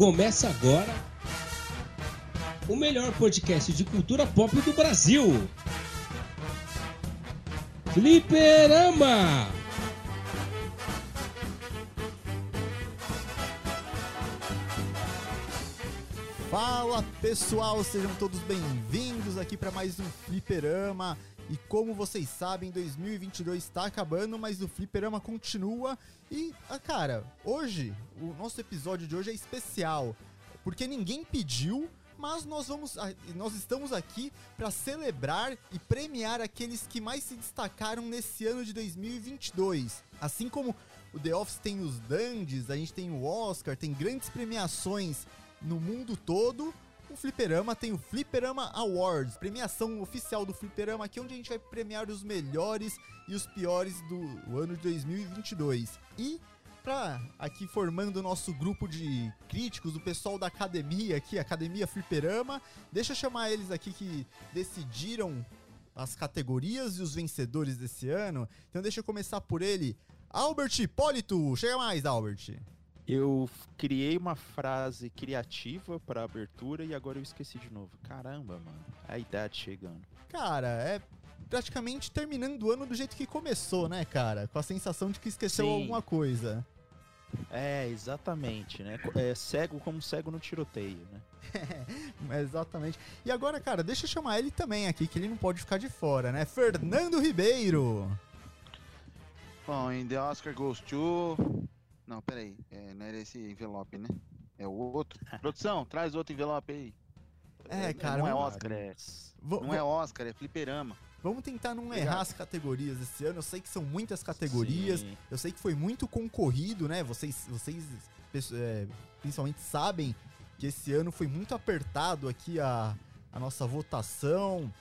Começa agora o melhor podcast de cultura pop do Brasil. Fliperama! Fala pessoal, sejam todos bem-vindos aqui para mais um Fliperama. E como vocês sabem, 2022 está acabando, mas o Fliperama continua. E, ah, cara, hoje, o nosso episódio de hoje é especial, porque ninguém pediu, mas nós vamos, nós estamos aqui para celebrar e premiar aqueles que mais se destacaram nesse ano de 2022. Assim como o The Office tem os Dandies, a gente tem o Oscar, tem grandes premiações no mundo todo. O Fliperama tem o Fliperama Awards, premiação oficial do Fliperama, aqui onde a gente vai premiar os melhores e os piores do ano de 2022. E pra aqui formando o nosso grupo de críticos, o pessoal da academia aqui, Academia Fliperama, deixa eu chamar eles aqui que decidiram as categorias e os vencedores desse ano. Então deixa eu começar por ele, Albert Hipólito. Chega mais, Albert. Eu criei uma frase criativa para abertura e agora eu esqueci de novo. Caramba, mano. A idade chegando. Cara, é praticamente terminando o ano do jeito que começou, né, cara? Com a sensação de que esqueceu Sim. alguma coisa. É, exatamente, né? É cego como cego no tiroteio, né? Exatamente. E agora, cara, deixa eu chamar ele também aqui, que ele não pode ficar de fora, né? Fernando Ribeiro. Bom, em The Oscar Goes to... Não, peraí. É, não era esse envelope, né? É o outro. Produção, traz outro envelope aí. É, cara, Não é Oscar, é... V- Não é Oscar, é fliperama. Vamos tentar não Obrigado. errar as categorias esse ano. Eu sei que são muitas categorias. Sim. Eu sei que foi muito concorrido, né? Vocês, vocês é, principalmente sabem que esse ano foi muito apertado aqui a, a nossa votação.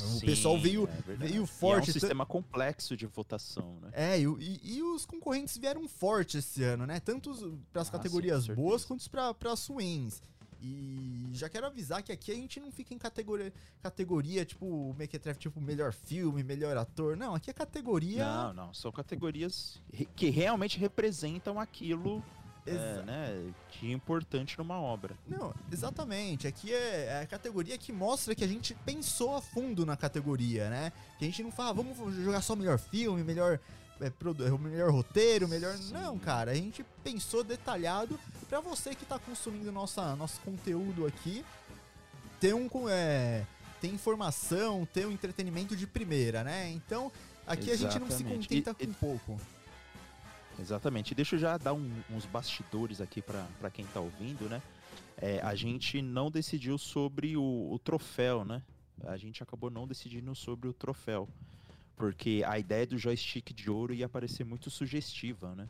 O Sim, pessoal veio, é veio E forte. É um sistema complexo de votação, né? É, e, o- e- e os concorrentes vieram forte esse ano, né? Tanto para as Ah, categorias sim, boas quanto para as ruins. E já quero avisar que aqui a gente não fica em categoria, categoria tipo o Mequetrefe, tipo melhor filme, melhor ator. Não, aqui é categoria. Não, não. São categorias que realmente representam aquilo é, né, de importante numa obra. Não, exatamente. Aqui é, é a categoria que mostra que a gente pensou a fundo na categoria, né? Que a gente não fala, "Ah, vamos jogar só melhor filme, melhor, é, é, melhor roteiro, melhor. Sim. Não, cara, a gente pensou detalhado pra você que tá consumindo nossa, nosso conteúdo aqui ter um. É, ter informação, ter um entretenimento de primeira, né? Então, aqui a gente não se Exatamente. contenta E- com pouco. Exatamente. Deixa eu já dar um- uns bastidores aqui pra pra quem tá ouvindo, né? É, a gente não decidiu sobre o, o troféu, né? A gente acabou não decidindo sobre o troféu. Porque a ideia do joystick de ouro ia parecer muito sugestiva, né?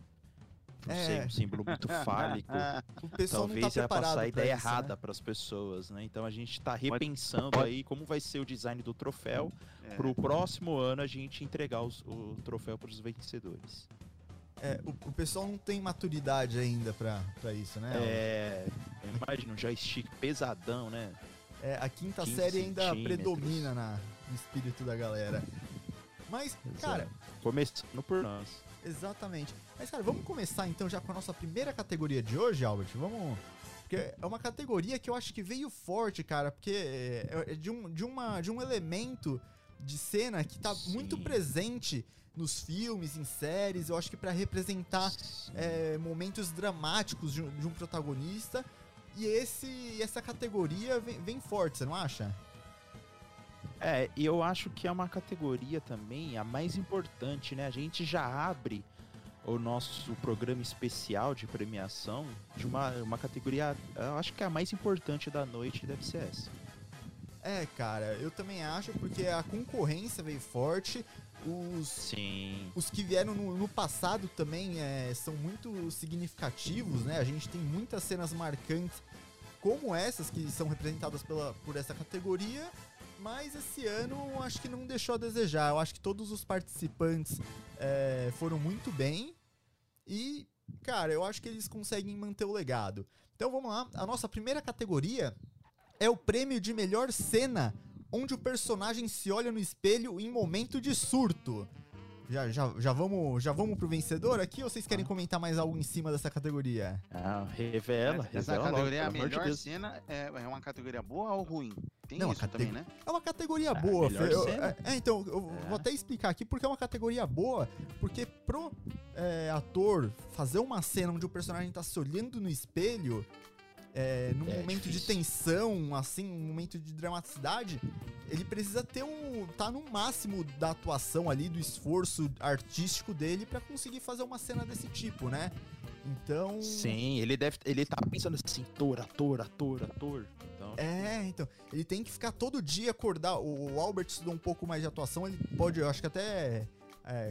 Não É. sei, um símbolo muito fálico. O pessoal Talvez não tá ia preparado passar a pra ideia isso, né? errada para as pessoas, né? Então a gente tá repensando pode- aí como vai ser o design do troféu É. pro próximo ano a gente entregar os- o troféu para os vencedores. É, o, o pessoal não tem maturidade ainda pra, pra isso, né? É, imagina um joystick pesadão, né? É, a quinta 15 série ainda predomina na, no espírito da galera. Mas, cara, Exato. começando por nós. exatamente. Mas, cara, vamos começar então já com a nossa primeira categoria de hoje, Albert? Vamos. Porque é uma categoria que eu acho que veio forte, cara, porque é é de um, de uma, de um elemento de cena que tá Sim. muito presente nos filmes, em séries, eu acho que pra representar é, momentos dramáticos de um, de um protagonista. E esse, essa categoria vem, vem forte, você não acha? É, e eu acho que é uma categoria também a mais importante, né? A gente já abre o nosso programa especial de premiação de uma, uma categoria, eu acho que é a mais importante da noite deve ser essa. É, cara, eu também acho, porque a concorrência veio forte. Os, Sim. os que vieram no, no passado também é, são muito significativos, né? A gente tem muitas cenas marcantes como essas que são representadas pela, por essa categoria. Mas esse ano acho que não deixou a desejar. Eu acho que todos os participantes é, foram muito bem. E, cara, eu acho que eles conseguem manter o legado. Então vamos lá. A nossa primeira categoria é o prêmio de melhor cena onde o personagem se olha no espelho em momento de surto. já, já, já, vamos, já vamos pro vencedor aqui ou vocês querem Ah. comentar mais algo em cima dessa categoria? Ah, revela, Essa revela logo, categoria, a de melhor Deus. cena, é, é uma categoria boa ou ruim? Tem Não, isso categ- também, né? É uma categoria Ah, boa, Fê. Eu- é, é, então, eu É. vou até explicar aqui porque é uma categoria boa, porque pro é, ator fazer uma cena onde o personagem tá se olhando no espelho, é, num É momento de difícil. tensão, assim, um momento de dramaticidade, ele precisa ter um. tá no máximo da atuação ali, do esforço artístico dele pra conseguir fazer uma cena desse tipo, né? Então. Sim, ele deve. Ele tá pensando assim, ator, ator, ator, ator. Então, É, então. Ele tem que ficar todo dia acordar. O o Albert estudou um pouco mais de atuação, ele pode, eu acho que até é,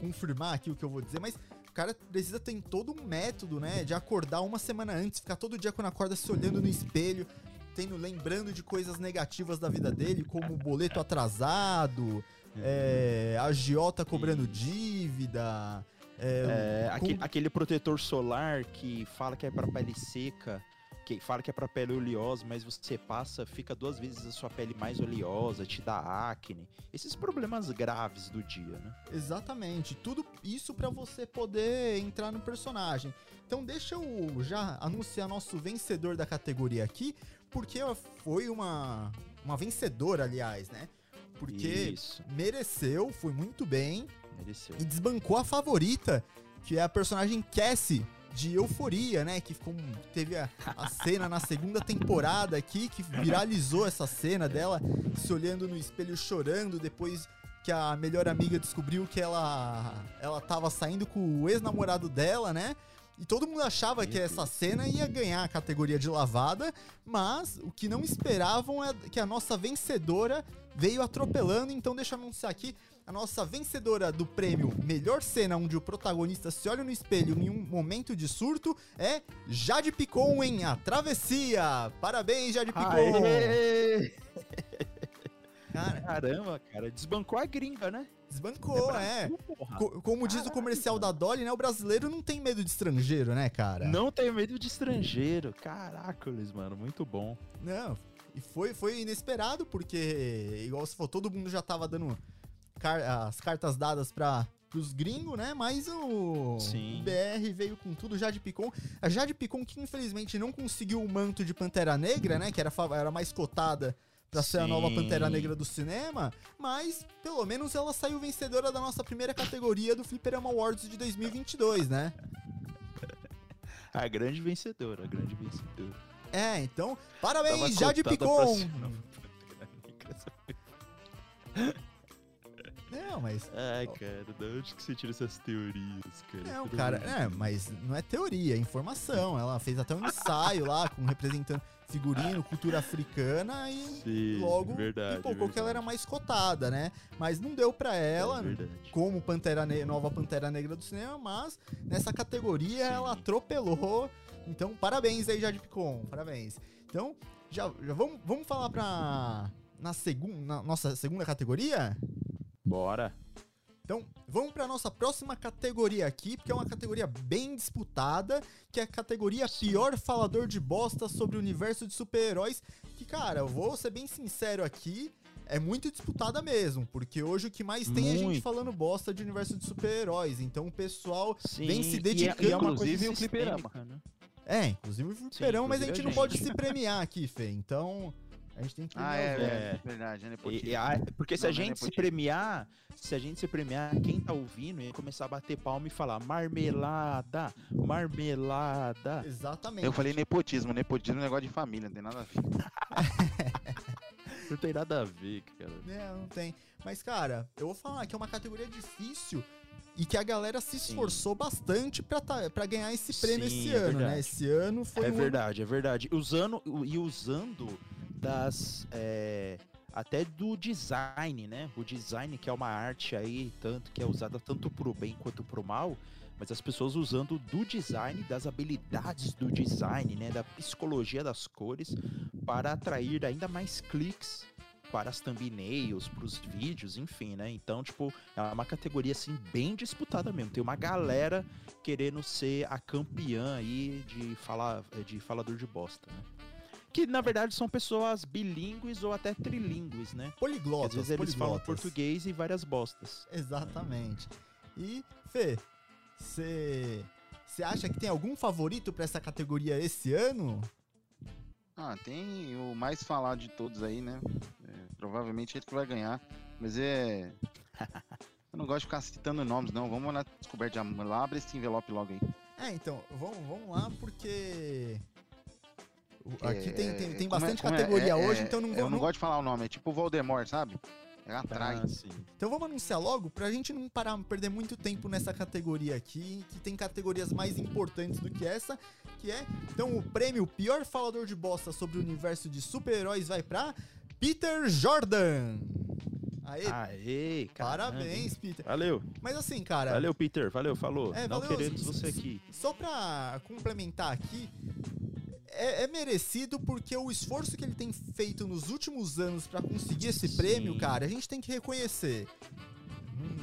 confirmar aqui o que eu vou dizer, mas o cara precisa ter todo um método, né? De acordar uma semana antes, ficar todo dia quando acorda se olhando no espelho, tendo, lembrando de coisas negativas da vida dele, como o boleto atrasado, é, a agiota cobrando dívida. É, É, aquele, com- aquele protetor solar que fala que é pra pele seca, que fala que é pra pele oleosa, mas você passa, fica duas vezes a sua pele mais oleosa, te dá acne. Esses problemas graves do dia, né? Exatamente, tudo isso pra você poder entrar no personagem. Então deixa eu já anunciar nosso vencedor da categoria aqui, porque foi uma uma vencedora, aliás, né? Porque Isso, mereceu, foi muito bem mereceu. e desbancou a favorita, que é a personagem Cassie de Euforia, né? Que ficou, teve a, a cena na segunda temporada aqui, que viralizou essa cena dela se olhando no espelho chorando depois que a melhor amiga descobriu que ela ela tava saindo com o ex-namorado dela, né? E todo mundo achava que essa cena ia ganhar a categoria de lavada, mas o que não esperavam é que a nossa vencedora veio atropelando, então deixa eu anunciar aqui a nossa vencedora do prêmio Melhor Cena onde o protagonista se olha no espelho em um momento de surto é Jade Picon em A Travessia. Parabéns, Jade Picon. Aê! Cara, Caramba, cara, desbancou a gringa, né? desbancou, é. Brasil, porra. Co- como diz o comercial da Dolly, né? O brasileiro não tem medo de estrangeiro, né, cara? Não tem medo de estrangeiro. Caracoles, mano, muito bom. Não. E foi, foi inesperado, porque, igual você falou, todo mundo já tava dando as cartas dadas para os gringos, né? Mas o, Sim. o BR veio com tudo, Jade Picon. A Jade Picon que infelizmente não conseguiu o manto de Pantera Negra, né? Que era, era mais cotada pra ser a nova Sim. Pantera Negra do cinema. Mas, pelo menos, ela saiu vencedora da nossa primeira categoria do Fliperama Awards de 2022, né? A grande vencedora, a grande vencedora. É, então, parabéns, Jade Picon! Não, mas Ai, cara, da onde que você tira essas teorias, cara? Não, Pelo cara, de é, mas não é teoria, é informação. Ela fez até um ensaio lá, com representando figurino, cultura africana e Sim, logo verdade, pipocou que ela era mais cotada, né? Mas não deu pra ela, É como Pantera Ne- nova Pantera Negra do cinema, mas nessa categoria Sim. ela atropelou. Então, parabéns aí, Jade Picon, parabéns. Então, já, já vamos, vamos falar pra na segunda, na nossa segunda categoria? Bora. Então, vamos para nossa próxima categoria aqui, porque é uma categoria bem disputada, que é a categoria pior falador de bosta sobre o universo de super-heróis, que, cara, eu vou ser bem sincero aqui, é muito disputada mesmo, porque hoje o que mais tem é gente Muito. falando bosta de universo de super-heróis, então o pessoal Sim, vem se e é- dedicando, e é uma coisa o fliperama. né? É, inclusive o fliperão, mas a gente a não pode gente. se premiar aqui, Fê, então a gente tem que Ah, premiar é, é, É. verdade, é E- nepotismo. e a- porque se Não, a é gente se premiar, se a gente se premiar, quem tá ouvindo ia começar a bater palma e falar marmelada, marmelada. Exatamente. Eu falei nepotismo, nepotismo é um negócio de família, não tem nada a ver. Não tem nada a ver, cara. É, não tem. Mas, cara, eu vou falar que é uma categoria difícil e que a galera se Sim. esforçou bastante pra, tá, pra ganhar esse prêmio Sim, esse é ano, né? verdade. Esse ano foi É um verdade, é verdade. Usando e usando das é, até do design, né? O design que é uma arte aí tanto que é usada tanto pro bem quanto pro mal, mas as pessoas usando do design, das habilidades do design, né? Da psicologia das cores para atrair ainda mais cliques para as thumbnails, para os vídeos, enfim, né? Então, tipo, é uma categoria assim bem disputada mesmo. Tem uma galera querendo ser a campeã aí de falar de falador de bosta, né? Que na verdade são pessoas bilíngues ou até trilíngues, né? Poliglotas, Às vezes eles falam poliglotas. português e várias bostas. Exatamente. E, Fê, você acha que tem algum favorito pra essa categoria esse ano? Ah, tem o mais falado de todos aí, né? É, provavelmente ele que vai ganhar. Mas é. Eu não gosto de ficar citando nomes, não. Vamos na descoberta de amor. Lá, abre esse envelope logo aí. É, então, vamos, vamos lá, porque. É, Aqui tem, tem, tem como é- bastante é- categoria é- hoje, é- então não Eu vou. não não- gosto de falar o nome, é tipo Voldemort, sabe? É atrai. Ah, sim. Então vamos anunciar logo pra gente não parar, perder muito tempo nessa categoria aqui, que tem categorias mais importantes do que essa, que é. Então o prêmio Pior Falador de Bosta sobre o universo de super-heróis vai pra Peter Jordan. Aê, Aê, caramba, parabéns? Peter. Valeu, Mas assim, cara. valeu, Peter, valeu, falou. É, não valeu, queremos você aqui. Só pra complementar aqui, é, é merecido porque o esforço que ele tem feito nos últimos anos pra conseguir esse Sim. prêmio, cara, a gente tem que reconhecer.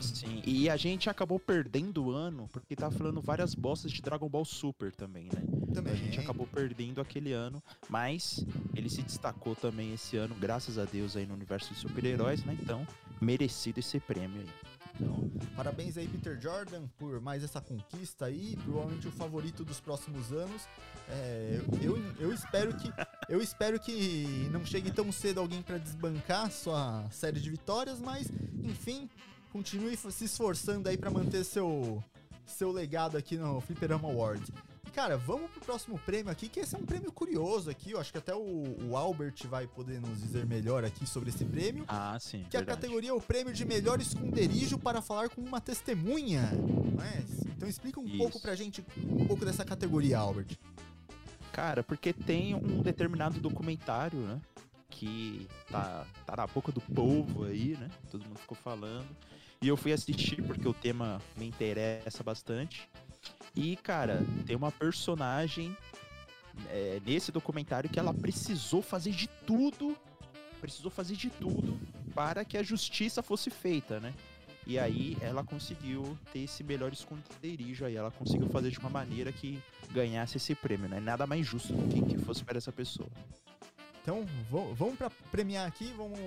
Sim, e a gente acabou perdendo o ano porque tava falando várias bostas de Dragon Ball Super também, né? também. A gente acabou perdendo aquele ano, mas ele se destacou também esse ano, graças a Deus, aí no universo de super-heróis, né? Então, merecido esse prêmio aí. Parabéns aí, Peter Jordan, por mais essa conquista aí, provavelmente o favorito dos próximos anos. É, eu, eu espero que eu espero que não chegue tão cedo alguém pra desbancar sua série de vitórias, mas enfim, continue se esforçando aí pra manter seu seu legado aqui no Fliperama Awards. E cara, vamos pro próximo prêmio aqui, que esse é um prêmio curioso aqui. Eu acho que até o, o Albert vai poder nos dizer melhor aqui sobre esse prêmio. Ah, sim, Que a categoria é o prêmio de melhor esconderijo para falar com uma testemunha. é? Então explica um Isso. pouco pra gente um pouco dessa categoria, Albert. Cara, porque tem um determinado documentário, né? Que tá, tá na boca do povo aí, né? Todo mundo ficou falando. E eu fui assistir porque o tema me interessa bastante. E, cara, tem uma personagem é, nesse documentário que ela precisou fazer de tudo. Precisou fazer de tudo para que a justiça fosse feita, né? E aí ela conseguiu ter esse melhor esconderijo aí. Ela conseguiu fazer de uma maneira que ganhasse esse prêmio, né? Nada mais justo do que que fosse para essa pessoa. Então vamos pra premiar aqui, vamos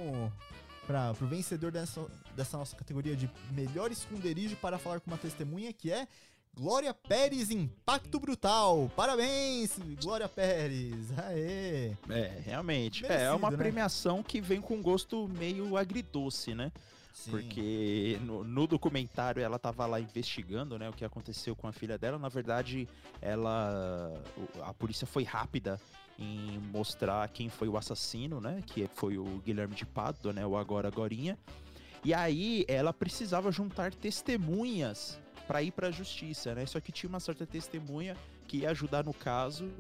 para pro vencedor dessa, dessa nossa categoria de melhor esconderijo para falar com uma testemunha, que é Glória Pérez Impacto Brutal. Parabéns, Glória Pérez. Aê. É, realmente. é Merecido, uma né? premiação que vem com gosto meio agridoce, né? Porque no, no documentário ela tava lá investigando, né, o que aconteceu com a filha dela. Na verdade, ela a polícia foi rápida em mostrar quem foi o assassino, né, que foi o Guilherme de Pádua, né, o agora agorinha. E aí ela precisava juntar testemunhas para ir para a justiça, né? Só que tinha uma certa testemunha que ia ajudar no caso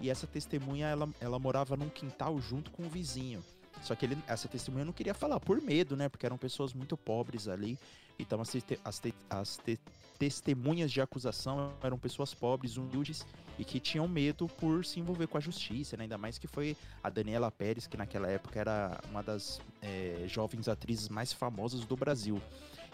e essa testemunha ela, ela morava num quintal junto com o vizinho. Só que ele, essa testemunha não queria falar por medo, né? Porque eram pessoas muito pobres ali. Então as, te- as, te- as te- testemunhas de acusação eram pessoas pobres, humildes e que tinham medo por se envolver com a justiça, né? Ainda mais que foi a Daniela Pérez, que naquela época era uma das eh, jovens atrizes mais famosas do Brasil.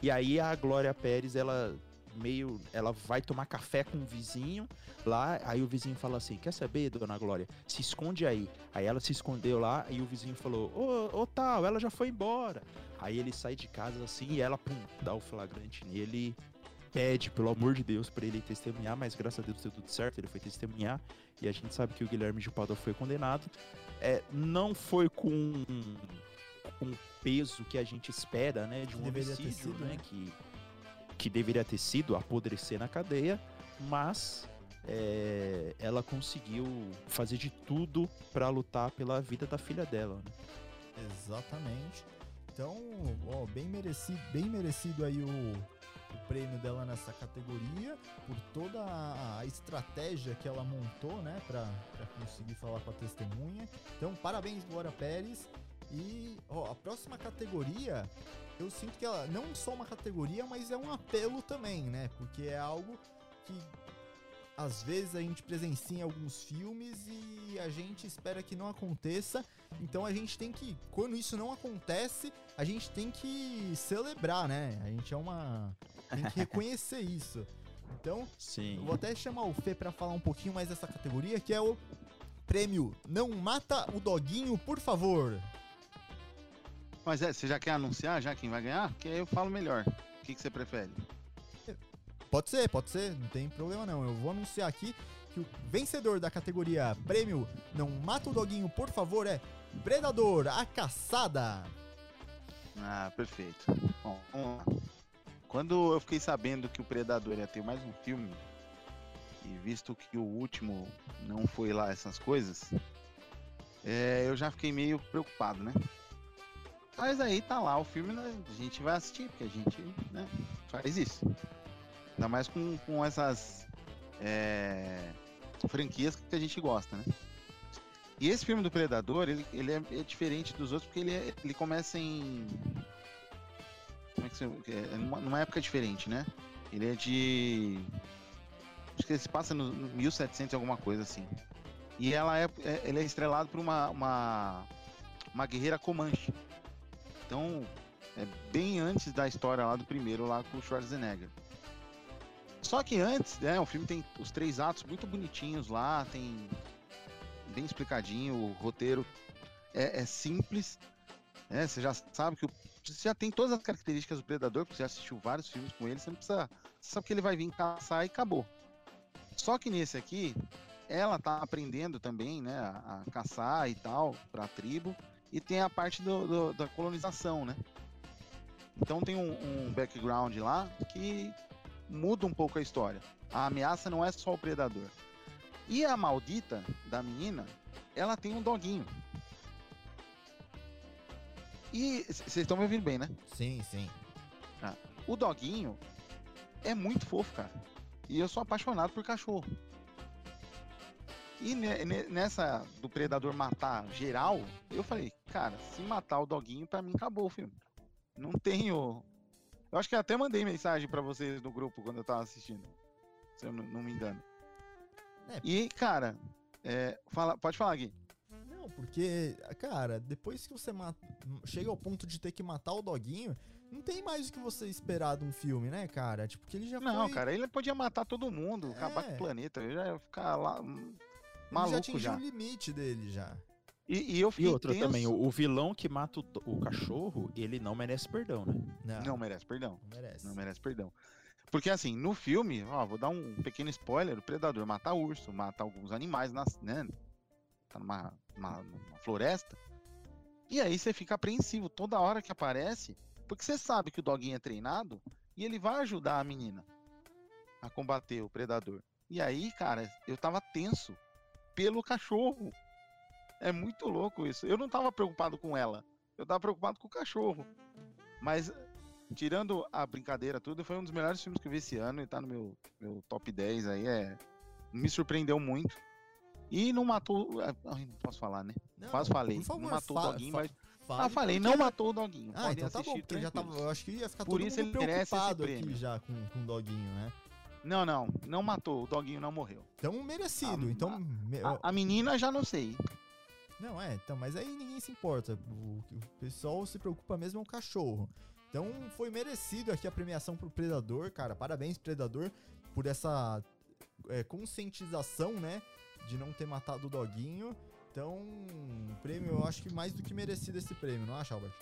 E aí a Glória Pérez, ela meio. Ela vai tomar café com o vizinho lá, aí o vizinho fala assim: Quer saber, dona Glória? Se esconde aí. Aí ela se escondeu lá e o vizinho falou: Ô, ô tal, ela já foi embora. Aí ele sai de casa assim e ela, pum, dá o flagrante nele. Pede, pelo amor de Deus, pra ele testemunhar, mas graças a Deus deu tudo certo, ele foi testemunhar. E a gente sabe que o Guilherme de Padua foi condenado. É, não foi com com o peso que a gente espera, né, de um Deveria homicídio, sido, né, né? que que deveria ter sido apodrecer na cadeia, mas é, ela conseguiu fazer de tudo pra lutar pela vida da filha dela. Né? Exatamente. Então, ó, bem merecido, bem merecido aí o, o prêmio dela nessa categoria por toda a, estratégia que ela montou, né, pra conseguir falar com a testemunha. Então, parabéns, Glória Pérez. E, ó, a próxima categoria, eu sinto que ela não só uma categoria, mas é um apelo também, né? Porque é algo que às vezes a gente presencia em alguns filmes e a gente espera que não aconteça. Então a gente tem que, quando isso não acontece, a gente tem que celebrar, né? A gente é uma. tem que reconhecer isso. Então, Sim. eu vou até chamar o Fê pra falar um pouquinho mais dessa categoria, que é o prêmio Não Mata o Doguinho, por favor. Mas é, você já quer anunciar já quem vai ganhar? Que aí eu falo melhor. O que, que você prefere? Pode ser, pode ser, não tem problema não. Eu vou anunciar aqui que o vencedor da categoria Prêmio Não Mata o Doguinho, por favor, é Predador, a Caçada. Ah, perfeito. Bom, vamos lá. Quando eu fiquei sabendo que o Predador ia ter mais um filme, e visto que o último não foi lá essas coisas, é, eu já fiquei meio preocupado, né? Mas aí tá lá o filme, né? a gente vai assistir, porque a gente né, faz isso. Ainda mais com, com essas é, franquias que a gente gosta, né? E esse filme do Predador, ele, ele é, é diferente dos outros porque ele, é- ele começa em. Como é que você. É, numa, numa época diferente, né? Ele é de. Acho que ele se passa no, no 1700 alguma coisa assim. E ela é, é- ele é estrelado por uma, uma, uma guerreira Comanche. Então, é bem antes da história lá do primeiro, lá com o Schwarzenegger. Só que antes, né, o filme tem os três atos muito bonitinhos lá, tem bem explicadinho, o roteiro é, é simples, né, você já sabe que o, você já tem todas as características do Predador, porque você já assistiu vários filmes com ele, você não precisa, você sabe que ele vai vir caçar e acabou. Só que nesse aqui, ela tá aprendendo também, né, a, a caçar e tal, pra tribo, e tem a parte do- do- da colonização, né? Então tem um, um background lá que muda um pouco a história. A ameaça não é só o predador. E a maldita da menina, ela tem um doguinho. E vocês estão me ouvindo bem, né? Sim, sim. O doguinho é muito fofo, cara. E eu sou apaixonado por cachorro. E ne- ne- nessa do predador matar geral, eu falei, cara, se matar o doguinho, pra mim acabou o filme. Não tenho. Eu acho que até mandei mensagem pra vocês no grupo quando eu tava assistindo. Se eu não, me engano. É. E, cara, é, fala, pode falar, Gui. Não, porque, cara, depois que você mata, chega ao ponto de ter que matar o doguinho, não tem mais o que você esperar de um filme, né, cara? Tipo, que ele já Não, foi... cara, ele podia matar todo mundo, acabar com É. o planeta. Eu já ia ficar lá. Ele já Maluco atingiu já. o limite dele já. E, e eu E fiquei outra tenso. também, o, o vilão que mata o, o cachorro, ele não merece perdão, né? Não, Não merece perdão. não merece. Não merece perdão. Porque assim, no filme, ó, vou dar um pequeno spoiler, o predador mata urso, mata alguns animais, nas, né? Tá numa, numa- numa floresta. E aí você fica apreensivo toda hora que aparece, porque você sabe que o doguinho é treinado e ele vai ajudar a menina a combater o predador. E aí, cara, eu tava tenso pelo cachorro. É muito louco isso. Eu não tava preocupado com ela, eu tava preocupado com o cachorro. Mas tirando a brincadeira tudo, foi um dos melhores filmes que eu vi esse ano e tá no meu, meu top 10 aí. É... Me surpreendeu muito. E não matou. ah, Ai, não posso falar, né? Não, Quase falei. favor, não matou fa- o doguinho, fa- mas. fale Ah, falei, não matou o doguinho. Ah, Podem então tá bom, porque já tava, eu acho que ia ficar Por todo isso mundo ele preocupado aqui já com, com o doguinho, né? Não, não, não matou. O doguinho não morreu. Então merecido, Ah, então... me- A, a menina já não sei. Não, é, então, mas aí ninguém se importa. O, o pessoal se preocupa mesmo é o cachorro. Então foi merecido aqui a premiação pro Predador, cara. Parabéns, Predador, por essa é, conscientização, né? De não ter matado o doguinho. Então, o prêmio, eu acho que mais do que merecido esse prêmio, não acha, Albert?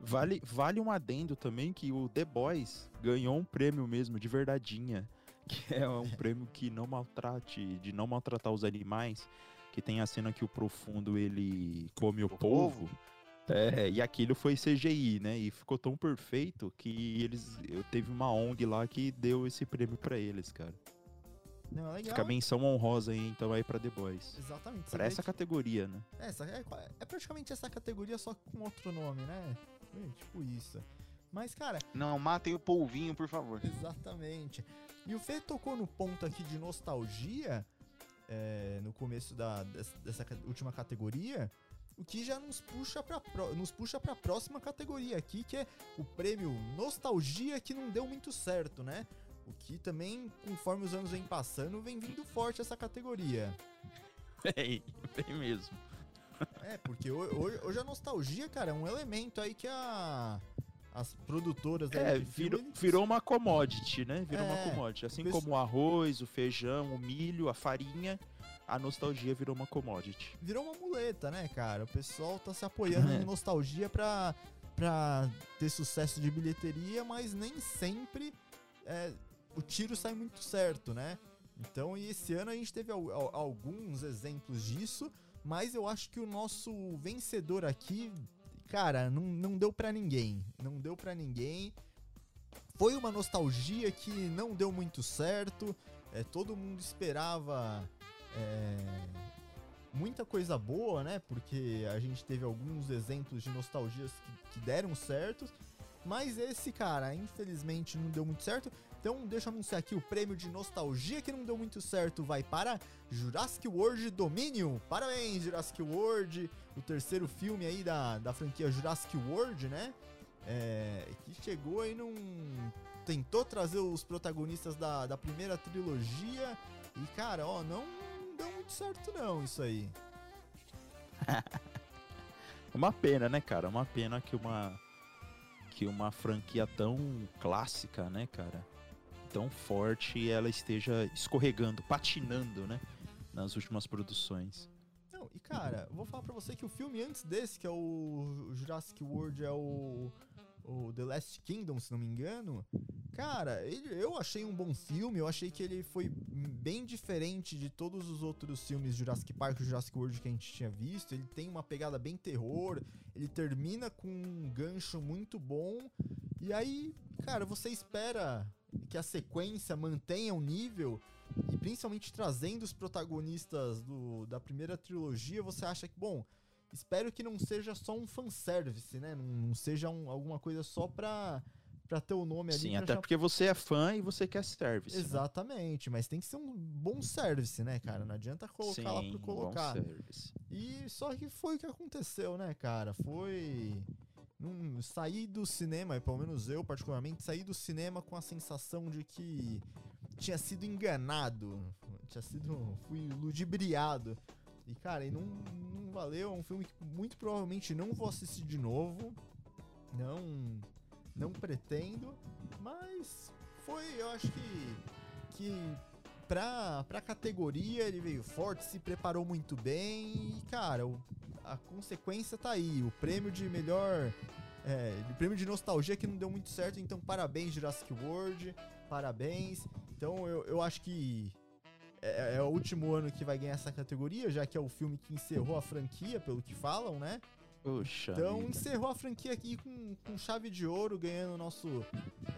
Vale, vale um adendo também que o The Boys ganhou um prêmio mesmo, de verdadeinha. Que é um prêmio que não maltrate, de não maltratar os animais. Que tem a cena que o profundo ele come o, povo. É, e aquilo foi CGI, né? E ficou tão perfeito que eles. Eu teve uma ONG lá que deu esse prêmio pra eles, cara. Não, é legal. Fica a menção honrosa aí, então aí pra The Boys. Exatamente. Pra essa que- categoria, né? É, essa- é, é praticamente essa categoria, só com outro nome, né? É, tipo isso. Mas, cara, Não, matem o polvinho, por favor. Exatamente. E o Fê tocou no ponto aqui de nostalgia é, no começo da, dessa, dessa última categoria, o que já nos puxa para nos puxa para a próxima categoria aqui, que é o prêmio Nostalgia que não deu muito certo, né? O que também, conforme os anos vêm passando, vem vindo forte essa categoria. Bem, bem mesmo. É, porque ho- ho- hoje a nostalgia, cara, é um elemento aí que a as produtoras É, filme, virou, virou uma commodity, né? Virou É, uma commodity. Assim como o arroz, o feijão, o milho, a farinha. a nostalgia virou uma commodity. Virou uma muleta, né, cara? O pessoal tá se apoiando É. em nostalgia pra, pra ter sucesso de bilheteria, mas nem sempre é, o tiro sai muito certo, né? Então, e esse ano a gente teve al- al- alguns exemplos disso, mas eu acho que o nosso vencedor aqui, cara, não, não deu pra ninguém. Não deu pra ninguém. Foi uma nostalgia que não deu muito certo. É, todo mundo esperava é, muita coisa boa, né? Porque a gente teve alguns exemplos de nostalgias que, que deram certo. Mas esse, cara, infelizmente não deu muito certo. Então, deixa eu anunciar aqui o prêmio de nostalgia que não deu muito certo vai para Jurassic World Dominion. Parabéns, Jurassic World, o terceiro filme aí da, da franquia Jurassic World, né? É, que chegou e não tentou trazer os protagonistas da, da primeira trilogia. E, cara, ó, não deu muito certo não isso aí. Uma pena, né, cara? Uma pena que uma que uma franquia tão clássica, né, cara, tão forte, ela esteja escorregando, patinando, né, nas últimas produções. Não, e cara, vou falar pra você que o filme antes desse, que é o Jurassic World, é o, o The Last Kingdom, se não me engano. Cara, ele- eu achei um bom filme, eu achei que ele foi bem diferente de todos os outros filmes Jurassic Park e Jurassic World que a gente tinha visto. Ele tem uma pegada bem terror, ele termina com um gancho muito bom. E aí, cara, você espera que a sequência mantenha o nível e principalmente trazendo os protagonistas do, da primeira trilogia, você acha que, bom, espero que não seja só um fanservice, né? Não, não seja um- alguma coisa só pra, pra ter o nome ali. Sim, até porque você é fã e você quer service. né? Exatamente, mas tem que ser um bom service, né, cara? Não adianta colocar lá Sim, por bom colocar. service. E só que foi o que aconteceu, né, cara? Foi. Não, saí do cinema, pelo menos eu particularmente, saí do cinema com a sensação de que tinha sido enganado. Tinha sido. fui ludibriado. E, cara, e não, não valeu. É um filme que muito provavelmente não vou assistir de novo. Não. Não pretendo. Mas foi, eu acho que. Que pra, pra categoria ele veio forte, se preparou muito bem e, cara, o- a consequência tá aí. O prêmio de melhor. É, o prêmio de nostalgia que não deu muito certo, então parabéns, Jurassic World. Parabéns. Então eu, eu acho que é, é o último ano que vai ganhar essa categoria, já que é o filme que encerrou a franquia, pelo que falam, né? Puxa Então vida. encerrou a franquia aqui com, com chave de ouro, ganhando nosso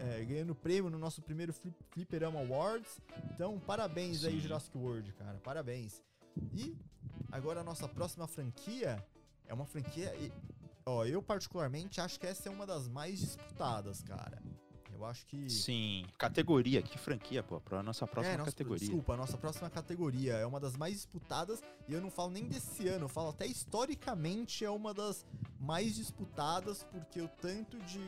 é, ganhando prêmio no nosso primeiro Flip, Fliperama Awards. Então parabéns aí Sim. Jurassic World, cara, parabéns. E agora a nossa próxima franquia é uma franquia, e- ó, eu particularmente acho que essa é uma das mais disputadas, cara. Eu acho que Sim, categoria, que franquia, pô, pra nossa próxima é, nossa, categoria. Desculpa, a nossa próxima categoria é uma das mais disputadas e eu não falo nem desse ano, eu falo até historicamente é uma das mais disputadas porque o tanto de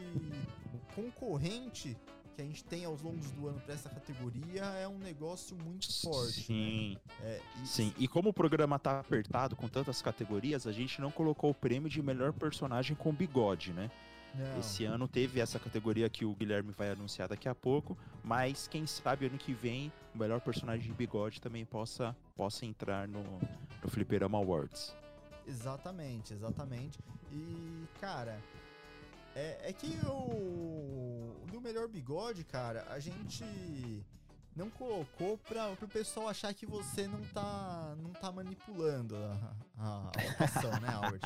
concorrente que a gente tem aos longos do ano pra essa categoria é um negócio muito forte. né? Sim, É, e- sim. E como o programa tá apertado com tantas categorias, a gente não colocou o prêmio de melhor personagem com bigode, né? não, Esse ano teve essa categoria que o Guilherme vai anunciar daqui a pouco, mas quem sabe ano que vem o melhor personagem de bigode também possa, possa entrar no, no Fliperama Awards. Exatamente, exatamente. E, cara, é, é que o. Do melhor bigode, cara, a gente não colocou pra, pro pessoal achar que você não tá, não tá manipulando a, a, a votação, né, Albert?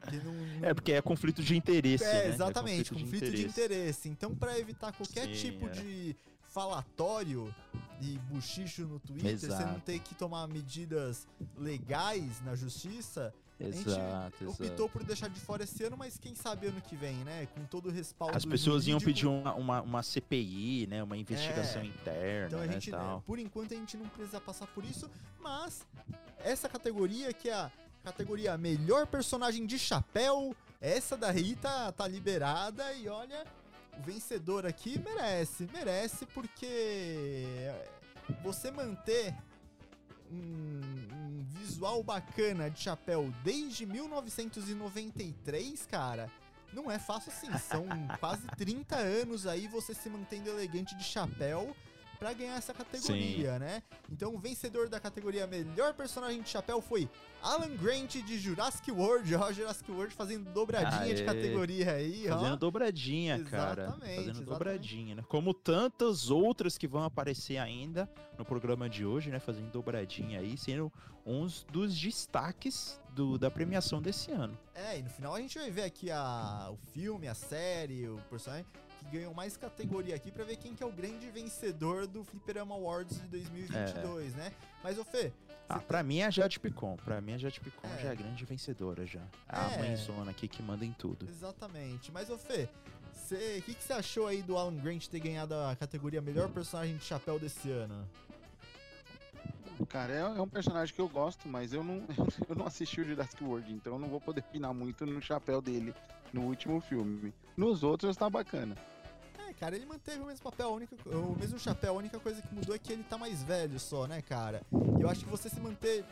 Porque não, não- É, porque é conflito de interesse, é, né? exatamente, conflito, de, interesse. Então, pra evitar qualquer Sim, tipo é. de falatório e buchicho no Twitter, você não Exato. ter que tomar medidas legais na justiça, Exato, a gente optou exato. por deixar de fora esse ano, mas quem sabe ano que vem, né? Com todo o respaldo As pessoas iam jurídico. pedir uma, uma, uma CPI, né? Uma investigação É. interna, Então a né, gente, tal. por enquanto, a gente não precisa passar por isso, mas essa categoria que é a categoria melhor personagem de chapéu, essa daí tá, tá liberada e olha, o vencedor aqui merece, merece porque você manter um, um visual bacana de chapéu desde 1993, cara, não é fácil assim. São quase 30 anos aí você se mantendo elegante de chapéu. Pra ganhar essa categoria, né? Então o vencedor da categoria melhor personagem de chapéu foi Alan Grant de Jurassic World. Ó, Jurassic World fazendo dobradinha de Aê. categoria aí, ó. Fazendo dobradinha, cara. Exatamente, Fazendo exatamente. dobradinha, né? Como tantas outras que vão aparecer ainda no programa de hoje, né? Fazendo dobradinha aí, sendo uns dos destaques do, da premiação desse ano. É, e no final a gente vai ver aqui a, o filme, a série, o personagem ganhou mais categoria aqui pra ver quem que é o grande vencedor do Fliperama Awards de 2022, né? Mas, ô Fê, Ah, Você pra mim é a Jade Picon. Pra mim a Jade Picon É. já é a grande vencedora já. A É. mãezona aqui que manda em tudo. exatamente. Mas, ô Fê, o que, que você achou aí do Alan Grant ter ganhado a categoria melhor personagem de chapéu desse ano? Cara, é, é um personagem que eu gosto, mas eu não, eu não assisti o Jurassic World, então eu não vou poder opinar muito no chapéu dele no último filme. Nos outros tá bacana. Cara, ele manteve o mesmo papel, a única, o mesmo chapéu, a única coisa que mudou é que ele tá mais velho só, né, cara? E eu acho que você se manter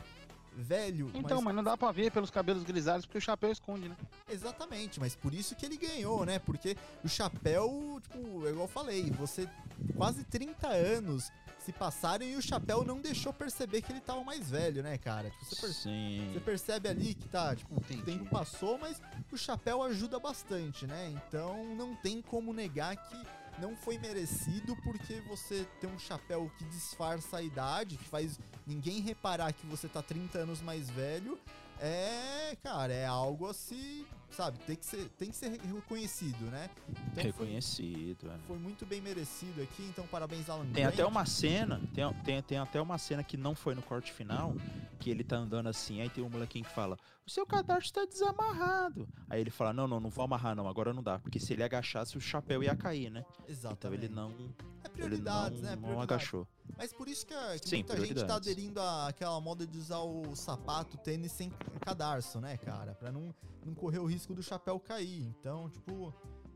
velho, Então, mas mas não dá pra ver pelos cabelos grisalhos porque o chapéu esconde, né? Exatamente, mas por isso que ele ganhou, né? Porque o chapéu, tipo, é igual eu falei, você quase 30 anos se passaram e o chapéu não deixou perceber que ele tava mais velho, né, cara? Tipo, você, perce- Sim. você percebe ali que tá, tipo, o Entendi. tempo passou, mas o chapéu ajuda bastante, né? Então não tem como negar que não foi merecido porque você tem um chapéu que disfarça a idade, que faz ninguém reparar que você tá 30 anos mais velho. É, cara, é algo assim, sabe? Tem que ser, tem que ser reconhecido, né? Então foi, Reconhecido, é. foi muito bem merecido aqui, então parabéns, Alan Tem Grant. até uma cena, tem, tem, tem até uma cena que não foi no corte final, que ele tá andando assim, aí tem um molequinho que fala, o seu cadarço tá desamarrado. Aí ele fala, não, não, não vou amarrar não, agora não dá, porque se ele agachasse o chapéu ia cair, né? Então Exatamente. ele não, é ele prioridades, não, né? não Prioridades. agachou. Mas por isso que, a- que Sim, muita gente tá aderindo àquela moda de usar o sapato, o tênis sem cadarço, né, cara? Pra não, não correr o risco do chapéu cair. Então, tipo,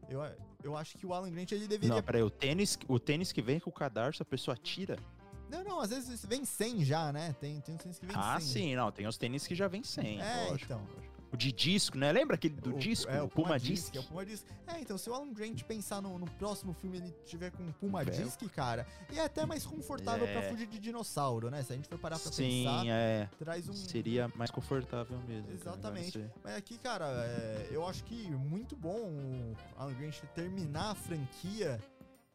eu, eu acho que o Alan Grant ele deveria. Não, peraí, o tênis, o tênis que vem com o cadarço, a pessoa tira? Não, não, às vezes vem sem já, né? Tem, tem uns tênis que vem Ah, sem. sim, não, tem os tênis que já vem sem, É, lógico. então. O de disco, né? Lembra aquele do O- disco? É, o Puma, Disc? É, o Puma Disc. É, então, se o Alan Grant pensar no, no próximo filme ele tiver com o Puma Velcro. Disc, cara, é até mais confortável pra É. fugir de dinossauro, né? Se a gente for parar pra Sim, pensar, é. traz um. Seria mais confortável mesmo. né? Exatamente. Mas aqui, cara, é, eu acho que muito bom o Alan Grant terminar a franquia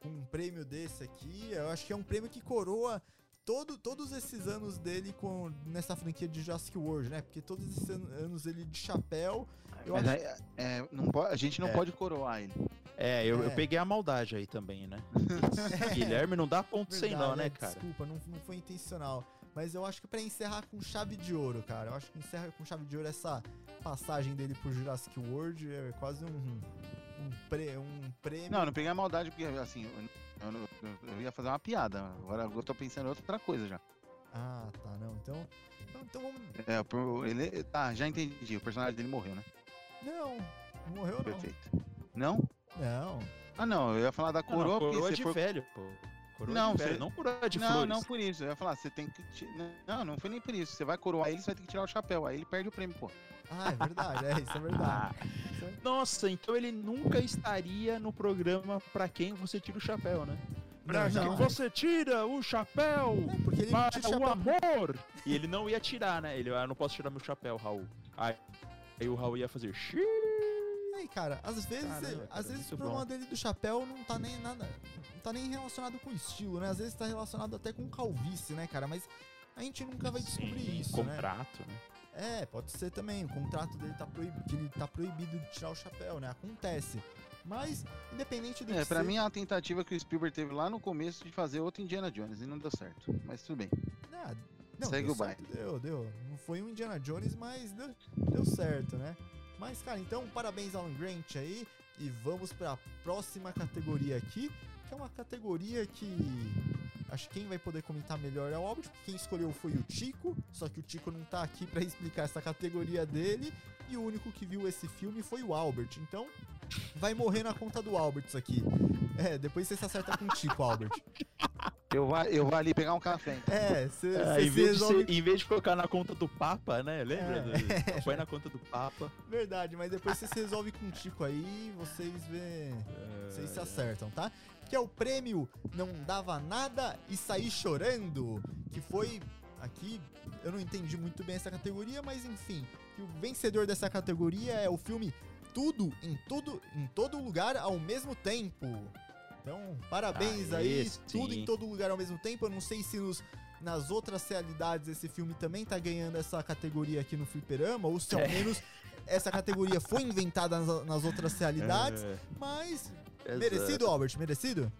com um prêmio desse aqui. Eu acho que é um prêmio que coroa todo, todos esses anos dele com, nessa franquia de Jurassic World, né? Porque todos esses an- anos ele de chapéu. Eu Mas acho aí, é, não po- a gente não É. pode coroar ele. É, eu, eu É. peguei a maldade aí também, né? Guilherme não dá ponto sem nó, Verdade, né, é, cara? Desculpa, não, não foi intencional. Mas eu acho que pra encerrar com chave de ouro, cara. Eu acho que encerra com chave de ouro essa passagem dele por Jurassic World. É quase um, um, pre, um prêmio. Não, não peguei a maldade porque, assim, eu, eu, não- eu- eu ia fazer uma piada. Agora eu tô pensando em outra coisa já. Ah, tá, não. Então. Então, então vamos. É, pro- ele, tá, já entendi. O personagem dele morreu, né? Não, não morreu não. Perfeito. Não? Não. Ah, não. Eu ia falar da Não, não, coroa, porque coroa se de for velho, pô. Coroa Não, de velho, você- não coroa de não, flores. não por isso. Eu ia falar, você tem que. Não, não foi nem por isso. Você vai coroar ele, você vai ter que tirar o chapéu. Aí ele perde o prêmio, pô. Ah, é verdade, é, isso é verdade. Ah, Isso é- nossa, então ele nunca estaria no programa pra quem você tira o chapéu, né? Pra Não, quem não. você tira o chapéu É, porque ele para tira o chapéu. amor. E ele não ia tirar, né? Ele, ah, eu não posso tirar meu chapéu, Raul. Aí, aí o Raul ia fazer xiii. Aí, cara, às vezes, Caramba, às cara, vezes o problema bom. dele do chapéu não tá nem nada. Não tá nem relacionado com estilo, né? Às vezes tá relacionado até com calvície, né, cara? Mas a gente nunca vai descobrir Sim, isso, né? contrato, né? É, pode ser também. O contrato dele tá proibido, ele tá proibido de tirar o chapéu, né? Acontece. Mas, independente do É, que pra ser- mim é uma tentativa que o Spielberg teve lá no começo de fazer outro Indiana Jones e não deu certo. Mas tudo bem. Ah, não, Segue o certo, Deu, deu. Não foi um Indiana Jones, mas deu, deu certo, né? Mas, cara, então, parabéns Alan Grant aí. E vamos pra próxima categoria aqui, que é uma categoria que acho que quem vai poder comentar melhor é o Albert, porque quem escolheu foi o Tico, só que o Tico não tá aqui pra explicar essa categoria dele, e o único que viu esse filme foi o Albert. Então, vai morrer na conta do Albert isso aqui. É, depois você se acerta com o Tico, Albert. Eu vou, eu vou ali pegar um café. então. É, você É, você em, vez de resolve ser- em vez de colocar na conta do Papa, né? Lembra? É. Põe na conta do Papa. Verdade, mas depois você se resolve com o Tico aí, vocês vê. vocês se acertam, tá? Que é o prêmio Não Dava Nada e Saí Chorando, que foi aqui, eu não entendi muito bem essa categoria, mas enfim, que o vencedor dessa categoria é o filme Tudo em Tudo em Todo Lugar ao Mesmo Tempo. Então, parabéns Ah, aí, esse tudo em todo lugar ao mesmo tempo. Eu não sei se nos, nas outras realidades esse filme também tá ganhando essa categoria aqui no Fliperama, ou se ao É. menos essa categoria foi inventada nas, nas outras realidades. É, Mas, exato. merecido, Albert? Merecido?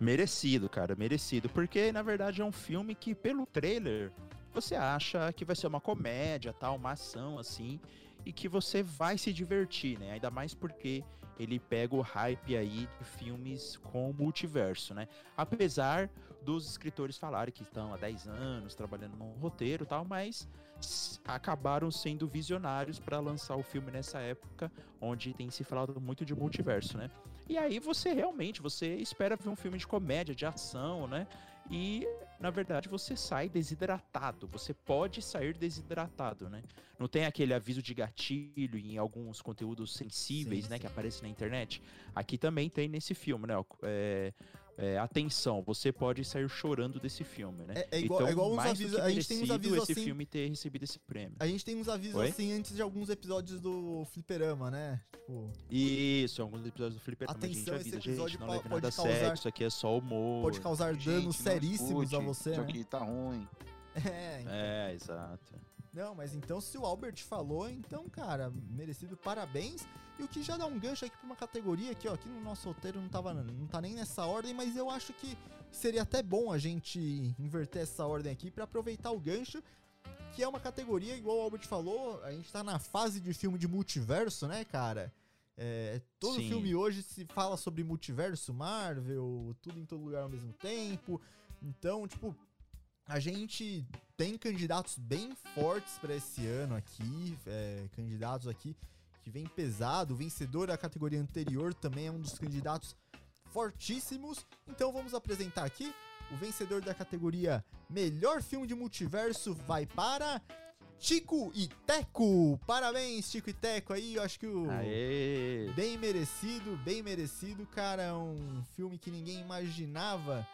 Merecido, cara, merecido. Porque, na verdade, é um filme que, pelo trailer, você acha que vai ser uma comédia, tal, uma ação, assim, e que você vai se divertir, né? Ainda mais porque ele pega o hype aí de filmes com multiverso, né? Apesar dos escritores falarem que estão há 10 anos trabalhando num roteiro e tal, mas acabaram sendo visionários para lançar o filme nessa época, onde tem se falado muito de multiverso, né? E aí você realmente, você espera ver um filme de comédia, de ação, né? E na verdade você sai desidratado. Você pode sair desidratado, né? Não tem aquele aviso de gatilho em alguns conteúdos sensíveis, Sim, né? sim. Que aparecem na internet. Aqui também tem nesse filme, né? é, é, atenção, você pode sair chorando desse filme, né? É- é igual- é igual uns mais do avisos- a gente tem uns avisos esse assim- filme ter recebido esse prêmio. A gente tem uns avisos Oi? assim antes de alguns episódios do Fliperama, né? Tipo, Isso, alguns episódios do Flipper a gente Atenção, esse avisa, episódio gente, não leve nada a causar- sério, isso aqui é só humor. pode causar danos seríssimos a escute, você, Isso né? aqui tá ruim. É, então. É, exato. Não, mas então se o Albert falou, então, cara, merecido parabéns. E o que já dá um gancho aqui pra uma categoria aqui, ó, aqui no nosso roteiro não tava não tá nem nessa ordem, mas eu acho que seria até bom a gente inverter essa ordem aqui pra aproveitar o gancho, que é uma categoria igual o Albert falou, a gente tá na fase de filme de multiverso, né, cara? É, todo Sim. filme hoje se fala sobre multiverso, Marvel, tudo em todo lugar ao mesmo tempo. Então, tipo, a gente tem candidatos bem fortes pra esse ano aqui, é, candidatos aqui que vem pesado. O vencedor da categoria anterior também é um dos candidatos fortíssimos. Então vamos apresentar aqui o vencedor da categoria Melhor Filme de Multiverso vai para Tico e Teco. Parabéns, Tico e Teco aí. Eu acho que o Aê! Bem merecido, bem merecido, cara. É um filme que ninguém imaginava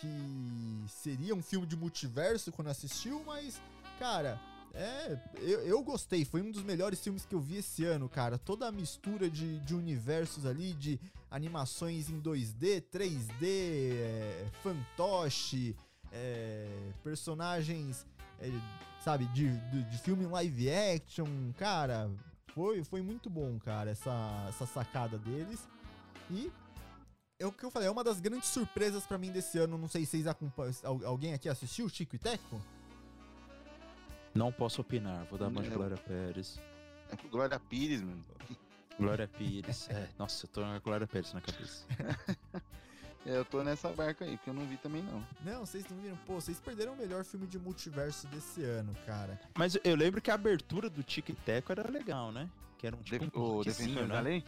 que seria um filme de multiverso quando assistiu, mas, cara, é. Eu, eu gostei, foi um dos melhores filmes que eu vi esse ano, cara. Toda a mistura de, de universos ali, de animações em 2D, 3D, é, fantoche, é, personagens, é, sabe, de, de, de filme live action, cara. Foi, foi muito bom, cara, essa, essa sacada deles. E é o que eu falei, é uma das grandes surpresas pra mim desse ano. Não sei se vocês acompanham. al- Alguém aqui assistiu Chico e Teco? Não posso opinar, vou dar de É. Glória Pérez. É pro Glória Pires, mano. Glória Pires. É, nossa, eu tô com a Glória Pérez na cabeça. É, eu tô nessa barca aí, porque eu não vi também não. Não, vocês não viram? Pô, vocês perderam o melhor filme de multiverso desse ano, cara. Mas eu lembro que a abertura do Tic Teco era legal, né? Que era um tipo Def- um o Defensor né? da Lei?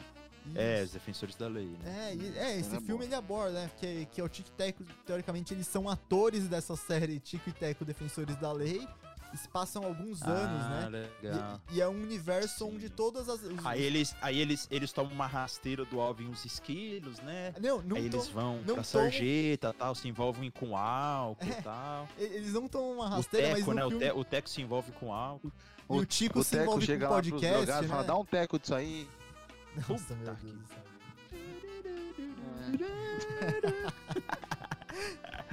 É, Isso. os defensores da lei, né? É, e- é, esse Era filme bom. ele aborda, né? Que, que é o Tic Teco, teoricamente, eles são atores dessa série Tico e Teco Defensores da Lei. E se passam alguns anos, ah, né? legal. E, e é um universo onde todas as. os- Aí eles, aí eles, eles tomam uma rasteira do Alvin uns esquilos, né? Não, não aí eles vão não pra tomam- sarjeta tal, se envolvem com álcool e tal. Eles não tomam uma O rasteira, mas Teco, no né? O, filme... te, o Teco se envolve com álcool. E o Tico o se Teco envolve chega com podcast, drogados e fala, né? dá um teco disso aí. Nossa, meu Puta Deus que-.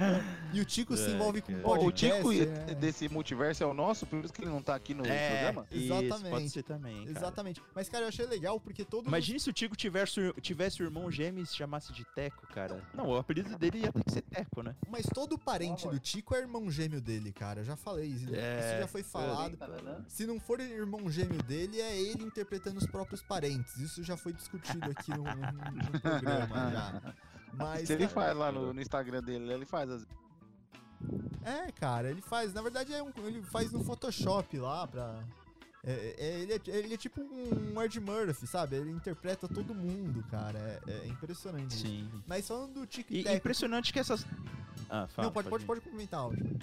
E o Tico se É, envolve com. Pô, o podcast, Tico né? desse multiverso é o nosso, por isso que ele não tá aqui no programa. É, isso, Exatamente. pode ser também, cara. Exatamente. Mas, cara, eu achei legal porque todos Imagine se o Tico tivesse, tivesse o irmão gêmeo e se chamasse de Teco, cara. Não, o apelido dele ia ter que ser Teco, né? Mas todo parente do Tico é irmão gêmeo dele, cara. Eu já falei isso. É, isso já foi falado. Se não for irmão gêmeo dele, é ele interpretando os próprios parentes. Isso já foi discutido aqui no, no- no programa já. Mas, Se ele cara, faz lá no, no Instagram dele, ele faz as... É, cara, ele faz. Na verdade, é um, ele faz no Photoshop lá pra. é- é- ele, é, ele é tipo um Ed Murphy, sabe? Ele interpreta todo mundo, cara. É, é impressionante. isso. Sim. Mas falando do Tic E Tac. impressionante que essas. Ah, fala. Não, pode, pode, ir. pode comentar, Aldi.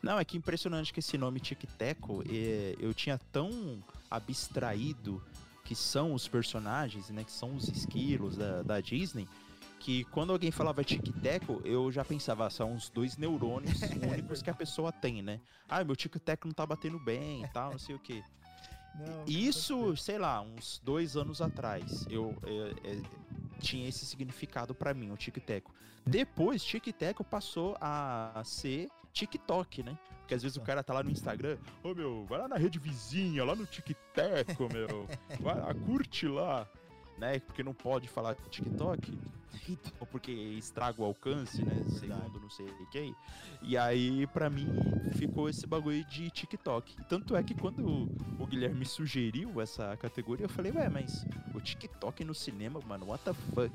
Não, é que impressionante que esse nome Tic Teco, é, eu tinha tão abstraído que são os personagens, né? Que são os esquilos da, da Disney. Que quando alguém falava tic-teco, eu já pensava, ah, são os dois neurônios únicos que a pessoa tem, né? Ah, meu tic-teco não tá batendo bem e tal, não sei o quê. Não, Isso, sei lá, uns dois anos atrás, eu, eu- eu- tinha esse significado pra mim, o tic-teco. Depois, tic-teco passou a ser TikTok, né? Porque às vezes o cara tá lá no Instagram, ô meu, vai lá na rede vizinha, lá no tic-teco, meu, vai lá, curte lá. Né? Porque não pode falar TikTok, então, porque estraga o alcance, né? Segundo não sei quem. E aí, pra mim, ficou esse bagulho de TikTok. Tanto é que quando o Guilherme sugeriu essa categoria, eu falei, ué, mas o TikTok no cinema, mano, what the fuck?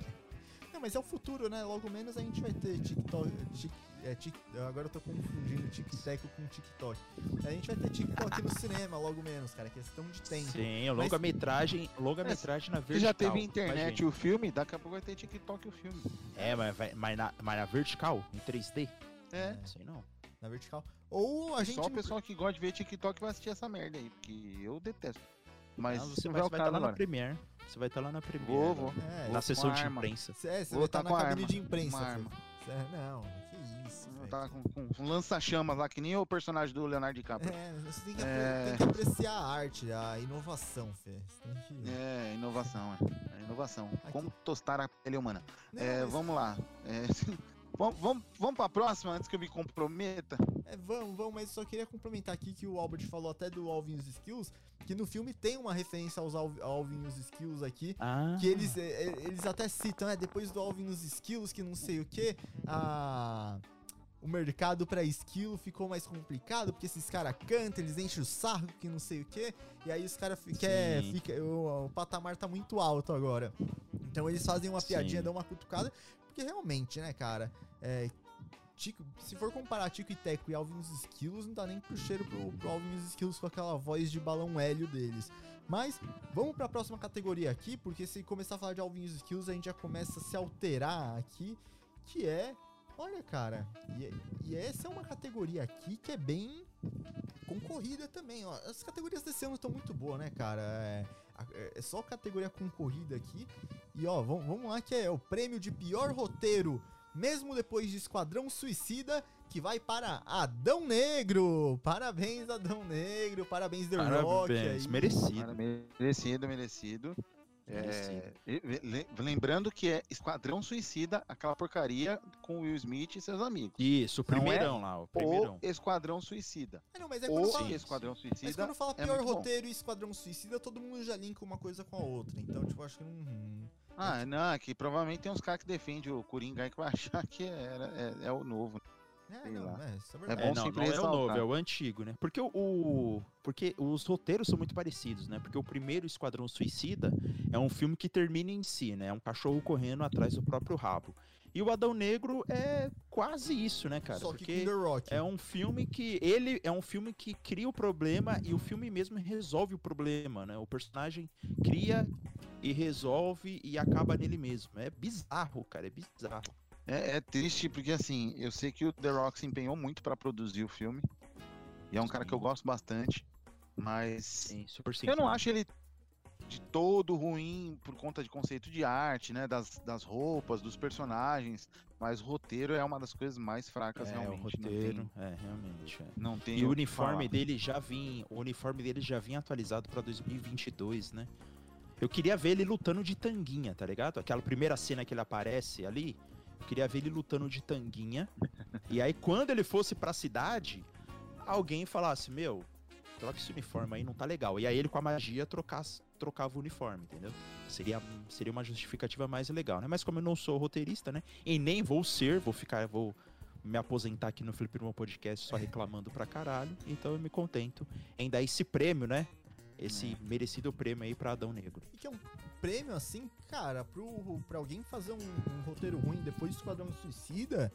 Não, mas é o futuro, né? Logo menos a gente vai ter TikTok. É, tik, agora eu tô confundindo tic-tac com TikTok. A gente vai ter TikTok no cinema, logo menos, cara. É questão de tempo. Sim, Mas- longa-metragem, longa-metragem na Se vertical. já teve internet imagina. o filme, daqui a pouco vai ter TikTok o filme. É, mas, vai, mas, na, mas na vertical, em 3D? É. Não sei não. Na vertical. Ou a gente. Só o pessoal que gosta de ver TikTok vai assistir essa merda aí, porque eu detesto. Mas Não, você não vai, é você vai estar lá na agora. Premiere. Você vai estar lá na Premiere. Vou, vou. É, Na sessão de imprensa. é, você Vou vai estar tá na com cabine arma, de imprensa. uma arma. Não, isso. Velho. tava com, com um lança-chamas lá, que nem o personagem do Leonardo DiCaprio. É, você tem que, É. tem que apreciar a arte, a inovação, Fê. Que. É, inovação, é. É inovação. Aqui. Como tostar a pele humana. Não, É, mas- vamos lá. É, vamos, vamos, vamos pra próxima antes que eu me comprometa. É, vamos, vamos, mas eu só queria complementar aqui que o Albert falou até do Alvin e os Skills, que no filme tem uma referência aos Al- Alvin e os Skills aqui, Ah, que eles, é, é, eles até citam, é, depois do Alvin e os Skills, que não sei o que, a... O mercado pra esquilo ficou mais complicado, porque esses caras cantam, eles enchem o sarro, que não sei o que, e aí os caras quer Sim. fica o, o patamar tá muito alto agora. Então eles fazem uma Sim. piadinha, dão uma cutucada, porque realmente, né, cara, é, se for comparar Tico e Teco e Alvin e os Esquilos, não dá nem pro cheiro pro, pro Alvin os Esquilos com aquela voz de balão hélio deles. Mas vamos pra próxima categoria aqui, porque se começar a falar de Alvin e os Esquilos, a gente já começa a se alterar aqui, que é. Olha, cara, e, e essa é uma categoria aqui que é bem concorrida também, ó. As categorias desse ano estão muito boas, né, cara? É, a- é só categoria concorrida aqui. E ó, vamos lá que é o prêmio de pior roteiro, mesmo depois de Esquadrão Suicida, que vai para Adão Negro. Parabéns, Adão Negro. Parabéns, The Rock. parabéns, aí. merecido. Cara, merecido, merecido. É, lembrando que é Esquadrão Suicida, aquela porcaria com Will Smith e seus amigos. Isso, o é primeirão lá, o primeirão. O Esquadrão Suicida. Ah, não, mas é quando O fala, Esquadrão mas Suicida. quando fala é pior muito bom. roteiro e Esquadrão Suicida, todo mundo já linka uma coisa com a outra. Então, tipo, acho que não. Ah, não, é que provavelmente tem uns caras que defendem o Coringa aí que vai achar que era, é, é o novo. É, não, é, isso é É verdade. É, bom não, sempre não é o novo, é o antigo, né? Porque o, o- porque os roteiros são muito parecidos, né? Porque o primeiro Esquadrão Suicida é um filme que termina em si, né? É um cachorro correndo atrás do próprio rabo. E o Adão Negro é quase isso, né, cara? Só que Porque é um filme que ele é um filme que cria o problema e o filme mesmo resolve o problema, né? O personagem cria e resolve e acaba nele mesmo. É bizarro, cara, é bizarro. É, é triste porque, assim, eu sei que o The Rock se empenhou muito pra produzir o filme. E é um cara que eu gosto bastante. Mas Sim, super eu não acho ele de todo ruim por conta de conceito de arte, né? Das, das roupas, dos personagens. Mas o roteiro é uma das coisas mais fracas, é, realmente. o roteiro, é, realmente. é. Não tem, tem E o uniforme falar. dele já vinha, o uniforme dele já vinha atualizado pra 2022, né? Eu queria ver ele lutando de tanguinha, tá ligado? Aquela primeira cena que ele aparece ali, eu queria ver ele lutando de tanguinha. e aí quando ele fosse pra cidade, alguém falasse: "Meu, troca esse uniforme aí, não tá legal". E aí ele com a magia trocasse, trocava o uniforme, entendeu? Seria seria uma justificativa mais legal, né? Mas como eu não sou roteirista, né? E nem vou ser, vou ficar, vou me aposentar aqui no Felipe Irmão Podcast só reclamando pra caralho. Então eu me contento em dar esse prêmio, né? Esse merecido prêmio aí pra Adão Negro. E que é um prêmio, assim, cara, pro, pra alguém fazer um, um roteiro ruim depois do Esquadrão Suicida,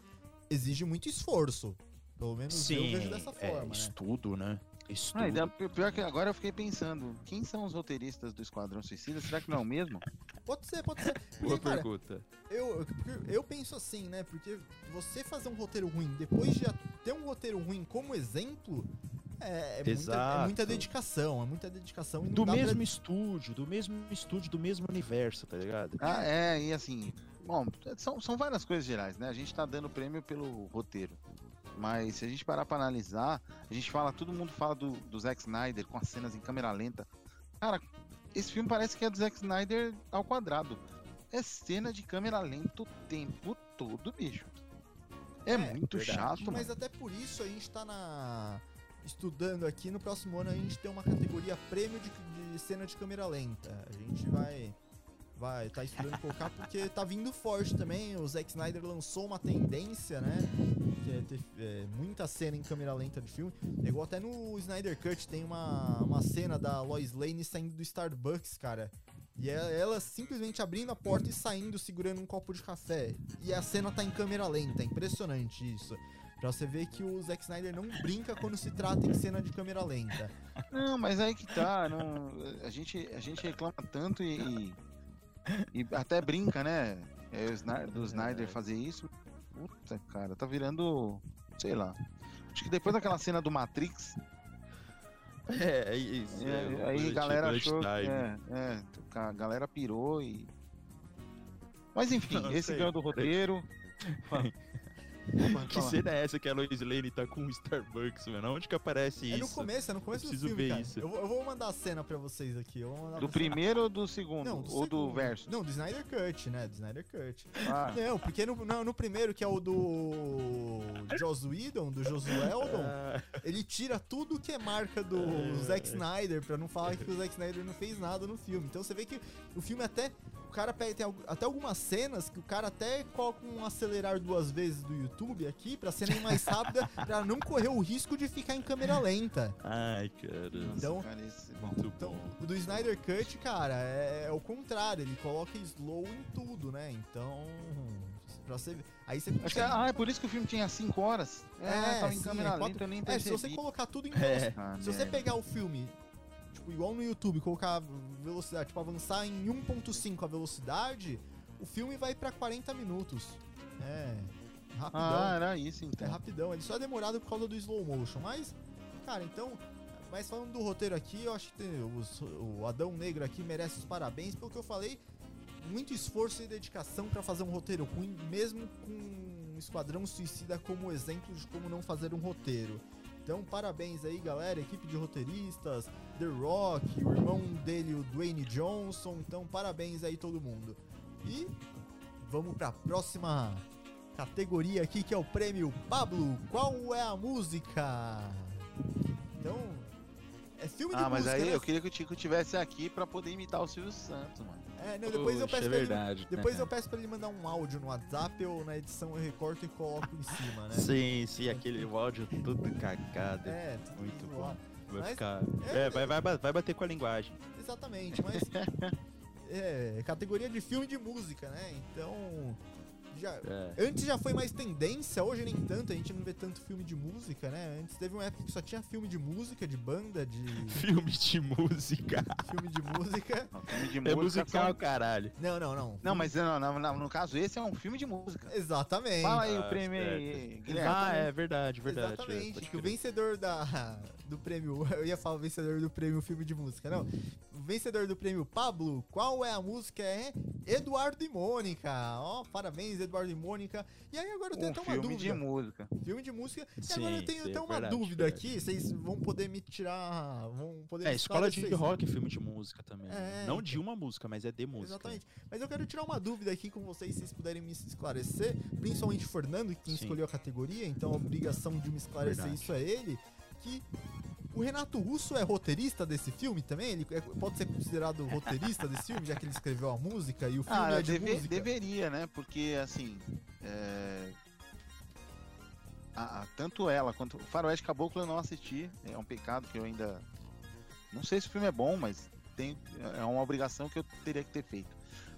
exige muito esforço. Pelo menos eu vejo dessa é, forma, né? estudo, né? Estudo. Ah, da- pior que agora eu fiquei pensando, quem são os roteiristas do Esquadrão Suicida? Será que não é o mesmo? Pode ser, pode ser. Porque, Boa cara, pergunta. eu, eu penso assim, né? Porque você fazer um roteiro ruim depois de ter um roteiro ruim como exemplo, É, é, muita, é muita dedicação, é muita dedicação. E Do dá pra- mesmo estúdio, do mesmo estúdio, do mesmo universo, tá ligado? Ah, é, e assim, bom, são, são várias coisas gerais, né? A gente tá dando prêmio pelo roteiro. Mas se a gente parar pra analisar, a gente fala, todo mundo fala do, do Zack Snyder com as cenas em câmera lenta. Cara, esse filme parece que é do Zack Snyder ao quadrado. É cena de câmera lenta o tempo todo, bicho. É, É, muito verdade. chato, Mas mano. até por isso a gente tá na. Estudando aqui, no próximo ano a gente tem uma categoria prêmio de, de cena de câmera lenta. A gente vai. Vai, tá estudando colocar porque tá vindo forte também. O Zack Snyder lançou uma tendência, né? Que é ter é, muita cena em câmera lenta de filme. É igual até no Snyder Cut tem uma, uma cena da Lois Lane saindo do Starbucks, cara. E é ela simplesmente abrindo a porta e saindo segurando um copo de café. E a cena tá em câmera lenta, é impressionante isso. Pra você ver que o Zack Snyder não brinca quando se trata em cena de câmera lenta. Não, mas aí que tá. Não, a, gente, a gente reclama tanto e, e, e até brinca, né? É, o Snyder, do Snyder fazer isso. Puta, cara, tá virando. Sei lá. Acho que depois daquela cena do Matrix, É, é isso. é, é, aí a galera achou. É, é, a galera pirou e. Mas enfim, Não, esse ganhou do roteiro. Que cena é essa que a Lois Lane tá com um Starbucks, mano? Onde que aparece É no isso? começo, é no começo do preciso filme, ver cara. isso. Eu, vou- eu vou mandar a cena pra vocês aqui. Eu vou mandar Do primeiro ou do segundo? Não, do ou do segundo. verso? Não, do Snyder Cut, né? Do Snyder Cut. Ah, Não, porque no, no, no primeiro, que é o do Joss Whedon, do Josué Eldon, Ah, ele tira tudo que é marca do É. Zack Snyder, pra não falar que o Zack Snyder não fez nada no filme. Então você vê que o filme até. O cara pega, tem até algumas cenas que o cara até coloca um acelerar duas vezes do YouTube aqui pra ir mais rápida, pra não correr o risco de ficar em câmera lenta. Ai, caramba. Então- cara. Muito Então, bom. o do Snyder Cut, cara, é, é o contrário, ele coloca slow em tudo, né? Então, pra você ver. Aí você Acho que, consegue- ah, é por isso que o filme tinha 5 horas. É, É, tava em sim, câmera é quatro- lenta, eu nem É, se você colocar tudo em É. Ah, Se você pegar o filme, tipo, igual no YouTube, colocar velocidade, tipo, avançar em 1.5 a velocidade, o filme vai pra 40 minutos. É. Rapidão. Ah, era isso É então. rapidão. Ele só é demorado por causa do slow motion. Mas, cara, então. Mas falando do roteiro aqui, eu acho que os- o Adão Negro aqui merece os parabéns, pelo que eu falei. Muito esforço e dedicação pra fazer um roteiro ruim, mesmo com um Esquadrão Suicida como exemplo de como não fazer um roteiro. Então, parabéns aí, galera, equipe de roteiristas, The Rock, o irmão dele, o Dwayne Johnson. Então, parabéns aí todo mundo. E vamos pra próxima categoria aqui que é o prêmio Pablo. Qual é a música? Então, é filme de Ah, mas música. aí né? eu queria que o Tico tivesse aqui pra poder imitar o Silvio Santos, mano. É, não, depois eu peço é pra ele, verdade. depois eu peço pra ele mandar um áudio no WhatsApp ou na edição eu recorto e coloco em cima, né? Sim, sim, aquele áudio todo cagado. É, tudo Muito bom. Vai Mas- ficar. é, É, vai, vai, vai bater com a linguagem. Exatamente, mas é categoria de filme de música, né? Então já É. Antes já foi mais tendência, hoje nem tanto, a gente não vê tanto filme de música, né? Antes teve uma época que só tinha filme de música, de banda, de Filme de música. filme de música. Não, filme de É música musical, são- caralho. Não, não, não. Não, mas não, não, não, no caso esse é um filme de música. Exatamente. Fala aí Ah, o prêmio aí. Guilherme. Ah, é verdade, verdade. Exatamente, é, que o vencedor da, do prêmio, eu ia falar vencedor do prêmio filme de música, não. Vencedor do prêmio Pablo, qual é a música? É Eduardo e Mônica. Ó, parabéns, Eduardo e Mônica. E aí agora eu tenho Um até uma filme dúvida. de música. Filme de música. E Sim, agora eu tenho sim, até é uma verdade, dúvida verdade. aqui, vocês vão poder me tirar, vão poder É, me escola de isso. rock, filme de música também. É, Não então. de uma música, mas é de música. Exatamente. Mas eu quero tirar uma dúvida aqui com vocês, se vocês puderem me esclarecer, principalmente o Fernando, quem Sim. escolheu a categoria, então a obrigação de me esclarecer Verdade. isso é ele, que o Renato Russo é roteirista desse filme também? Ele é- pode ser considerado roteirista desse filme, já que ele escreveu a música e o filme Ah, é de deve- música? deveria, né? Porque, assim, é, tanto ela quanto o Faroeste Caboclo eu não assisti. É um pecado que eu ainda... Não sei se o filme é bom, mas tem... é uma obrigação que eu teria que ter feito.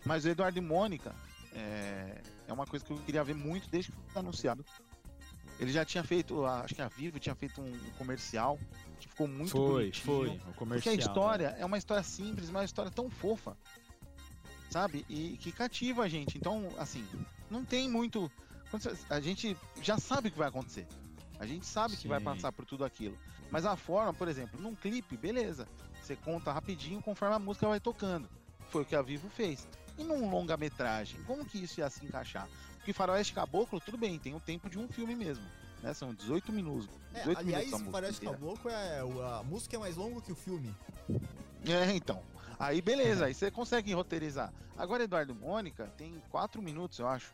Mas o Eduardo e Mônica é, é uma coisa que eu queria ver muito desde que foi anunciado. Ele já tinha feito, acho que a Vivo tinha feito um comercial que ficou muito Foi, bonitinho. foi. O comercial. Porque a né? história é uma história simples, mas uma história tão fofa. Sabe? E que cativa a gente. Então, assim, não tem muito. A gente já sabe o que vai acontecer. A gente sabe que vai Sim. passar por tudo aquilo. Mas a forma, por exemplo, num clipe, beleza. Você conta rapidinho conforme a música vai tocando. Foi o que a Vivo fez. E num longa-metragem, como que isso ia se encaixar? Porque Faroeste Caboclo, tudo bem, tem o tempo de um filme mesmo. Né? São 18 minutos. 18 É, aliás, minutos Faroeste inteira. Caboclo é. A música é mais longa que o filme. É, então. Aí beleza, aí você consegue roteirizar. Agora Eduardo e Mônica tem quatro minutos, eu acho.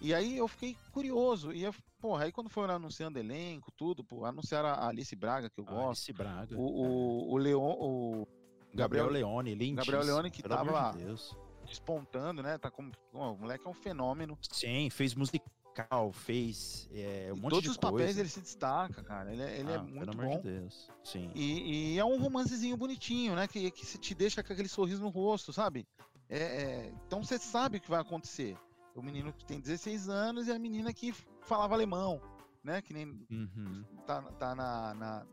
E aí eu fiquei curioso. E eu, porra, aí quando foram anunciando elenco, tudo, pô, anunciaram a Alice Braga, que eu gosto. Alice Braga. O, o, o Leon, o Gabriel, Gabriel Leone, lindíssimo. Gabriel Leone que pelo tava Deus. Despontando, né? Tá como. ó, o moleque é um fenômeno. Sim, fez musical, fez é, um Em monte todos de os coisa. papéis ele se destaca, cara. Ele, é- ele é Ah, muito pelo amor bom. de Deus. Sim. E, e é um romancezinho bonitinho, né? Que, que te deixa com aquele sorriso no rosto, sabe? É, é, então você sabe o que vai acontecer. O menino que tem 16 anos e a menina que falava alemão, né? Que nem Uhum. tá, tá na, na,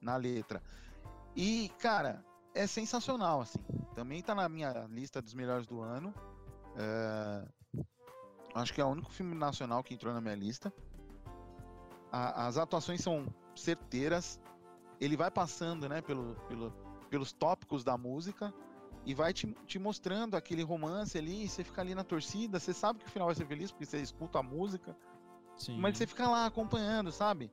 na letra. E, cara, é sensacional, assim. Também tá na minha lista dos melhores do ano. É, Acho que é o único filme nacional que entrou na minha lista. A- as atuações são certeiras. Ele vai passando, né, pelo, pelo- pelos tópicos da música e vai te, te mostrando aquele romance ali. Você fica ali na torcida. Você sabe que o final vai ser feliz porque você escuta a música. Sim. Mas você fica lá acompanhando, sabe?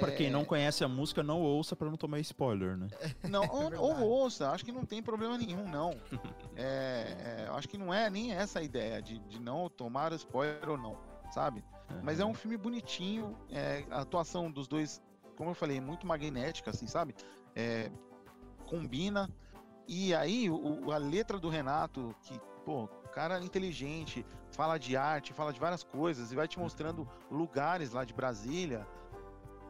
Pra quem É, não conhece a música, não ouça pra não tomar spoiler, né? Não, ou, verdade. ou ouça, acho que não tem problema nenhum, não. É, é, acho que não é nem essa a ideia de, de não tomar spoiler ou não, sabe? Mas é um filme bonitinho, é, a atuação dos dois, como eu falei, é muito magnética, assim, sabe? É, combina. E aí, o- a letra do Renato, que, pô, cara inteligente, fala de arte, fala de várias coisas e vai te mostrando lugares lá de Brasília.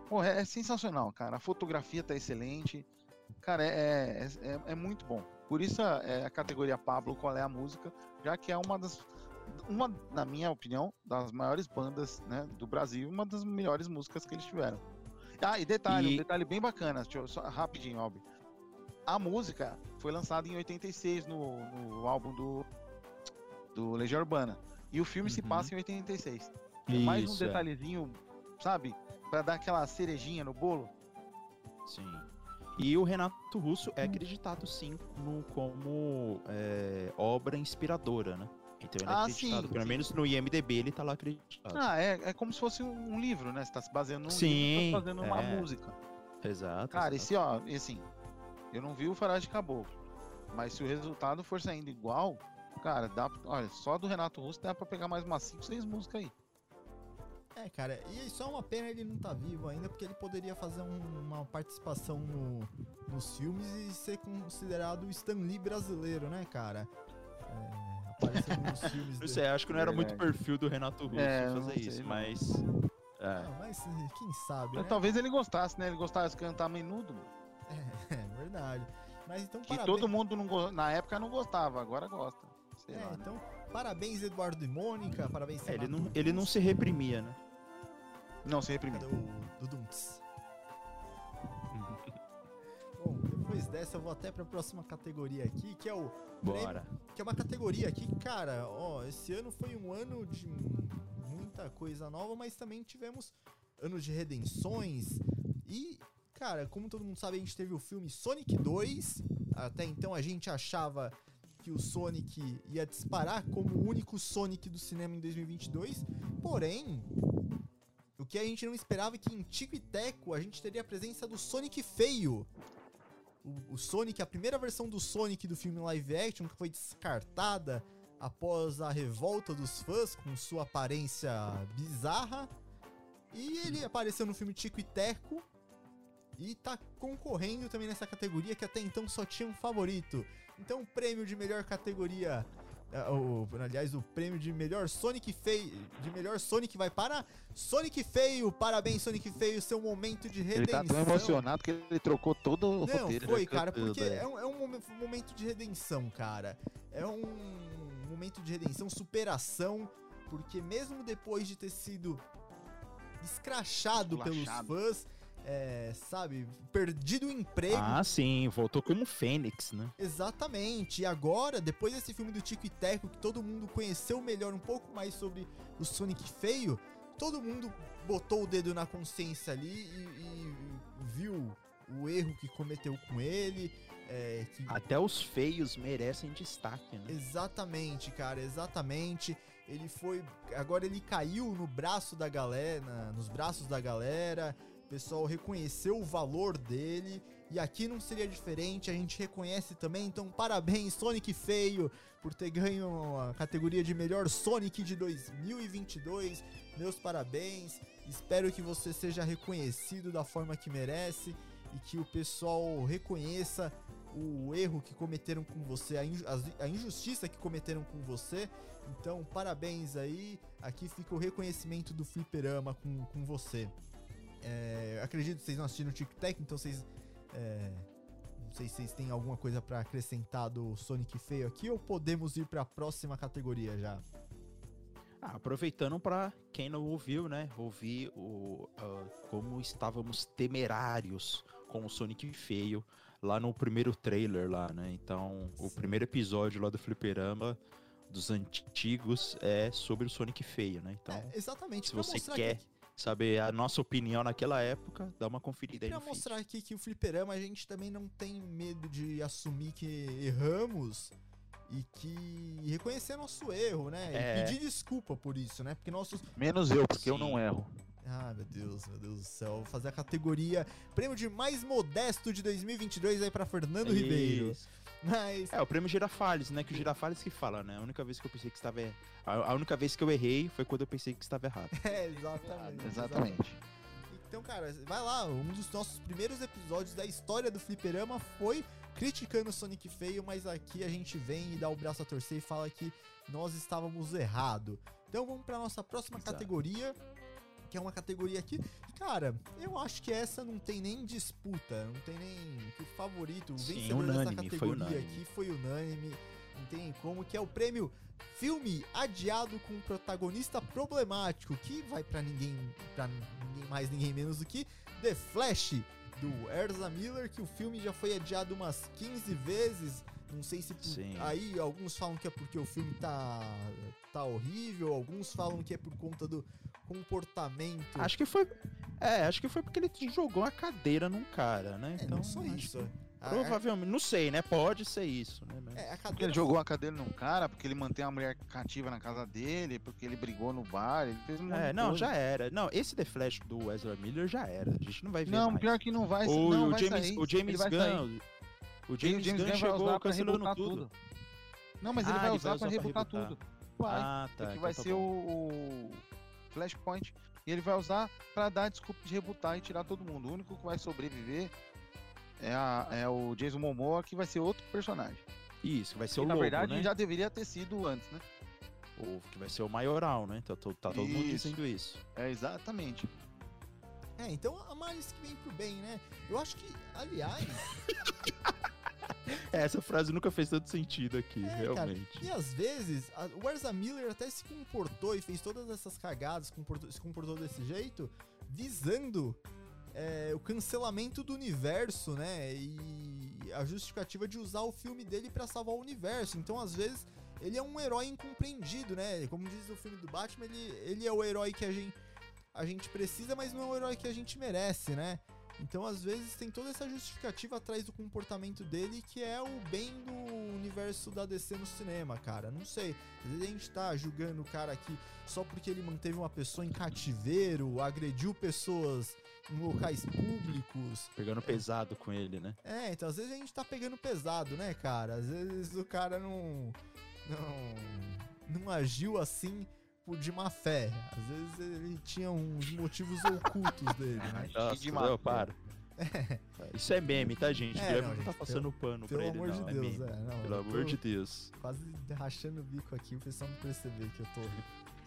Pô, é, é sensacional, cara. A fotografia tá excelente. Cara, é, é, é- é muito bom. Por isso a, é a categoria Pablo, qual é a música, já que é uma das, uma, na minha opinião, das maiores bandas né, do Brasil, uma das melhores músicas que eles tiveram. Ah, e detalhe, E- um detalhe bem bacana, deixa eu, só rapidinho, Albi. A música foi lançada em 86 no, no álbum do, do Legião Urbana. E o filme se Uhum. passa em 86. É mais um Isso, detalhezinho, sabe? Pra dar aquela cerejinha no bolo. Sim. E o Renato Russo é acreditado, sim, no, como é, obra inspiradora, né? Então ele é Ah, acreditado. sim, Pelo sim. menos no IMDB ele tá lá acreditado. Ah, é, é como se fosse um, livro, né? Você tá se baseando num Sim, livro, tá fazendo uma é. música. Exato. Cara, exato. esse, ó, e assim, eu não vi o Farage Caboclo, mas se o resultado for saindo igual, cara, dá, olha, só do Renato Russo dá pra pegar mais umas 5, 6 músicas aí. É, cara, e só uma pena ele não tá vivo ainda, porque ele poderia fazer um- uma participação no- nos filmes e ser considerado o Stan Lee brasileiro, né, cara? É, aparecendo nos filmes Não sei, acho que não era muito perfil do Renato Russo É, não fazer sei, isso, não. mas. É. Ah, mas eh, quem sabe, né? talvez ele gostasse, né? Ele gostasse de cantar menudo, mano. É verdade. Mas então, que parabéns. todo mundo não na época não gostava, agora gosta. Sei É, lá, né? então, parabéns, Eduardo e Mônica, parabéns, É, ele, não, ele não se reprimia, né? Não, se reprimiu. Cadê o Dudunts? Bom, depois dessa eu vou até pra próxima categoria aqui, que é o Bora. que é uma categoria aqui, cara, ó, esse ano foi um ano de muita coisa nova, mas também tivemos anos de redenções e, cara, como todo mundo sabe, a gente teve o filme Sonic 2, até então a gente achava que o Sonic ia disparar como o único Sonic do cinema em 2022, porém, que a gente não esperava que em Tico e Teco a gente teria a presença do Sonic feio, o, o Sonic, a primeira versão do Sonic do filme live action, que foi descartada após a revolta dos fãs com sua aparência bizarra. E ele apareceu no filme Tico e Teco. E tá concorrendo também nessa categoria que até então só tinha um favorito. Então o prêmio de melhor categoria. Ah, o- aliás, o prêmio de melhor Sonic feio. De melhor Sonic vai para Sonic Feio. Parabéns, Sonic Feio, seu momento de Ele redenção. tá tão emocionado que ele trocou todo o Não, roteiro. foi, cara, porque é. é um, é um momen- momento de redenção, cara. É um momento de redenção, superação, porque mesmo depois de ter sido escrachado pelos fãs, é, sabe, perdido o emprego. Ah, sim, voltou como Fênix, né? Exatamente. E agora, depois desse filme do Tico e Teco, que todo mundo conheceu melhor um pouco mais sobre o Sonic feio, todo mundo botou o dedo na consciência ali e, e viu o erro que cometeu com ele. É, que... Até os feios merecem destaque, né? Exatamente, cara, exatamente. Ele foi. Agora ele caiu no braço da galera, nos braços da galera. Pessoal reconheceu o valor dele. E aqui não seria diferente, a gente reconhece também. Então, parabéns, Sonic Feio, por ter ganho a categoria de melhor Sonic de 2022. Meus parabéns. Espero que você seja reconhecido da forma que merece e que o pessoal reconheça o erro que cometeram com você, a injustiça que cometeram com você. Então, parabéns aí. Aqui fica o reconhecimento do Fliperama com, com você. É, acredito que vocês não assistiram o Tic Tac, então vocês. É, não sei se vocês têm alguma coisa para acrescentar do Sonic Feio aqui ou podemos ir para a próxima categoria já. Ah, aproveitando para quem não ouviu, né? Ouvir o, uh, como estávamos temerários com o Sonic Feio lá no primeiro trailer lá, né? Então, o primeiro episódio lá do Fliperama dos antigos é sobre o Sonic Feio, né? Então, é, exatamente. Se você quer que... saber a nossa opinião naquela época, dá uma conferida aí pra mostrar feed. aqui que o Fliperama a gente também não tem medo de assumir que erramos e que reconhecer nosso erro, né? É. E pedir desculpa por isso, né? Porque nossos. Menos eu, porque Sim. eu não erro. Ah, meu Deus, meu Deus do céu. Vou fazer a categoria prêmio de mais modesto de 2022 aí para Fernando Isso. Ribeiro. Mas... É, o prêmio Girafales, né? Que o Girafales que fala, né? A única vez que eu pensei que estava er... A única vez que eu errei foi quando eu pensei que estava errado. É, exatamente. exatamente. Então, cara, vai lá. Um dos nossos primeiros episódios da história do Fliperama foi criticando o Sonic feio, mas aqui a gente vem e dá o braço a torcer e fala que nós estávamos errado. Então vamos para nossa próxima Exato. categoria, que é uma categoria aqui. Cara, eu acho que essa não tem nem disputa, não tem nem que o favorito, o Sim, vencedor unânime, dessa categoria aqui foi unânime. Não tem como, que é o prêmio Filme Adiado com Protagonista Problemático, que vai para ninguém, para ninguém mais, ninguém menos do que The Flash, do Erza Miller, que o filme já foi adiado umas 15 vezes. Não sei se por... aí alguns falam que é porque o filme tá tá horrível, alguns falam que é por conta do comportamento. Acho que foi é, acho que foi porque ele jogou a cadeira num cara, né? É, então, não só isso. Provavelmente, não sei, né? Pode ser isso, né? Mas... É, cadeira... Porque ele jogou a cadeira num cara, porque ele mantém a mulher cativa na casa dele, porque ele brigou no bar, ele fez um É, não, coisa. já era. Não, esse The Flash do Ezra Miller já era. A gente não vai ver Não, mais. pior que não vai, o, não o vai James, sair. O James Gunn... O James, James Gunn, chegou cancelando tudo. tudo. Não, mas ele ah, vai usar ele vai pra rebutar tudo. Vai. Ah, tá. Que então vai tá ser o Flashpoint. E ele vai usar para dar desculpa de rebutar e tirar todo mundo. O único que vai sobreviver é, a, é o Jason Momoa, que vai ser outro personagem. Isso, vai ser o Na Lobo, verdade, né? já deveria ter sido antes, né? Ou que vai ser o maioral, né? Tá, tá todo isso. mundo dizendo isso. É, exatamente. É, então a mais que vem pro bem, né? Eu acho que, aliás. Essa frase nunca fez tanto sentido aqui, é, realmente. Cara, e às vezes, o Erza Miller até se comportou e fez todas essas cagadas, comportou, se comportou desse jeito, visando é, o cancelamento do universo, né? E a justificativa de usar o filme dele para salvar o universo. Então, às vezes, ele é um herói incompreendido, né? Como diz o filme do Batman, ele, ele é o herói que a gente, a gente precisa, mas não é o herói que a gente merece, né? Então, às vezes, tem toda essa justificativa atrás do comportamento dele que é o bem do universo da DC no cinema, cara. Não sei. Às vezes a gente tá julgando o cara aqui só porque ele manteve uma pessoa em cativeiro, agrediu pessoas em locais públicos. Pegando pesado com ele, né? É, então às vezes a gente tá pegando pesado, né, cara? Às vezes o cara não. Não. Não agiu assim por de má fé. Às vezes ele tinha uns motivos ocultos dele, né? Nossa, de má para. É. Isso é meme, tá, gente? É, não, não tá passando pano pelo pra ele, amor não. De é Deus, é, não, pelo amor de Deus. Quase rachando o bico aqui, o pessoal não perceber que eu tô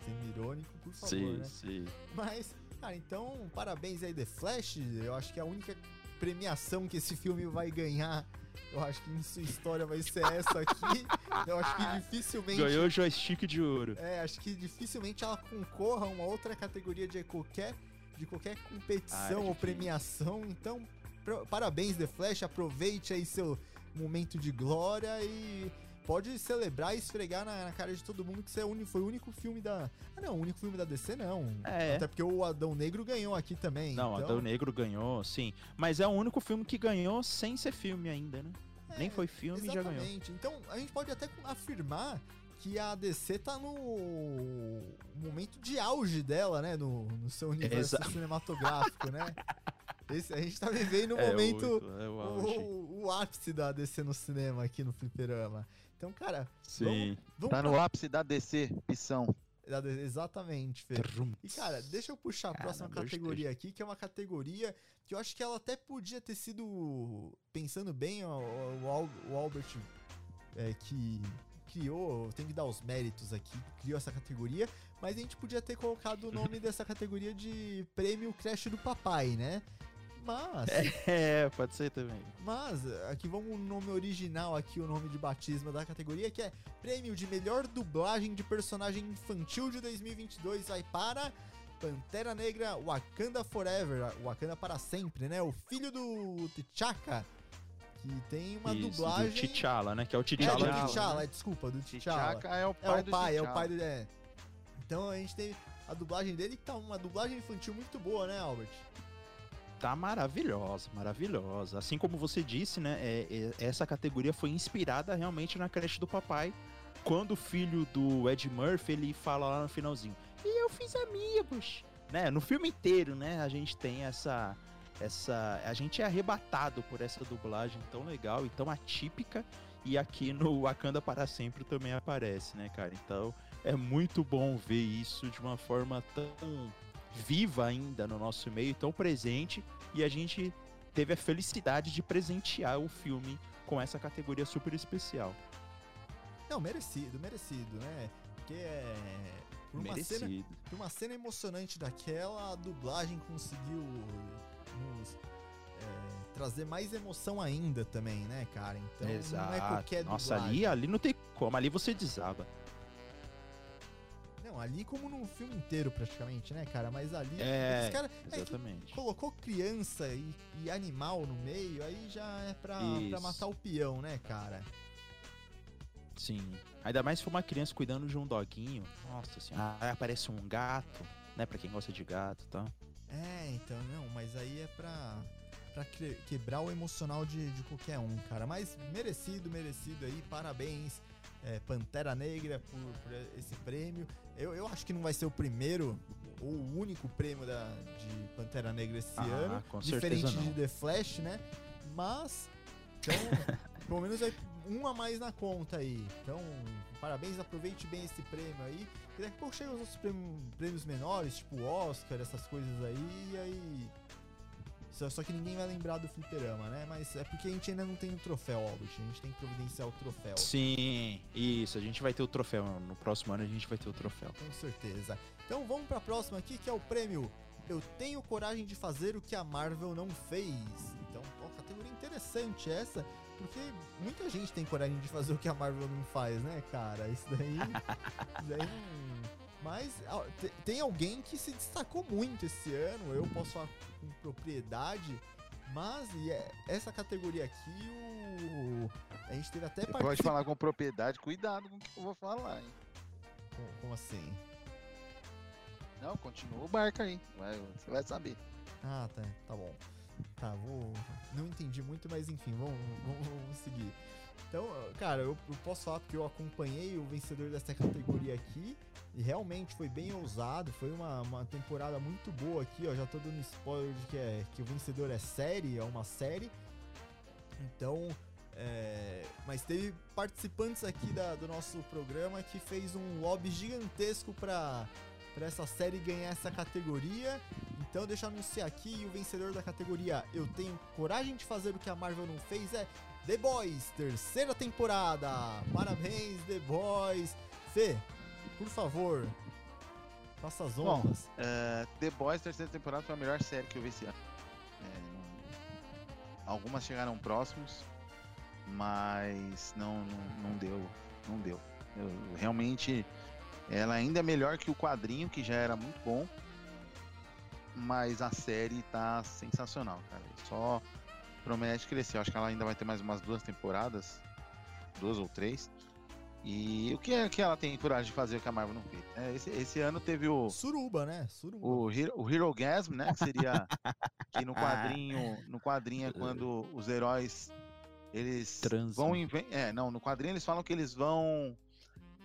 sendo irônico, por favor, sim, né? Sim, Mas, cara, então, parabéns aí, The Flash. Eu acho que é a única premiação que esse filme vai ganhar eu acho que em sua história vai ser essa aqui. Eu acho que dificilmente. Ganhou o joystick de ouro. É, acho que dificilmente ela concorra a uma outra categoria de qualquer, de qualquer competição ah, é ou premiação. Então, parabéns, The Flash. Aproveite aí seu momento de glória e pode celebrar e esfregar na, na cara de todo mundo que isso é o uni- foi o único filme da. Ah, não, o único filme da DC não. É. Até porque o Adão Negro ganhou aqui também. Não, então, Adão Negro ganhou, sim. Mas é o único filme que ganhou sem ser filme ainda, né? é, Nem foi filme e já ganhou. Exatamente. Então a gente pode até afirmar que a DC tá no momento de auge dela, né? No, no seu universo Exa- cinematográfico, né? Esse, a gente tá vivendo um É, momento. o- é o. o, o ápice da DC no cinema aqui no Fliperama. Então, cara, Sim. vamos Tá pra- no ápice da DC, missão. Exatamente, Fê. E, cara, deixa eu puxar a próxima categoria aqui, que é uma categoria que eu acho que ela até podia ter sido, pensando bem, o, o o Albert é, que criou, tem que dar os méritos aqui, criou essa categoria, mas a gente podia ter colocado o nome dessa categoria de Prêmio Crash do Papai, né? Mas, É, pode ser também. mas, aqui vamos o nome original aqui, o nome de batismo da categoria, que é Prêmio de Melhor Dublagem de Personagem Infantil de 2022, vai para Pantera Negra Wakanda Forever, Wakanda para sempre, né? O filho do T'Chaka, que tem uma Isso, dublagem... do T'Challa, né? Que é o É, T'Challa. do T'Challa, T'Challa, é, desculpa, do T'Challa. T'Chaka é o É pai o do pai, é o pai do... É. Então a gente tem a dublagem dele, que tá uma dublagem infantil muito boa, né, Albert? Tá maravilhosa, maravilhosa. Assim como você disse, né? é- é- essa categoria foi inspirada realmente na creche do papai. Quando o filho do Ed Murphy ele fala lá no finalzinho, e eu fiz amigos. Né? No filme inteiro, né? A gente tem essa. essa a gente é arrebatado por essa dublagem tão legal e tão atípica. E aqui no Wakanda para sempre também aparece, né, cara? Então é muito bom ver isso de uma forma tão viva ainda no nosso meio, tão presente, e a gente teve a felicidade de presentear o filme com essa categoria super especial. Não, merecido, merecido, né? Porque é... Por uma, cena, Merecido. por uma cena emocionante daquela, a dublagem conseguiu nos é, trazer mais emoção ainda também, né, cara? Então Exato. não é qualquer Nossa, dublagem. ali, ali não tem como, ali você desaba. Ali como num filme inteiro praticamente, né, cara? Mas ali... É, cara, é Exatamente. colocou criança e, e animal no meio, aí já é pra, pra matar o peão, né, cara? Sim. Ainda mais se for uma criança cuidando de um doguinho. Nossa senhora. Aí aparece um gato, né? Pra quem gosta de gato e tal. É, então, não, mas aí é pra, que- quebrar o emocional de, de qualquer um, cara. Mas merecido, merecido aí, parabéns, é, Pantera Negra, por, por esse prêmio. Eu, eu acho que não vai ser o primeiro ou o único prêmio da, de Pantera Negra esse Ah, ano, com diferente certeza de não. The Flash, né? Mas, então, pelo menos é um a mais na conta aí. Então, parabéns, aproveite bem esse prêmio aí. E daqui a pouco chegam os outros prêmios, prêmios menores, tipo Oscar, essas coisas aí, e aí. Só, só que ninguém vai lembrar do fliperama, né? Mas é porque a gente ainda não tem o troféu, Albert. A gente tem que providenciar o troféu. Sim, isso. A gente vai ter o troféu. No próximo ano a gente vai ter o troféu. Com certeza. Então vamos pra próxima aqui, que é o prêmio Eu Tenho Coragem de Fazer o que a Marvel Não Fez. Então, ó, categoria interessante essa, porque muita gente tem coragem de fazer o que a Marvel não faz, né, cara? Isso daí. isso daí não. Mas ó, te- tem alguém que se destacou muito esse ano, eu posso falar com propriedade, mas e é- essa categoria aqui, o. A gente teve até pode falar com propriedade, cuidado com o que eu vou falar, hein? Como, como assim? Não, continua o barco aí. vai- você vai saber. Ah, tá, tá bom. Tá, vou. Não entendi muito, mas enfim, vamos, vamos, vamos seguir. Então, cara, eu, eu posso falar porque eu acompanhei o vencedor dessa categoria aqui e realmente foi bem ousado. Foi uma, uma temporada muito boa aqui, ó. Já tô dando spoiler de que, é, que o vencedor é série, é uma série. Então, é, mas teve participantes aqui da- do nosso programa que fez um lobby gigantesco pra, pra essa série ganhar essa categoria. Então deixa eu anunciar aqui o vencedor da categoria Eu Tenho Coragem de Fazer o que a Marvel não fez é The Boys, terceira temporada. Parabéns, The Boys. Fê, por favor, faça as Bom, honras. É, The Boys, terceira temporada, foi a melhor série que eu vi esse ano. É, Algumas chegaram próximos, mas não, não, não deu. Não deu. Eu- realmente, ela ainda é melhor que o quadrinho, que já era muito bom. Mas a série tá sensacional, cara. Só promete crescer. Eu acho que ela ainda vai ter mais umas duas temporadas. Duas ou três. E o que é que ela tem coragem de fazer que a Marvel não fez? É, esse, esse ano teve o, Suruba, né? Suruba. o, Hero, o Hero Gasm, né? Que seria que no quadrinho, no quadrinho é quando os heróis eles Transam. vão é, não, no quadrinho eles falam que eles vão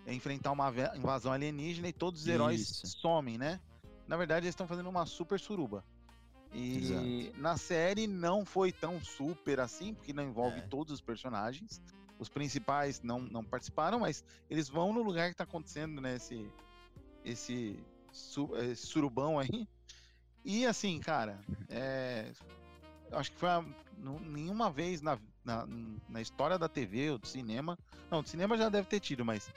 enfrentar uma invasão alienígena e todos os heróis Isso. somem, né? Na verdade, eles estão fazendo uma super suruba. E Exato. na série não foi tão super assim, porque não envolve É. todos os personagens. Os principais não, não participaram, mas eles vão no lugar que tá acontecendo, né? Esse, esse, su- esse surubão aí. E assim, cara, é, acho que foi a, nenhuma vez na, na, na história da TV ou do cinema. Não, do cinema já deve ter tido, mas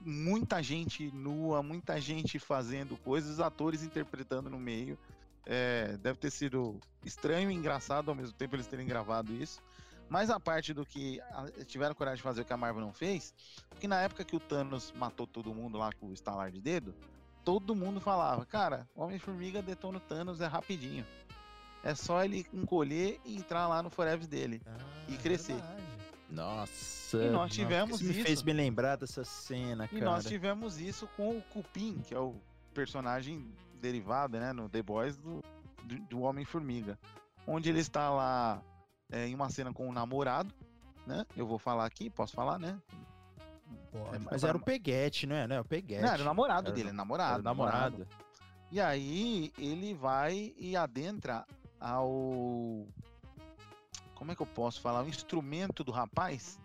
muita gente nua, muita gente fazendo coisas, atores interpretando no meio. É, deve ter sido estranho e engraçado ao mesmo tempo eles terem gravado isso. Mas a parte do que tiveram coragem de fazer o que a Marvel não fez, porque na época que o Thanos matou todo mundo lá com o estalar de dedo, todo mundo falava, cara, o Homem-Formiga detona o Thanos é rapidinho. É só ele encolher e entrar lá no Forever dele. Ah, e crescer. verdade. Nossa. E nós nossa, tivemos isso me fez me lembrar dessa cena, E cara. nós tivemos isso com o Cupim, que é o personagem derivado, né, no The Boys do, do, do Homem-Formiga. Onde ele está lá é, em uma cena com o namorado, né? Eu vou falar aqui, posso falar, né? Pode. É, Mas era o Peguete, não é? Não, é o Peguete. Não, era o namorado Era dele, o- namorado. Era o namorado. E aí ele vai e adentra ao. Como é que eu posso falar? O instrumento do rapaz?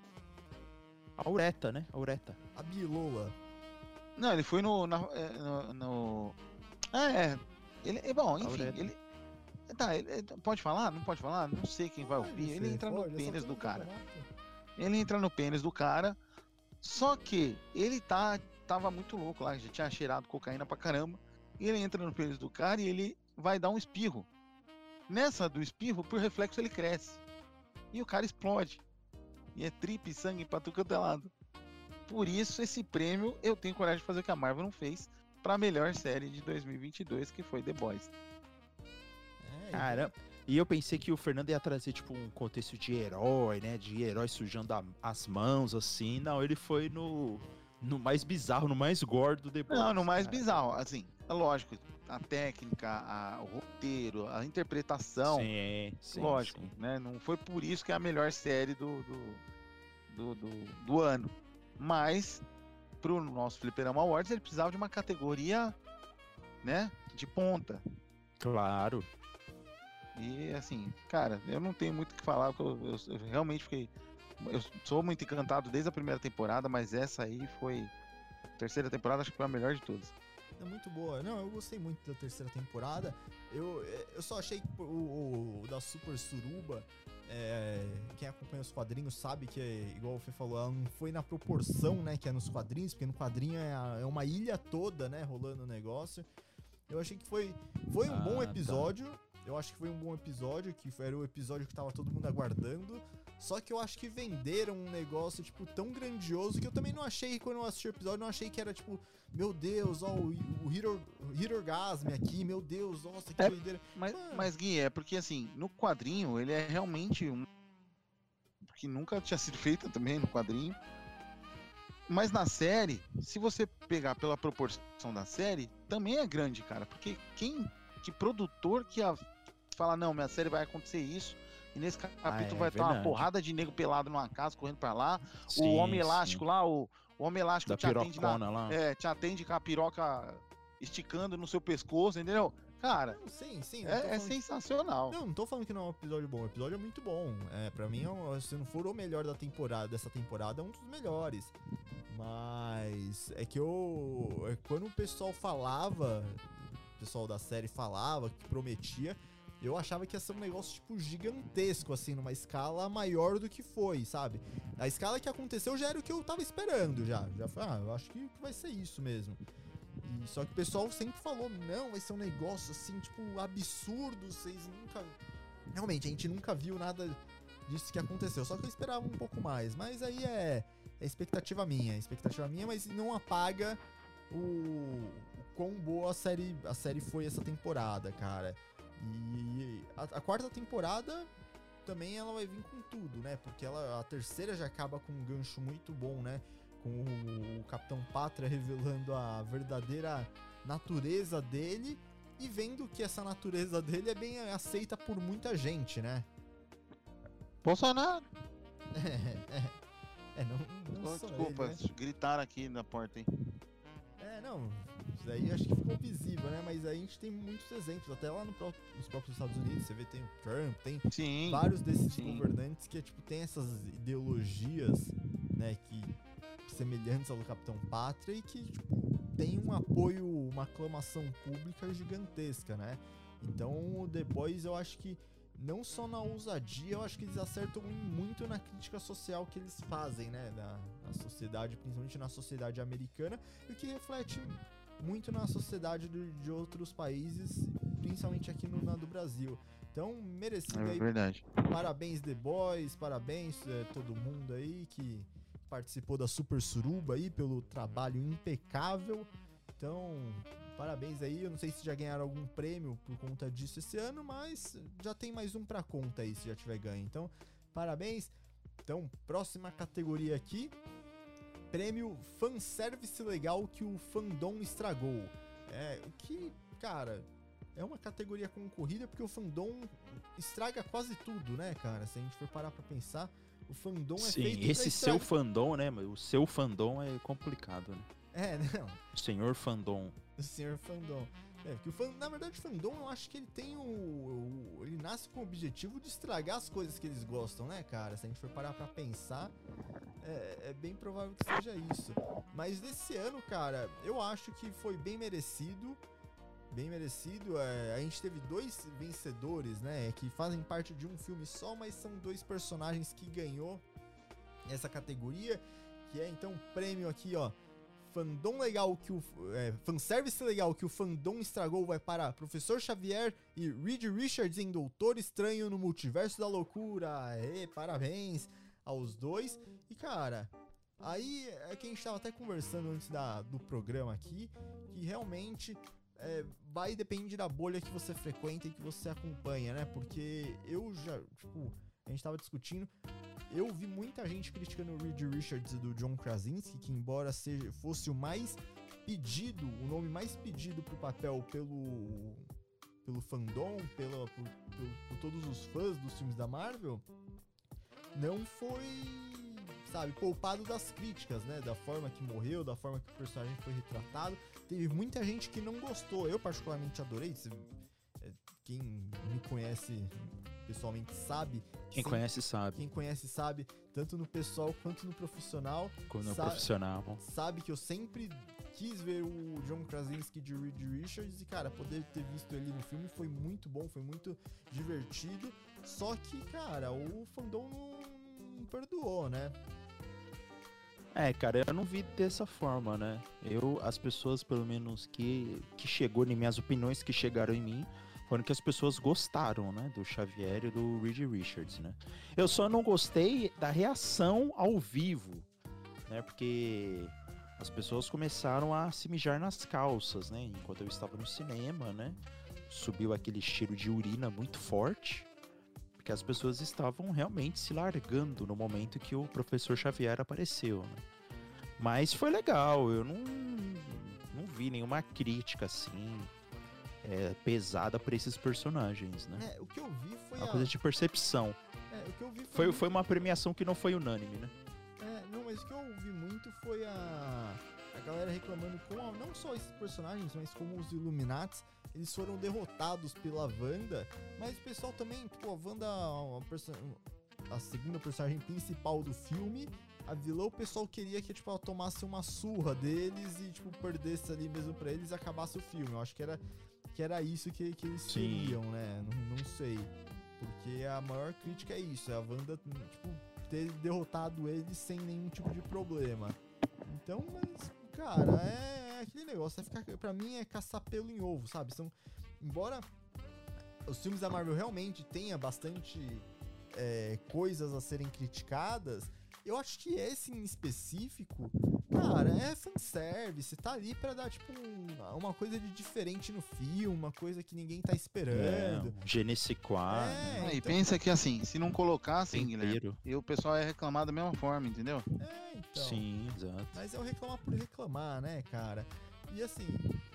A Ureta, né? A Ureta. A Bilola. Não, ele foi no. na- é, no, no- é. Ele, é bom, enfim, ele. Tá, ele, pode falar? Não pode falar? Não sei quem vai ouvir. Ele entra no pênis do cara. Ele entra no pênis do cara. Só que ele tá, tava muito louco lá, já tinha cheirado cocaína pra caramba. E ele entra no pênis do cara e ele vai dar um espirro. Nessa do espirro, por reflexo, ele cresce. E o cara explode. E é tripe, sangue pra tudo quanto é lado. Por isso, esse prêmio eu tenho coragem de fazer o que a Marvel não fez pra melhor série de 2022, que foi The Boys. É, Caramba. E eu pensei que o Fernando ia trazer, tipo, um contexto de herói, né? De herói sujando a- as mãos, assim. Não, ele foi no, no mais bizarro, no mais gordo do The Boys. Não, no mais cara. bizarro, assim, é lógico, a técnica, a- o roteiro, a interpretação, Sim, sim. lógico, sim. né? Não foi por isso que é a melhor série do, do, do, do- do ano. Mas, pro nosso Fliperama Awards, ele precisava de uma categoria, né, de ponta. Claro. E, assim, cara, eu não tenho muito o que falar, porque eu, eu- eu realmente fiquei... Eu sou muito encantado desde a primeira temporada, mas essa aí foi... Terceira temporada, acho que foi a melhor de todas. É muito boa. Não, eu gostei muito da terceira temporada. Eu, eu só achei que o, o- o da Super Suruba, é, quem acompanha os quadrinhos sabe que, é, igual o Fê falou, ela não foi na proporção né, que é nos quadrinhos, porque no quadrinho é, a- é uma ilha toda, né, rolando o negócio. Eu achei que foi, foi um Ah, bom tá. episódio. Eu acho que foi um bom episódio, que foi- era o episódio que tava todo mundo aguardando. Só que eu acho que venderam um negócio, tipo, tão grandioso que eu também não achei, quando eu assisti o episódio, não achei que era, tipo, meu Deus, ó, o, o Hero, Hero Orgasm aqui, meu Deus, nossa, que É. doideira. Mas, Mano. mas Gui, é porque assim, no quadrinho ele é realmente um. que nunca tinha sido feita também no quadrinho. Mas na série, se você pegar pela proporção da série, também é grande, cara. Porque quem. Que produtor que a, fala, não, minha série vai acontecer isso. E nesse capítulo é vai estar uma verdade. porrada de nego pelado numa casa correndo pra lá. o Sim, Homem sim. Elástico lá, o, o Homem Elástico Da te atende na, lá. é, te atende com a piroca esticando no seu pescoço, entendeu? Cara, Não, sim, sim. não é, é falando que- sensacional. Não, não tô falando que não é um episódio bom. O episódio é muito bom. É, pra mim, é um- se não for o melhor da temporada, dessa temporada, é um dos melhores. Mas é que eu. é quando o pessoal falava, o pessoal da série falava, que prometia, eu achava que ia ser um negócio, tipo, gigantesco, assim, numa escala maior do que foi, sabe? A escala que aconteceu já era o que eu tava esperando, já. Já foi, ah, eu acho que vai ser isso mesmo. E, só que o pessoal sempre falou, não, vai ser um negócio assim, tipo, absurdo, vocês nunca. Realmente, a gente nunca viu nada disso que aconteceu. Só que eu esperava um pouco mais. Mas aí é, é expectativa minha, é expectativa minha, mas não apaga o, o quão boa a série, a série foi essa temporada, cara. E a, a quarta temporada também ela vai vir com tudo, né? Porque ela, a terceira já acaba com um gancho muito bom, né? com o Capitão Pátria revelando a verdadeira natureza dele e vendo que essa natureza dele é bem aceita por muita gente, né? Bolsonaro! É, é, é não, não só desculpa, ele, né? gritaram aqui na porta, hein? É, não, isso daí acho que ficou visível, né? Mas aí a gente tem muitos exemplos, até lá no pró- nos próprios Estados Unidos, você vê, tem o Trump, tem Sim. vários desses sim. governantes que, tipo, tem essas ideologias, né, que semelhantes ao do Capitão Pátria e que, tipo, tem um apoio, uma aclamação pública gigantesca, né? Então, Boys, eu acho que não só na ousadia, eu acho que eles acertam muito na crítica social que eles fazem, né, sociedade, principalmente na sociedade americana, e o que reflete muito na sociedade do- de outros países, principalmente aqui no na do Brasil. Então, merecido É aí verdade. Parabéns, The Boys, parabéns é, todo mundo aí que participou da Super Suruba aí pelo trabalho impecável. Então, parabéns aí. Eu não sei se já ganharam algum prêmio por conta disso esse ano, mas já tem mais um pra conta aí se já tiver ganho. Então, parabéns. Então, próxima categoria aqui. Prêmio Fanservice Legal que o fandom estragou. É, o que, cara, é uma categoria concorrida porque o fandom estraga quase tudo, né, cara? Se a gente for parar pra pensar, o fandom é Sim, feito esse seu fandom, né? O seu fandom é complicado, né? É, não. O senhor fandom. O senhor fandom. É, porque o fan... na verdade o fandom eu acho que ele tem o... o- Ele nasce com o objetivo de estragar as coisas que eles gostam, né, cara? Se a gente for parar pra pensar, é, é bem provável que seja isso. Mas desse ano, cara, eu acho que foi bem merecido. Bem merecido. É, a gente teve dois vencedores, né? Que fazem parte de um filme só, mas são dois personagens que ganhou essa categoria. Que é então prêmio aqui, ó. Fandom legal que o. É, fanservice legal que o fandom estragou vai para Professor Xavier e Reed Richards em Doutor Estranho no Multiverso da Loucura. Parabéns aos dois. E cara, aí é que a gente tava até conversando antes da, do programa aqui, que realmente é, vai depender da bolha que você frequenta e que você acompanha, né? Porque eu já, tipo, a gente tava discutindo, eu vi muita gente criticando o Reed Richards e do John Krasinski, que embora seja, fosse o mais pedido, o nome mais pedido pro papel pelo pelo fandom, pela, por, por- por todos os fãs dos filmes da Marvel, não foi, sabe, poupado das críticas, né? Da forma que morreu, da forma que o personagem foi retratado. Teve muita gente que não gostou. Eu, particularmente, adorei. É, Quem me conhece pessoalmente sabe. Quem sempre- conhece sabe. Quem conhece sabe, tanto no pessoal quanto no profissional, Quando é um sabe- profissional. sabe que eu sempre quis ver o John Krasinski de Reed Richards e, cara, poder ter visto ele no filme foi muito bom, foi muito divertido. Só que, cara, o fandom não, não perdoou, né? É, cara, eu não vi dessa forma, né? Eu, as pessoas, pelo menos, que, que chegou em minhas opiniões que chegaram em mim, foram que as pessoas gostaram, né? Do Xavier e do Reed Richards, né? Eu só não gostei da reação ao vivo, né? Porque as pessoas começaram a se mijar nas calças, né? Enquanto eu estava no cinema, né? Subiu aquele cheiro de urina muito forte. Porque as pessoas estavam realmente se largando no momento que o professor Xavier apareceu. Né? Mas foi legal, eu não, não vi nenhuma crítica assim é, pesada para esses personagens, né? É, o que eu vi foi Uma a... coisa de percepção. é, o que eu vi Foi, foi uma premiação que não foi unânime, né? É, não, mas o que eu ouvi muito foi a, a galera reclamando com a- não só esses personagens, mas como os Illuminati, eles foram derrotados pela Wanda, mas o pessoal também, tipo, a Wanda, a, perso- a segunda personagem principal do filme, a vilã, o pessoal queria que, tipo, ela tomasse uma surra deles e, tipo, perdesse ali mesmo pra eles e acabasse o filme. Eu acho que era, que era isso que, que eles Sim. queriam, né? Não, não sei. Porque a maior crítica é isso, é a Wanda, tipo, ter derrotado eles sem nenhum tipo de problema. Então, mas, cara, é aquele negócio, é ficar, pra mim é caçar pelo em ovo, sabe? São, embora os filmes da Marvel realmente tenha bastante é, coisas a serem criticadas, eu acho que esse em específico cara, é fanservice, tá ali pra dar, tipo, um- uma coisa de diferente no filme, uma coisa que ninguém tá esperando. É, Je ne sais quoi, né? É, Aí então- pensa que assim, se não colocassem, Guilherme, e o pessoal ia reclamar da mesma forma, entendeu? É, então. Sim, exato. Mas é o reclamar por reclamar, né, cara? E assim,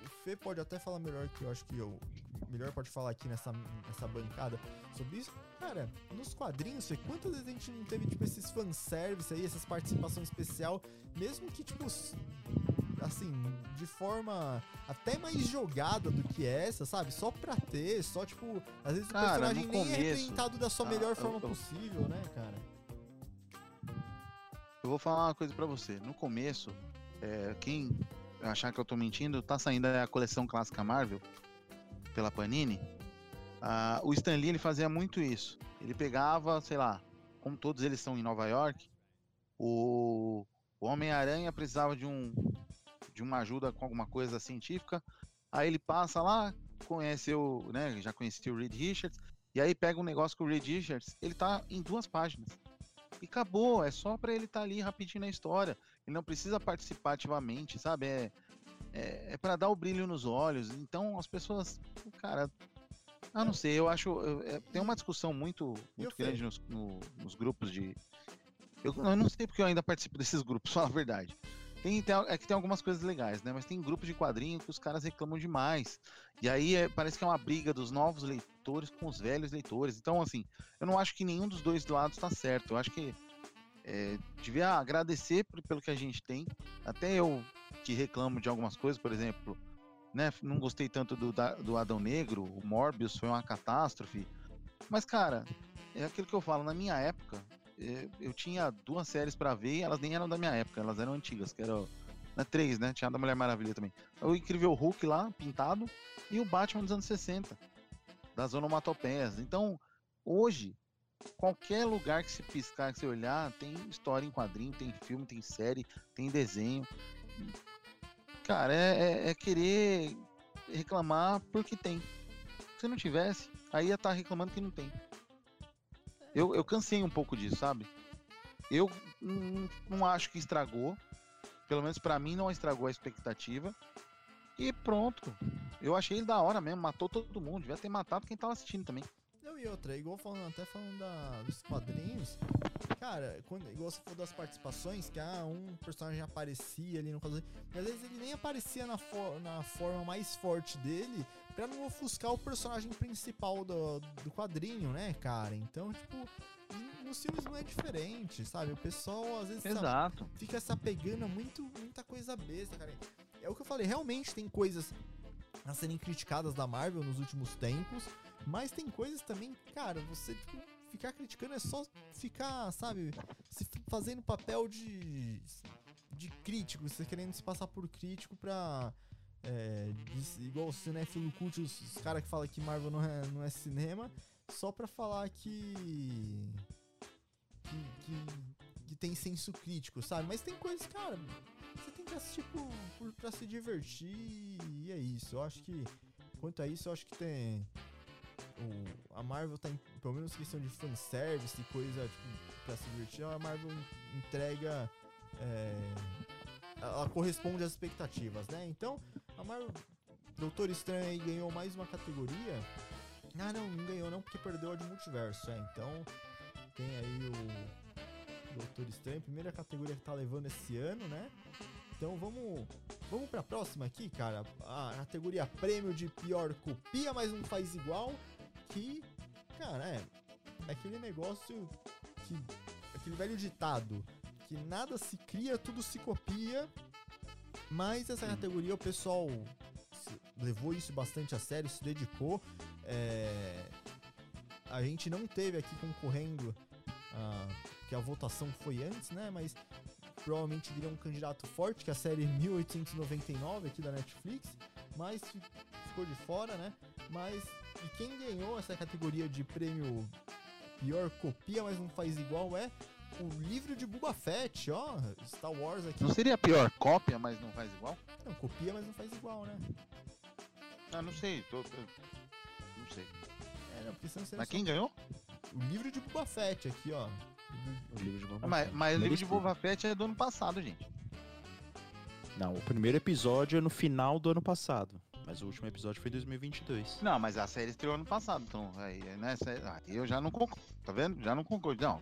o Fê pode até falar melhor que eu acho que eu. Melhor pode falar aqui nessa, nessa bancada sobre isso. Cara, nos quadrinhos, quantas vezes a gente não teve, tipo, esses fanservice aí, essas participações especial, mesmo que, tipo, assim, de forma até mais jogada do que essa, sabe? Só pra ter, só, tipo, às vezes Cara, o personagem nem é começo- representado da sua Ah, melhor eu- forma eu- possível, né, cara? Eu vou falar uma coisa pra você. No começo, é, quem achar que eu tô mentindo, tá saindo a coleção clássica Marvel pela Panini. Ah, o Stan Lee ele fazia muito isso. Ele pegava, sei lá, como todos eles estão em Nova York, o, o Homem-Aranha precisava de um de uma ajuda com alguma coisa científica. Aí ele passa lá, conhece o, né, já conhecia o Reed Richards, e aí pega um negócio com o Reed Richards, ele tá em duas páginas. E acabou, é só pra ele estar ali rapidinho na história. Ele não precisa participar ativamente, sabe? É, é, é para dar o brilho nos olhos. Então as pessoas, cara, ah, não sei, eu acho. eu- é, tem uma discussão muito, muito grande nos, no- nos grupos de. Eu, eu não sei porque eu ainda participo desses grupos, fala a verdade. Tem, tem, é que tem algumas coisas legais, né? Mas tem grupos de quadrinho que os caras reclamam demais. E aí é- parece que é uma briga dos novos leitores com os velhos leitores. Então, assim, eu não acho que nenhum dos dois lados está certo. Eu acho que é, devia agradecer por- pelo que a gente tem. Até eu que reclamo de algumas coisas, por exemplo, né? Não gostei tanto do, do Adão Negro, o Morbius foi uma catástrofe. Mas, cara, é aquilo que eu falo, na minha época, eh, eu tinha duas séries pra ver e elas nem eram da minha época, elas eram antigas, que eram né, três, né? Tinha a da Mulher Maravilha também. O Incrível Hulk lá, pintado, e o Batman dos anos 60, das onomatopeias. Então, hoje, qualquer lugar que se piscar, que você olhar, tem história em quadrinho, tem filme, tem série, tem desenho. Cara, é, é- é querer reclamar porque tem. Se não tivesse, aí ia estar reclamando que não tem. Eu, eu cansei um pouco disso, sabe? Eu não, não acho que estragou. Pelo menos pra mim não estragou a expectativa. E pronto. Eu achei ele da hora mesmo, matou todo mundo. Devia ter matado quem tava assistindo também. Não, e outra, igual falando, até falando da, dos quadrinhos, cara, quando, igual você falou das participações, que ah, um personagem aparecia ali no quadrinho, e às vezes ele nem aparecia na, for- na forma mais forte dele, pra não ofuscar o personagem principal do, do quadrinho, né, cara? Então, tipo, nos filmes não é diferente, sabe? O pessoal às vezes Exato. fica se apegando a muito, muita coisa besta, cara. É o que eu falei, realmente tem coisas a serem criticadas da Marvel nos últimos tempos, mas tem coisas também, cara, você tipo, ficar criticando é só ficar, sabe, se fazendo papel de de crítico, você querendo se passar por crítico pra é, igual o cinéfilo cult, os, os caras que falam que Marvel não é, não é cinema, só pra falar que que, que, que tem senso crítico, sabe? Mas tem coisas, cara, você tem que assistir por, por, pra se divertir e é isso. Eu acho que, quanto a isso, eu acho que tem. O, a Marvel tá, em, pelo menos questão de fanservice e coisa, tipo, pra se divertir, a Marvel en- entrega. é, ela corresponde às expectativas, né? Então, a Marvel. Doutor Estranho aí ganhou mais uma categoria. Ah, não, não ganhou não, porque perdeu a de multiverso, é. Então, tem aí o Doutor Estranho, primeira categoria que tá levando esse ano, né? Então vamos, vamos pra próxima aqui, cara. A categoria prêmio de pior copia, mas não faz igual. Que, cara, é, é aquele negócio que. aquele velho ditado. Que nada se cria, tudo se copia. Mas essa categoria o pessoal levou isso bastante a sério, se dedicou. É, a gente não teve aqui concorrendo, ah, que a votação foi antes, né? Mas provavelmente viria um candidato forte, que é a série 1899 aqui da Netflix, mas fi- ficou de fora, né? Mas e quem ganhou essa categoria de prêmio pior copia, mas não faz igual é o livro de Boba Fett, ó, Star Wars aqui. Não seria a pior cópia, mas não faz igual? Não, copia, mas não faz igual, né? Ah, não sei. tô- tô- Não sei. É, não, porque senão você Mas quem ganhou? o livro de Boba Fett aqui, ó. O livro de Boba Mas, Fett. mas o livro de. Boba Fett é do ano passado, gente. Não, o primeiro episódio é no final do ano passado. Mas o último episódio foi em 2022. Não, mas a série estreou ano passado, então aí, né, aí eu já não concordo, tá vendo? Já não concordo, não.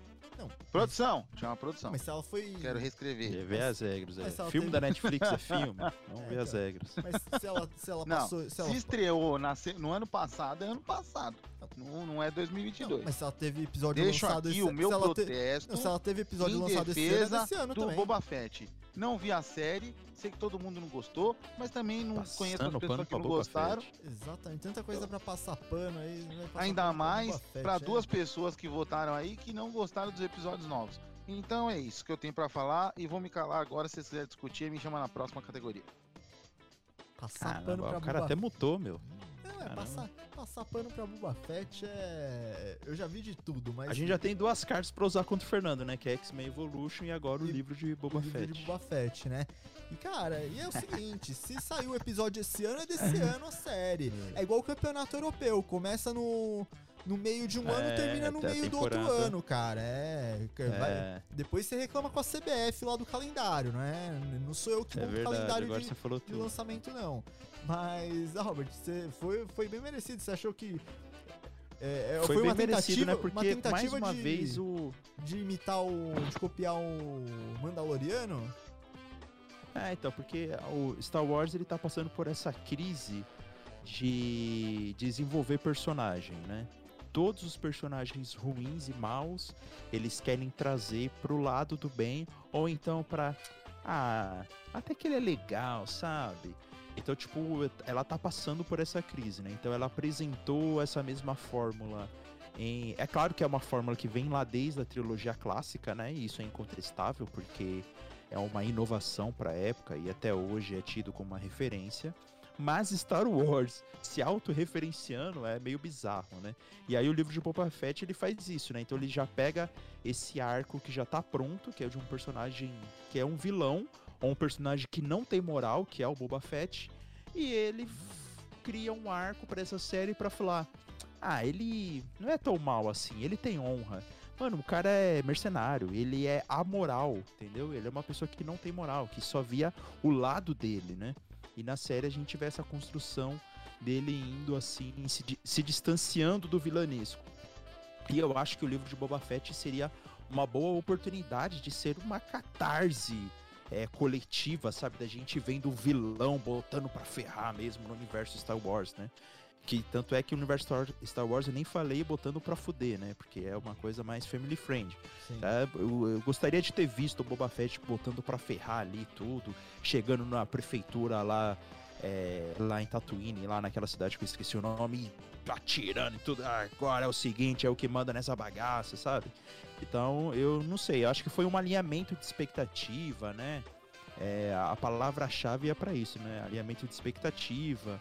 Não, Produção, chama produção. mas se ela foi. Quero reescrever. É, Vê as regras. É. se ela Filme teve- da Netflix é filme. Vamos É, ver as regras. Mas se ela, se ela Não, passou. Se se ela, estreou na se- no ano passado, é ano passado. Não, não é não, 2022. mas se ela teve episódio Deixo lançado aqui esse o meu se ela te- protesto não, se ela teve episódio lançado esse ano, defesa desse ano do também. Boba Fett. Não vi a série, sei que todo mundo não gostou, mas também não conheço as Passando pessoas pano que não gostaram. Exatamente, tanta coisa pra passar pano aí. passar Ainda pano pra mais para é. duas pessoas que votaram aí que não gostaram dos episódios novos. Então é isso que eu tenho pra falar e vou me calar agora. Se vocês quiserem discutir, me chama na próxima categoria. Passar pano Caramba, pra o cara Boba até mutou, meu. É, Caramba. passar, passar pano pra Boba Fett é. Eu já vi de tudo, mas. A gente já tem duas cartas pra usar contra o Fernando, né? Que é X-Men Evolution e agora o E- livro de o Boba livro Fett. de Boba Fett, né? E cara, e é o seguinte: se saiu o episódio esse ano, é desse ano a série. É igual o campeonato europeu, começa no. No meio de um ano, É, termina no meio do outro ano, cara. É. vai- É, Depois você reclama com a CBF lá do calendário, não é? Não sou eu que é monto o calendário de, de lançamento, não. Mas, ah, Robert, você foi, foi bem merecido. Você achou que. é, é, Foi, uma bem merecido, tentativa, né? Porque, uma tentativa mais uma de, vez, o... de imitar o. de copiar o Mandaloriano? É, então, porque o Star Wars, ele tá passando por essa crise de desenvolver personagem, né? Todos os personagens ruins e maus, eles querem trazer pro lado do bem, ou então pra... Ah, até que ele é legal, sabe? Então, tipo, ela tá passando por essa crise, né? Então ela apresentou essa mesma fórmula em... É claro que é uma fórmula que vem lá desde a trilogia clássica, né? E isso é incontestável, porque é uma inovação para a época e até hoje é tido como uma referência. Mas Star Wars se autorreferenciando é meio bizarro, né? E aí o livro de Boba Fett ele faz isso, né? Então ele já pega esse arco que já tá pronto, que é de um personagem que é um vilão, ou um personagem que não tem moral, que é o Boba Fett, e ele cria um arco para essa série para falar: "Ah, ele não é tão mal assim, ele tem honra". Mano, o cara é mercenário, ele é amoral, entendeu? Ele é uma pessoa que não tem moral, que só via o lado dele, né? E na série a gente vê essa construção dele indo assim, se, se distanciando do vilanesco. E eu acho que o livro de Boba Fett seria uma boa oportunidade de ser uma catarse é, coletiva, sabe? Da gente vendo o vilão botando pra ferrar mesmo no universo Star Wars, né? Que tanto é que o universo Star- Wars eu nem falei botando pra fuder, né? Porque é uma coisa mais family friend. Tá? Eu, eu gostaria de ter visto o Boba Fett botando pra ferrar ali tudo, chegando na prefeitura lá, é, lá em Tatooine, lá naquela cidade que eu esqueci o nome, e atirando e tudo. Ah, agora é o seguinte, é o que manda nessa bagaça, sabe? Então, eu não sei, eu acho que foi um alinhamento de expectativa, né? É, a palavra-chave é pra isso, né? Alinhamento de expectativa,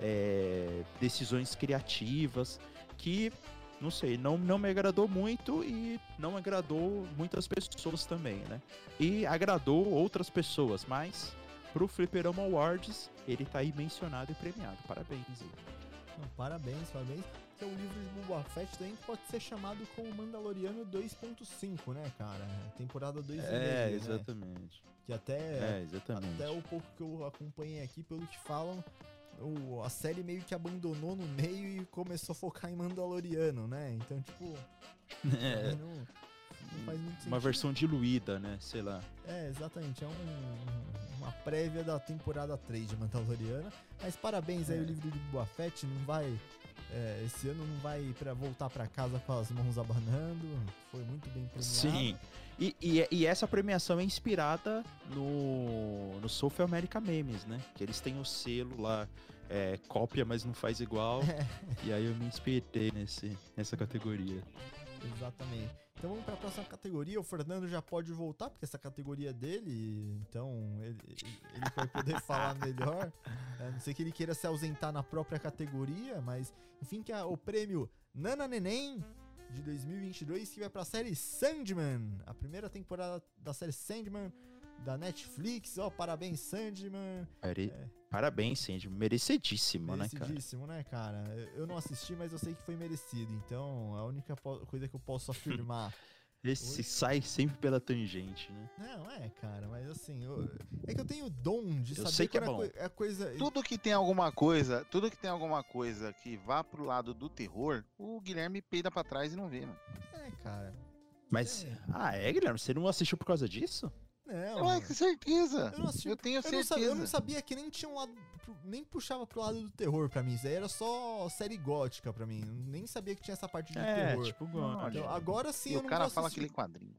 é, decisões criativas, que não sei, não, não me agradou muito e não agradou muitas pessoas também, né? E agradou outras pessoas, mas pro Fliperama Awards ele tá aí mencionado e premiado. Parabéns. Não, parabéns, parabéns. Que é o livro de Boba Fett também pode ser chamado como Mandaloriano 2.5, né, cara? Temporada 2 É, né? exatamente. Que até, É, exatamente. até o pouco que eu acompanhei aqui, pelo que falam, o, a série meio que abandonou no meio e começou a focar em Mandaloriano, né? Então, tipo, É, não, não faz muito sentido. uma versão diluída, né? Sei lá. É, exatamente. É um- uma prévia da temporada 3 de Mandaloriana. Mas parabéns aí, É. o livro de Fett não vai. É, esse ano não vai para voltar pra casa com as mãos abanando. Foi muito bem premiado. Sim. E, e, e essa premiação é inspirada no, no South America Memes, né? Que eles têm o selo lá, é, cópia, mas não faz igual. E aí eu me inspirei nesse, nessa categoria. Exatamente. Então vamos para a próxima categoria. O Fernando já pode voltar, porque essa categoria é dele, então ele, ele vai poder falar melhor. A não sei que ele queira se ausentar na própria categoria, mas enfim, que é o prêmio Nana Neném de 2022 que vai para a série Sandman, a primeira temporada da série Sandman da Netflix. Ó, parabéns Sandman. Pare- É. Parabéns, Sandy. Merecidíssimo, né, cara? Merecidíssimo, né, cara? Eu- não assisti, mas eu sei que foi merecido. Então, a única coisa que eu posso afirmar Esse sai sempre pela tangente, né? Não, é, cara, mas assim, eu- é que eu tenho o dom de Eu saber sei que é bom. coi- é coisa. Tudo que tem alguma coisa, tudo que tem alguma coisa que vá pro lado do terror, o Guilherme peida pra trás e não vê, mano. É, cara. Mas. É. Ah, é, Guilherme? Você não assistiu por causa disso? Não. Ué, com certeza. Eu não assisti- Eu tenho Eu não, certeza. sabia, eu não sabia que nem tinha um lado. Nem puxava pro lado do terror pra mim. Isso aí era só série gótica pra mim. Nem sabia que tinha essa parte de É, terror. tipo, Não, God. Então, agora sim E eu o não cara vou fala assistir. aquele quadrinho.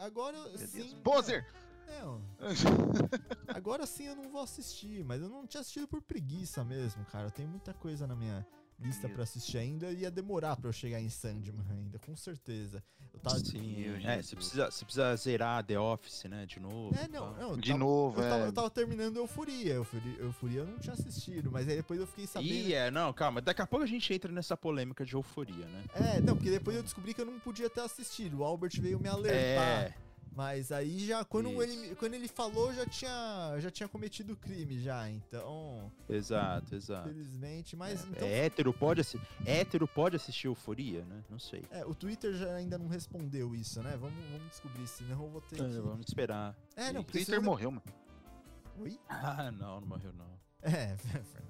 Agora Meu sim. Deus. Poser! Não, agora sim eu não vou assistir, mas eu não tinha assistido por preguiça mesmo, cara. Tem muita coisa na minha lista pra assistir ainda e ia demorar pra eu chegar em Sandman ainda, com certeza. Eu tava... Sim, Meu é, Jesus. você precisa, você precisa zerar The Office, né? De novo. É, não, não. eu De tava- novo, eu tava, é. eu tava terminando Euforia. Euforia. Euforia eu não tinha assistido, mas aí depois eu fiquei sabendo. Ih, é, não, calma. Daqui a pouco a gente entra nessa polêmica de euforia, né? É, não, porque depois eu descobri que eu não podia ter assistido. O Albert veio me alertar. É, Mas aí já, quando Isso. ele, quando ele falou, já tinha, já tinha cometido crime já. Então, exato, exato. felizmente. Mas então. É, hétero pode, assi hétero pode assistir euforia, né? Não sei. É, o Twitter já ainda não respondeu isso, né? Vamos, vamos descobrir, senão eu vou ter É, que... vamos esperar. É, não, O Twitter senão... morreu, mano. Oi? Ah, não, não morreu não. É,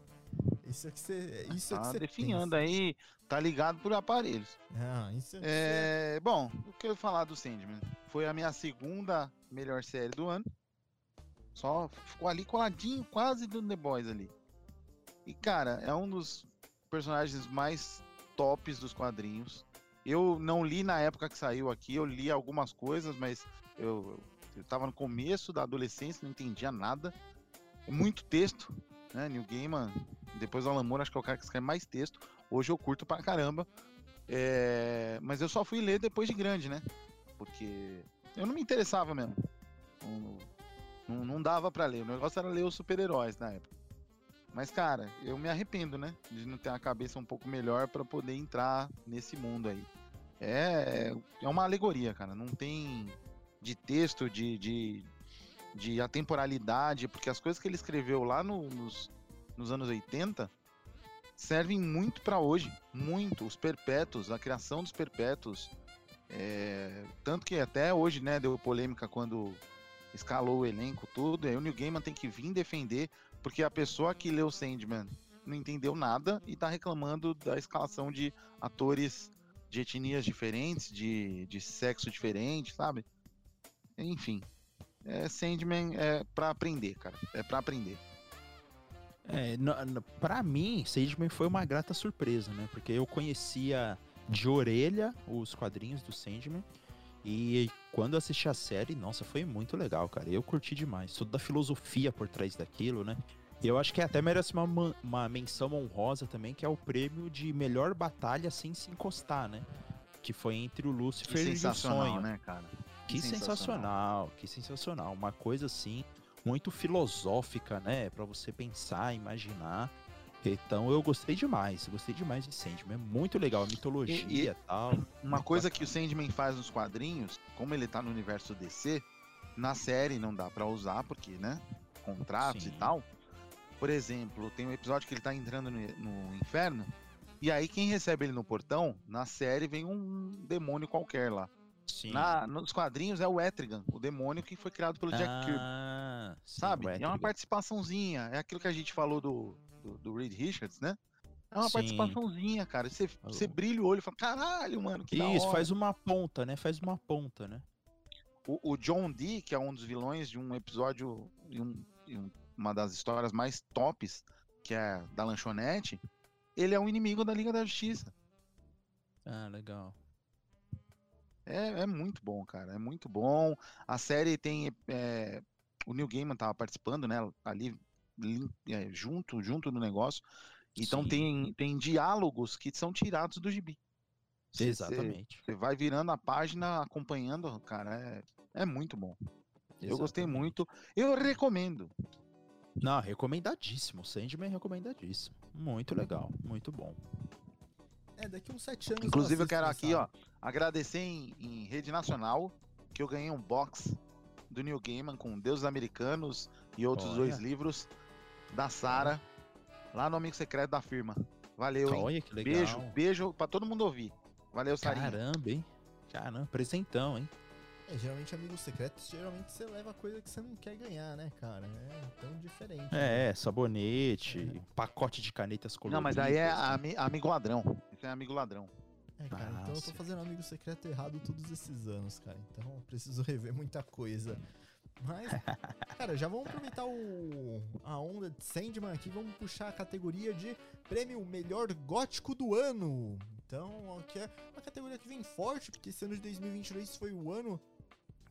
isso é que você... Isso é que Tá você definhando pensa. aí, tá ligado por aparelhos. Ah, isso é... É, bom, o que eu ia falar do Sandman? Foi a minha segunda melhor série do ano. Só ficou ali coladinho, quase do The Boys ali. E, cara, é um dos personagens mais tops dos quadrinhos. Eu não li na época que saiu aqui, eu li algumas coisas, mas eu, eu tava no começo da adolescência, não entendia nada. Muito texto, né? New Gaiman, depois do Alan Moore, acho que é o cara que escreve mais texto. Hoje eu curto pra caramba. É, mas eu só fui ler depois de grande, né? Porque eu não me interessava mesmo. Não, não, não dava pra ler. O negócio era ler os super-heróis na época. Mas, cara, eu me arrependo, né? De não ter uma cabeça um pouco melhor pra poder entrar nesse mundo aí. É, é uma alegoria, cara. Não tem de texto, de, de, de atemporalidade, porque as coisas que ele escreveu lá no- nos, nos anos 80 servem muito pra hoje. Muito. Os perpétuos, a criação dos perpétuos. É, tanto que até hoje, né, deu polêmica quando escalou o elenco, tudo. Aí o New Gaiman tem que vir defender, porque a pessoa que leu Sandman não entendeu nada e tá reclamando da escalação de atores de etnias diferentes, de, de sexo diferente, sabe? Enfim. É, Sandman é pra aprender, cara. É pra aprender. É, pra mim, Sandman foi uma grata surpresa, né? Porque eu conhecia de orelha os quadrinhos do Sandman. E quando assisti a série, nossa, foi muito legal, cara. Eu curti demais. Toda a filosofia por trás daquilo, né? E eu acho que até merece uma, uma menção honrosa também, que é o prêmio de melhor batalha sem se encostar, né? Que foi entre o Lúcifer e o sensacional, Sonho. né, cara? Que sensacional, que sensacional. Uma coisa assim, muito filosófica, né? Pra você pensar, imaginar. Então eu gostei demais, gostei demais de Sandman. É muito legal, a mitologia E- e, tal. Uma coisa bacana. que o Sandman faz nos quadrinhos, como ele tá no universo DC, na série não dá pra usar, porque, né? Contratos Sim. e tal. Por exemplo, tem um episódio que ele tá entrando no, no inferno, e aí quem recebe ele no portão, na série vem um demônio qualquer lá. Sim. Na, nos quadrinhos é o Etrigan, o demônio que foi criado pelo Jack Kirby. ah, sim, Sabe? É uma participaçãozinha. É aquilo que a gente falou do, do, do Reed Richards, né? É uma Sim. participaçãozinha, cara. Você, você brilha o olho e fala, caralho, mano, que Isso, hora." faz uma ponta, né? Faz uma ponta, né? O, o John Dee, que é um dos vilões de um episódio, em um- um- uma das histórias mais tops, que é da lanchonete, ele é um inimigo da Liga da Justiça. Ah, legal. É, é muito bom, cara. É muito bom. A série tem. é, o Neil Gaiman tava participando, né? Ali é, junto, junto no negócio. Então Sim. tem, tem diálogos que são tirados do gibi. Cê- Exatamente. Você vai virando a página, acompanhando, cara. É, é muito bom. Eu gostei Exatamente. muito. Eu recomendo. Não, recomendadíssimo. Sandman é recomendadíssimo. Muito legal, muito bom. É, daqui uns sete anos. Inclusive, eu quero aqui, ó, agradecer em, em rede nacional que eu ganhei um box do Neil Gaiman com Deuses Americanos e outros Olha. dois livros da Sara, lá no Amigo Secreto da firma. Valeu, hein? Olha que legal. Beijo, beijo pra todo mundo ouvir. Valeu, Sarinha. Caramba, hein? Caramba, presentão, hein? É, geralmente amigos secretos, geralmente você leva coisa que você não quer ganhar, né, cara? É tão diferente. né? É, sabonete, pacote de canetas coloridas. Não, mas aí é ami- amigo ladrão. Isso é amigo ladrão. É, cara, Ah, então eu tô fazendo amigo secreto errado todos esses anos, cara. Então eu preciso rever muita coisa. Mas, cara, já vamos aproveitar o, a onda de Sandman aqui, vamos puxar a categoria de prêmio melhor gótico do ano. Então, que é uma categoria que vem forte, porque esse ano de 2022 foi o ano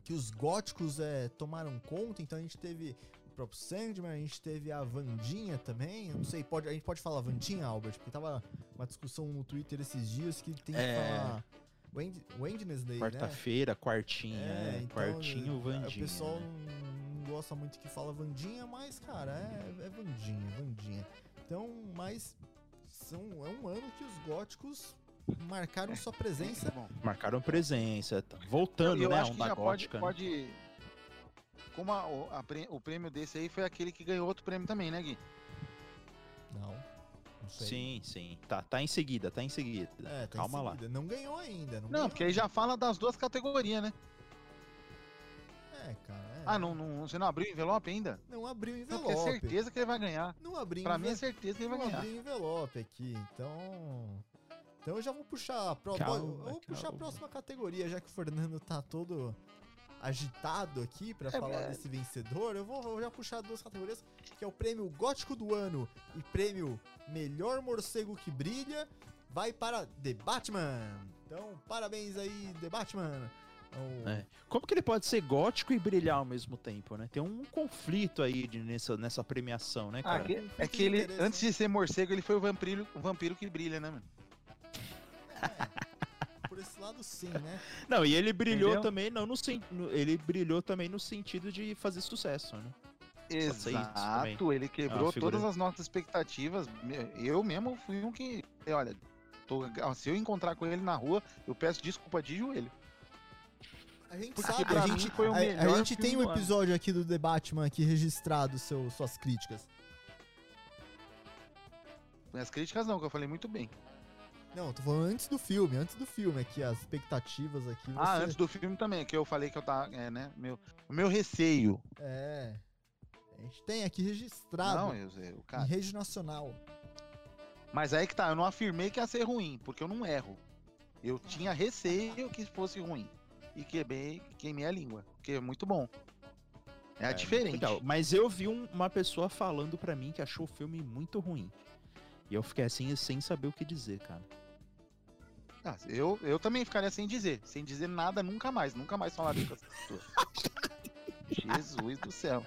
que os góticos é, tomaram conta. Então a gente teve próprio Sandman, a gente teve a Vandinha também. Eu não sei, pode, a gente pode falar Vandinha, Albert? Porque tava uma discussão no Twitter esses dias que tem que É. falar Wednesday, né? Quarta-feira, quartinha, É, é, então, quartinho, O Vandinha. pessoal né? não, gosta muito que fala Vandinha, mas, cara, é, é Vandinha, Vandinha. Então, mas são, é um ano que os góticos marcaram sua presença. Bom, Marcaram presença, tá voltando, eu né, a acho que onda já pode, gótica. né? pode. Como a- o, a o prêmio desse aí foi aquele que ganhou outro prêmio também, né, Gui? Não, não sei. Sim, sim. Tá, tá em seguida, tá em seguida. É, tá em Calma lá. seguida. Não ganhou ainda. Não, Não, ganhou porque aí já fala das duas categorias, né? É, cara. é. Ah, não, não, você não abriu o envelope ainda? Não abriu o Não, é envelope. certeza que ele vai ganhar. Não abriu Pra mim é certeza que ele vai não ganhar. abri o envelope aqui, então. Então eu já vou puxar a, pro... Calma, eu vou puxar a próxima categoria, já que o Fernando tá todo agitado aqui pra É, falar é. desse vencedor. Eu vou, vou já puxar duas categorias, que é o prêmio Gótico do Ano e prêmio Melhor Morcego que Brilha, vai para The Batman. Então, parabéns aí, The Batman. O- É. Como que ele pode ser gótico e brilhar ao mesmo tempo, né? Tem um conflito aí de- nessa, nessa premiação, né, Ah, cara? que- é que ele, antes de ser morcego, ele foi o vampiro, o vampiro que brilha, né, mano? Por esse lado, sim, né? Não, e ele brilhou Entendeu? também, não no, sen- ele brilhou também no sentido de fazer sucesso, né? Exato, ele quebrou figura- todas as nossas expectativas. Eu mesmo fui um que, olha, tô- se eu encontrar com ele na rua, eu peço desculpa de joelho. A gente Porque sabe, a gente, foi o a- gente tem um episódio aqui do The Batman aqui registrado, seu, suas críticas. Minhas críticas não, que eu falei muito bem. Não, tô falando antes do filme, antes do filme aqui, as expectativas aqui. Você... Ah, antes do filme também, que eu falei que eu tava, é, né, meu, o meu receio. É. A gente tem aqui registrado Não, eu, eu, em cara. rede nacional. Mas aí que tá, eu não afirmei que ia ser ruim, porque eu não erro. Eu tinha receio que fosse ruim. E queimei, queimei a língua, porque é muito bom. É, diferente. Legal. Mas eu vi um- uma pessoa falando pra mim que achou o filme muito ruim. E eu fiquei assim, sem saber o que dizer, cara. Ah, eu, eu também ficaria sem dizer. Sem dizer nada nunca mais. Nunca mais falaria com essa pessoa. Jesus do céu.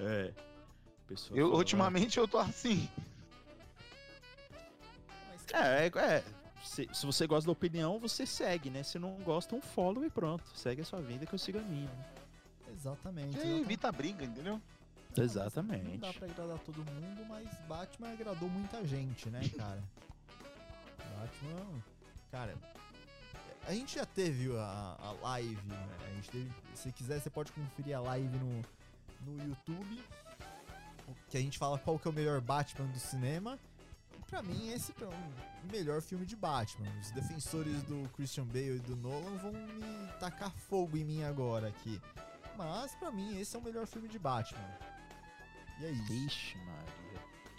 É. Pessoa Eu, ultimamente eu tô assim. Mas, É, é, é. Se, se você gosta da opinião, você segue, né? Se não gosta, um follow e pronto. Segue a sua vida que eu sigo a minha. né? exatamente. E evita a briga, entendeu? Não Exatamente. dá pra agradar todo mundo, mas Batman agradou muita gente, né, cara? Batman. Cara, a gente já teve a, a live, né? A gente teve, se quiser, você pode conferir a live no, no YouTube. Que a gente fala qual que é o melhor Batman do cinema. Pra mim, esse é o melhor filme de Batman. Os defensores do Christian Bale e do Nolan vão me tacar fogo em mim agora aqui. Mas pra mim, esse é o melhor filme de Batman. E é isso. Ixi, Maria.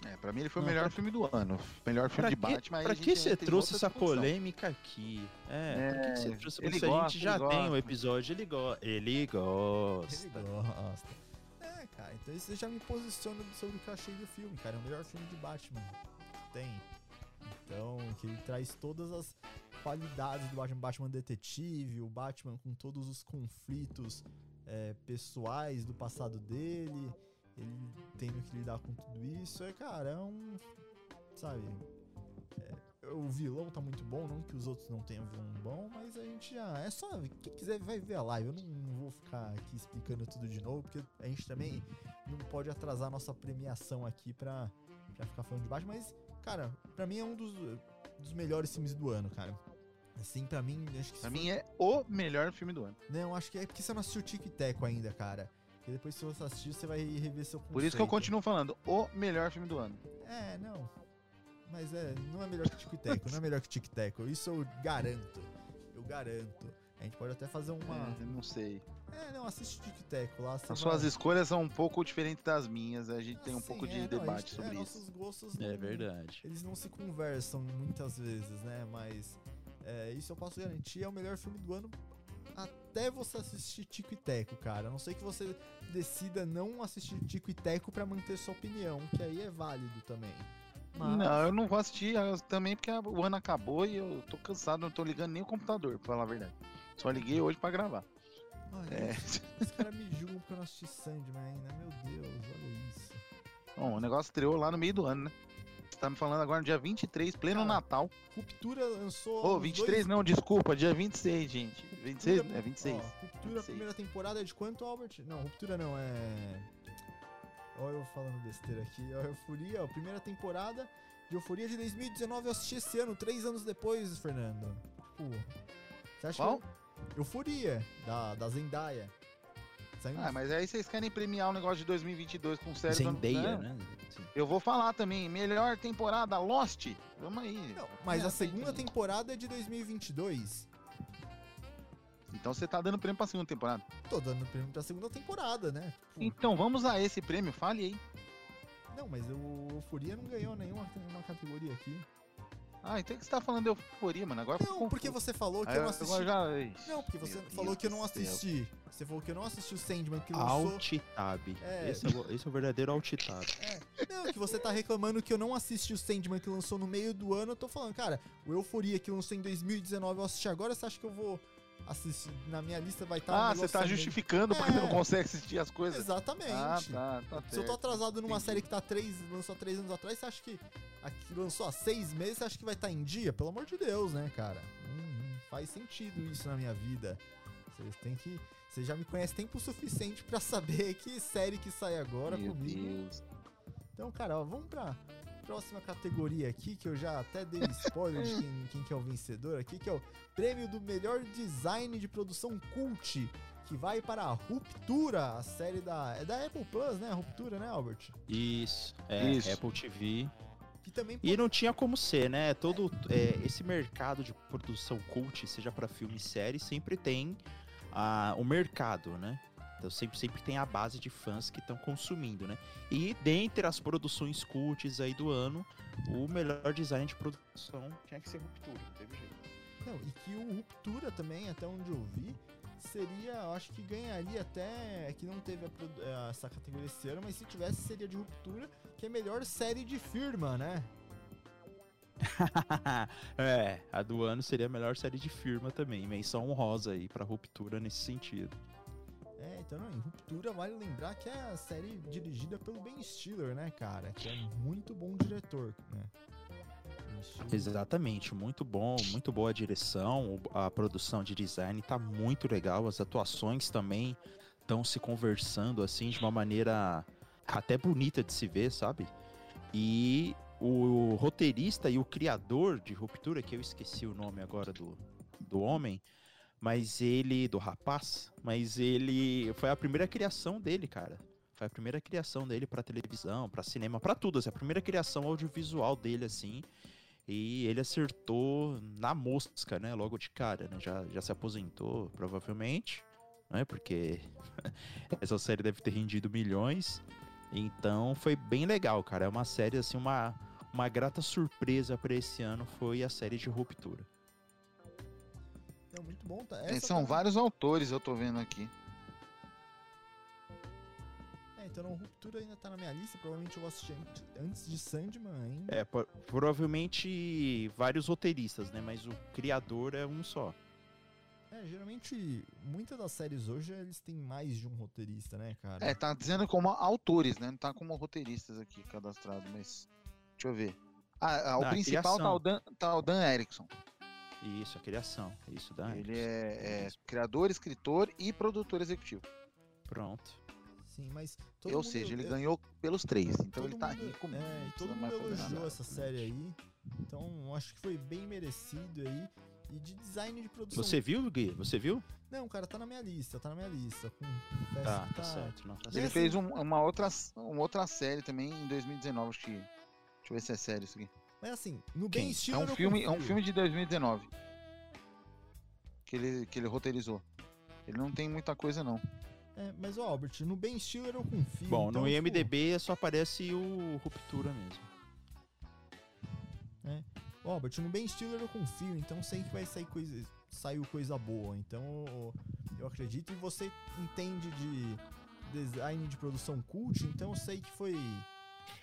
É, pra mim ele foi Não, o melhor pra- filme do ano. Melhor filme Pra de que, Batman. aí pra que você trouxe essa discussão. polêmica aqui? É, pra que você É, trouxe ele isso? a gosta, gente já ele tem um gosta. episódio, ele, go ele gosta. Ele gosta. É, cara, então isso já me posiciona sobre o que eu achei do filme, cara. É o melhor filme de Batman que tem. Então, que ele traz todas as qualidades do Batman, Batman detetive, o Batman com todos os conflitos é, pessoais do passado dele, ele tendo que lidar com tudo isso. É, cara, é um. Sabe? é, o vilão tá muito bom, não que os outros não tenham vilão bom, mas a gente já. É só. Quem quiser vai ver a live. Eu não, não vou ficar aqui explicando tudo de novo, porque a gente também não pode atrasar nossa premiação aqui pra, pra ficar falando de baixo, mas, cara, pra mim é um dos, dos melhores filmes do ano, cara. Assim, pra mim, acho que. Pra mim é o melhor filme do ano. Não, acho que é porque você não assistiu Tico e Teco ainda, cara. Porque depois, se você assistir, você vai rever seu Por isso que eu conceito. continuo falando, o melhor filme do ano. É, não. Mas é, não é melhor que Tico e Teco, não é melhor que Tic Teco, isso eu garanto. Eu garanto. A gente pode até fazer uma. É, não sei. É, não, assiste Tic Teco lá. As suas vai- escolhas são um pouco diferentes das minhas. A gente tem um Sim, pouco de é, não, a debate gente- sobre é, isso. Nossos gostos É não- verdade. Eles não se conversam muitas vezes, né? Mas é, isso eu posso garantir, é o melhor filme do ano até você assistir Tico e Teco, cara. A não sei que você decida não assistir Tico e Teco pra manter sua opinião, que aí é válido também. Mas, Não, eu não vou assistir eu também porque o ano acabou e eu tô cansado, não tô ligando nem o computador, pra falar a verdade. Só liguei hoje pra gravar. olha, É. os caras me julgam porque eu não assisti Sandman ainda. Meu Deus, olha isso. Bom, o negócio estreou lá no meio do ano, né? Você tá me falando agora no dia 23, pleno Cara, Natal. Ruptura lançou. Ô, os 23 dois... não, desculpa, dia 26, gente. 26? Ruptura- É 26. Ó, Ruptura, 26. primeira temporada é de quanto, Albert? Não, Ruptura não, é. Olha eu falando besteira aqui. Ó, Euforia, ó, primeira temporada de Euforia de 2019 eu assisti esse ano, três anos depois, Fernando. Tipo, você acha Qual? que. eu- Euforia, da, da Zendaya. Ah, mas aí vocês querem premiar o negócio de 2022 com série Zendaya, né? Sim. Eu vou falar também, melhor temporada, Lost. Vamos aí. Não, mas É, a segunda tem- temporada é de 2022. Então você tá dando prêmio pra segunda temporada. Tô dando prêmio pra segunda temporada, né? Então vamos a esse prêmio, fale aí. Não, mas o Euforia não ganhou nenhuma, nenhuma categoria aqui. Ah, então que você tá falando de euforia, mano. Agora eu Não, porque você falou que eu não assisti. agora já... Ixi, Não, porque você meu falou Deus que eu não céu. assisti. Você falou que eu não assisti o Sandman que lançou. Alt Tab. É. Esse, é o, esse é o verdadeiro Alt Tab. Não, que você tá reclamando que eu não assisti o Sandman que lançou no meio do ano. Eu tô falando, cara, o Euforia que lançou em 2019 eu assisti agora. Você acha que eu vou assistir? Na minha lista vai estar. Ah, você tá justificando porque É. você não consegue assistir as coisas. Exatamente. Ah, tá, tá Se eu tô atrasado numa Entendi. série que tá três, lançou há três anos atrás, você acha que a que lançou há seis meses, você acha que vai estar em dia? Pelo amor de Deus, né, cara? Não, não faz sentido isso na minha vida. Vocês têm que. Você já me conhece tempo suficiente pra saber que série que sai agora Meu comigo. Deus. Então, cara, ó, vamos pra próxima categoria aqui, que eu já até dei spoiler de quem, quem que é o vencedor aqui, que é o prêmio do melhor design de produção cult, que vai para a Ruptura, a série da. É da Apple Plus, né? A Ruptura, né, Albert? Isso, é, Isso. Apple TV. Que também. E não tinha como ser, né? Todo é, esse mercado de produção cult, seja pra filme e série, sempre tem ah, o mercado, né? Então sempre, sempre tem a base de fãs que estão consumindo, né? E dentre as produções cults aí do ano, o melhor design de produção tinha que ser Ruptura, não teve jeito. Não, e que o Ruptura também, até onde eu vi, seria. Eu acho que ganharia até. é Que não teve a eh, essa categoria esse ano, mas se tivesse, seria de Ruptura, que é melhor série de firma, né? é, a do ano seria a melhor série de firma também. Menção honrosa aí pra Ruptura nesse sentido. É, então não, em Ruptura vale lembrar que é a série dirigida pelo Ben Stiller, né, cara? Que é muito bom diretor, né? Exatamente, muito bom, muito boa a direção, a produção de design tá muito legal, as atuações também estão se conversando assim de uma maneira até bonita de se ver, sabe? E o roteirista e o criador de Ruptura, que eu esqueci o nome agora do, do homem, mas ele, do rapaz, mas ele foi a primeira criação dele, cara. Foi a primeira criação dele pra televisão, pra cinema, pra tudo, assim, a primeira criação audiovisual dele, assim. E ele acertou na mosca, né? Logo de cara, né? Já, já se aposentou, provavelmente, né? Porque essa série deve ter rendido milhões. Então foi bem legal, cara. É uma série, assim, uma, uma grata surpresa pra esse ano foi a série de Ruptura. Não, muito bom, tá? É, Essa São tá- vários autores, eu tô vendo aqui. É, então não, Ruptura ainda tá na minha lista, provavelmente eu vou assistir antes- de Sandman ainda. É, po- provavelmente vários roteiristas, né? Mas o criador é um só. É, geralmente, muitas das séries hoje, eles têm mais de um roteirista, né, cara? É, tá dizendo como autores, né? Não tá como roteiristas aqui cadastrado, mas. Deixa eu ver. Ah, ah, o Ah, principal tá o, Dan, tá o Dan Erickson. Isso, a criação. Isso dá. Ele é, é criador, escritor e produtor executivo. Pronto. Sim, mas todo Ou mundo- seja, ele eu- ganhou pelos três. Então todo ele tá mundo- rico mesmo. É, não e todo mundo elogiou essa série aí. Então, acho que foi bem merecido aí. E de design de produção. Você viu, Gui? Você viu? Não, cara, tá na minha lista, tá na minha lista. Com... confesso Tá, que tá certo. Não, tá Ele certo. fez um- uma, outra, uma outra série também em 2019, acho que. Deixa eu ver se é sério isso aqui. Mas assim, no Quem? Ben É Stiller um eu filme, é um filme de 2019. que ele, que ele roteirizou. Ele não tem muita coisa, não. É, mas, ó, Albert, no Ben Stiller eu confio. Bom, então, no tipo, IMDB só aparece o Ruptura mesmo. Ó, Albert, no Ben Stiller eu confio, então sei que vai sair coisa, saiu coisa boa. Então eu- eu acredito e você entende de design de produção cult, então eu sei que foi,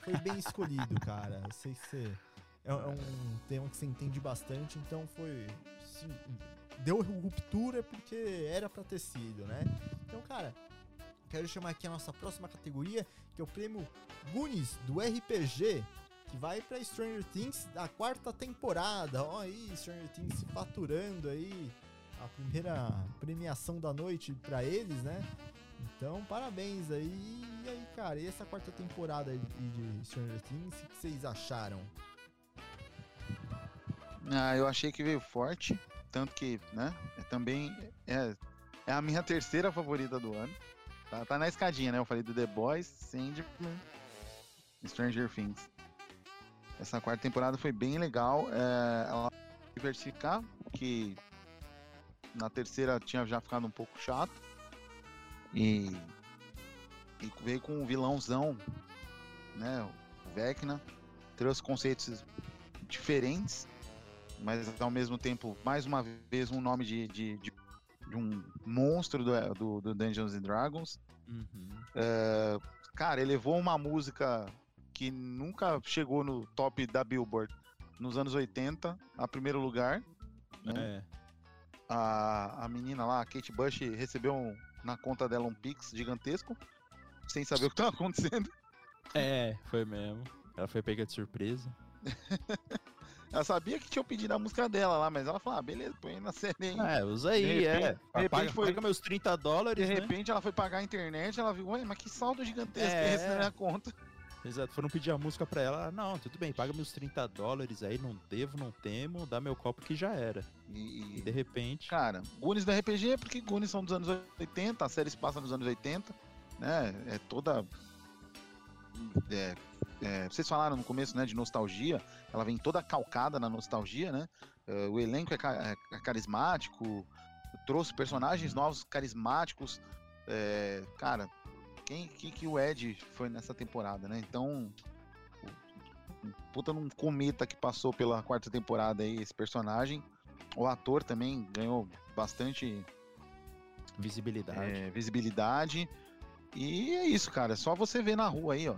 foi bem escolhido, cara. Eu sei que você. É, é um tema que você entende bastante, então foi. se deu ruptura porque era pra ter sido, né? Então, cara, quero chamar aqui a nossa próxima categoria, que é o prêmio Goonies do RPG, que vai pra Stranger Things da quarta temporada. Ó aí, Stranger Things faturando aí a primeira premiação da noite pra eles, né? Então, parabéns aí. E aí, cara, e essa quarta temporada de Stranger Things, o que vocês acharam? Ah, eu achei que veio forte, tanto que, né, é também é, é a minha terceira favorita do ano. Tá, tá na escadinha, né? Eu falei do The Boys, Sandman, Stranger Things. Essa quarta temporada foi bem legal. É, ela diversificar, que na terceira tinha já ficado um pouco chato. E, e veio com um vilãozão, né? O Vecna. Trouxe conceitos diferentes mas ao mesmo tempo, mais uma vez, um nome de, de, de- de um monstro do, do, do Dungeons and Dragons. Uhum. É, cara, elevou uma música que nunca chegou no top da Billboard nos anos 80, a primeiro lugar. né? É. A, a menina lá, a Kate Bush, recebeu um- na conta dela um Pix gigantesco, sem saber o que estava acontecendo. é, foi mesmo. Ela foi pega de surpresa. Ela sabia que tinha pedido a música dela lá, mas ela falou: ah, beleza, põe na série aí. É, usa aí, De repente- é. de repente paga, foi- paga meus 30 De dólares, né? repente ela foi pagar a internet, ela viu, ué, mas que saldo gigantesco É. é esse na minha conta? Exato, foram pedir a música pra ela. ela, Não, tudo bem, paga meus 30 dólares aí, não devo, não temo, dá meu copo que já era. E, E de repente. cara, Goonies do RPG é porque Goonies são dos anos 80, a série se passa nos anos 80, né? É toda. É, é, vocês falaram no começo, né, de nostalgia, ela vem toda calcada na nostalgia, né? É, o elenco é, ca- é- é carismático, trouxe personagens novos carismáticos. é, cara, quem que, que o Ed foi nessa temporada, né? Então, puta num cometa que passou pela quarta temporada aí, esse personagem. O ator também ganhou bastante Visibilidade. é, visibilidade. E é isso, cara. É só você ver na rua aí, ó.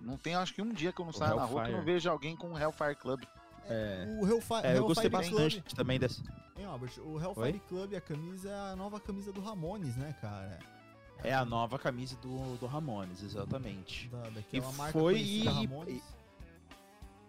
Não tem, acho que um dia que eu não saio na rua que eu não vejo alguém com o Hellfire Club. É. O Hellfire, É, eu gostei Hellfire bastante Club, também dessa. hein, Albert? O Hellfire Club, a camisa é a nova camisa do Ramones, né, cara? É a nova camisa do, do Ramones, exatamente. Da, daquela E marca foi- e- Ramones.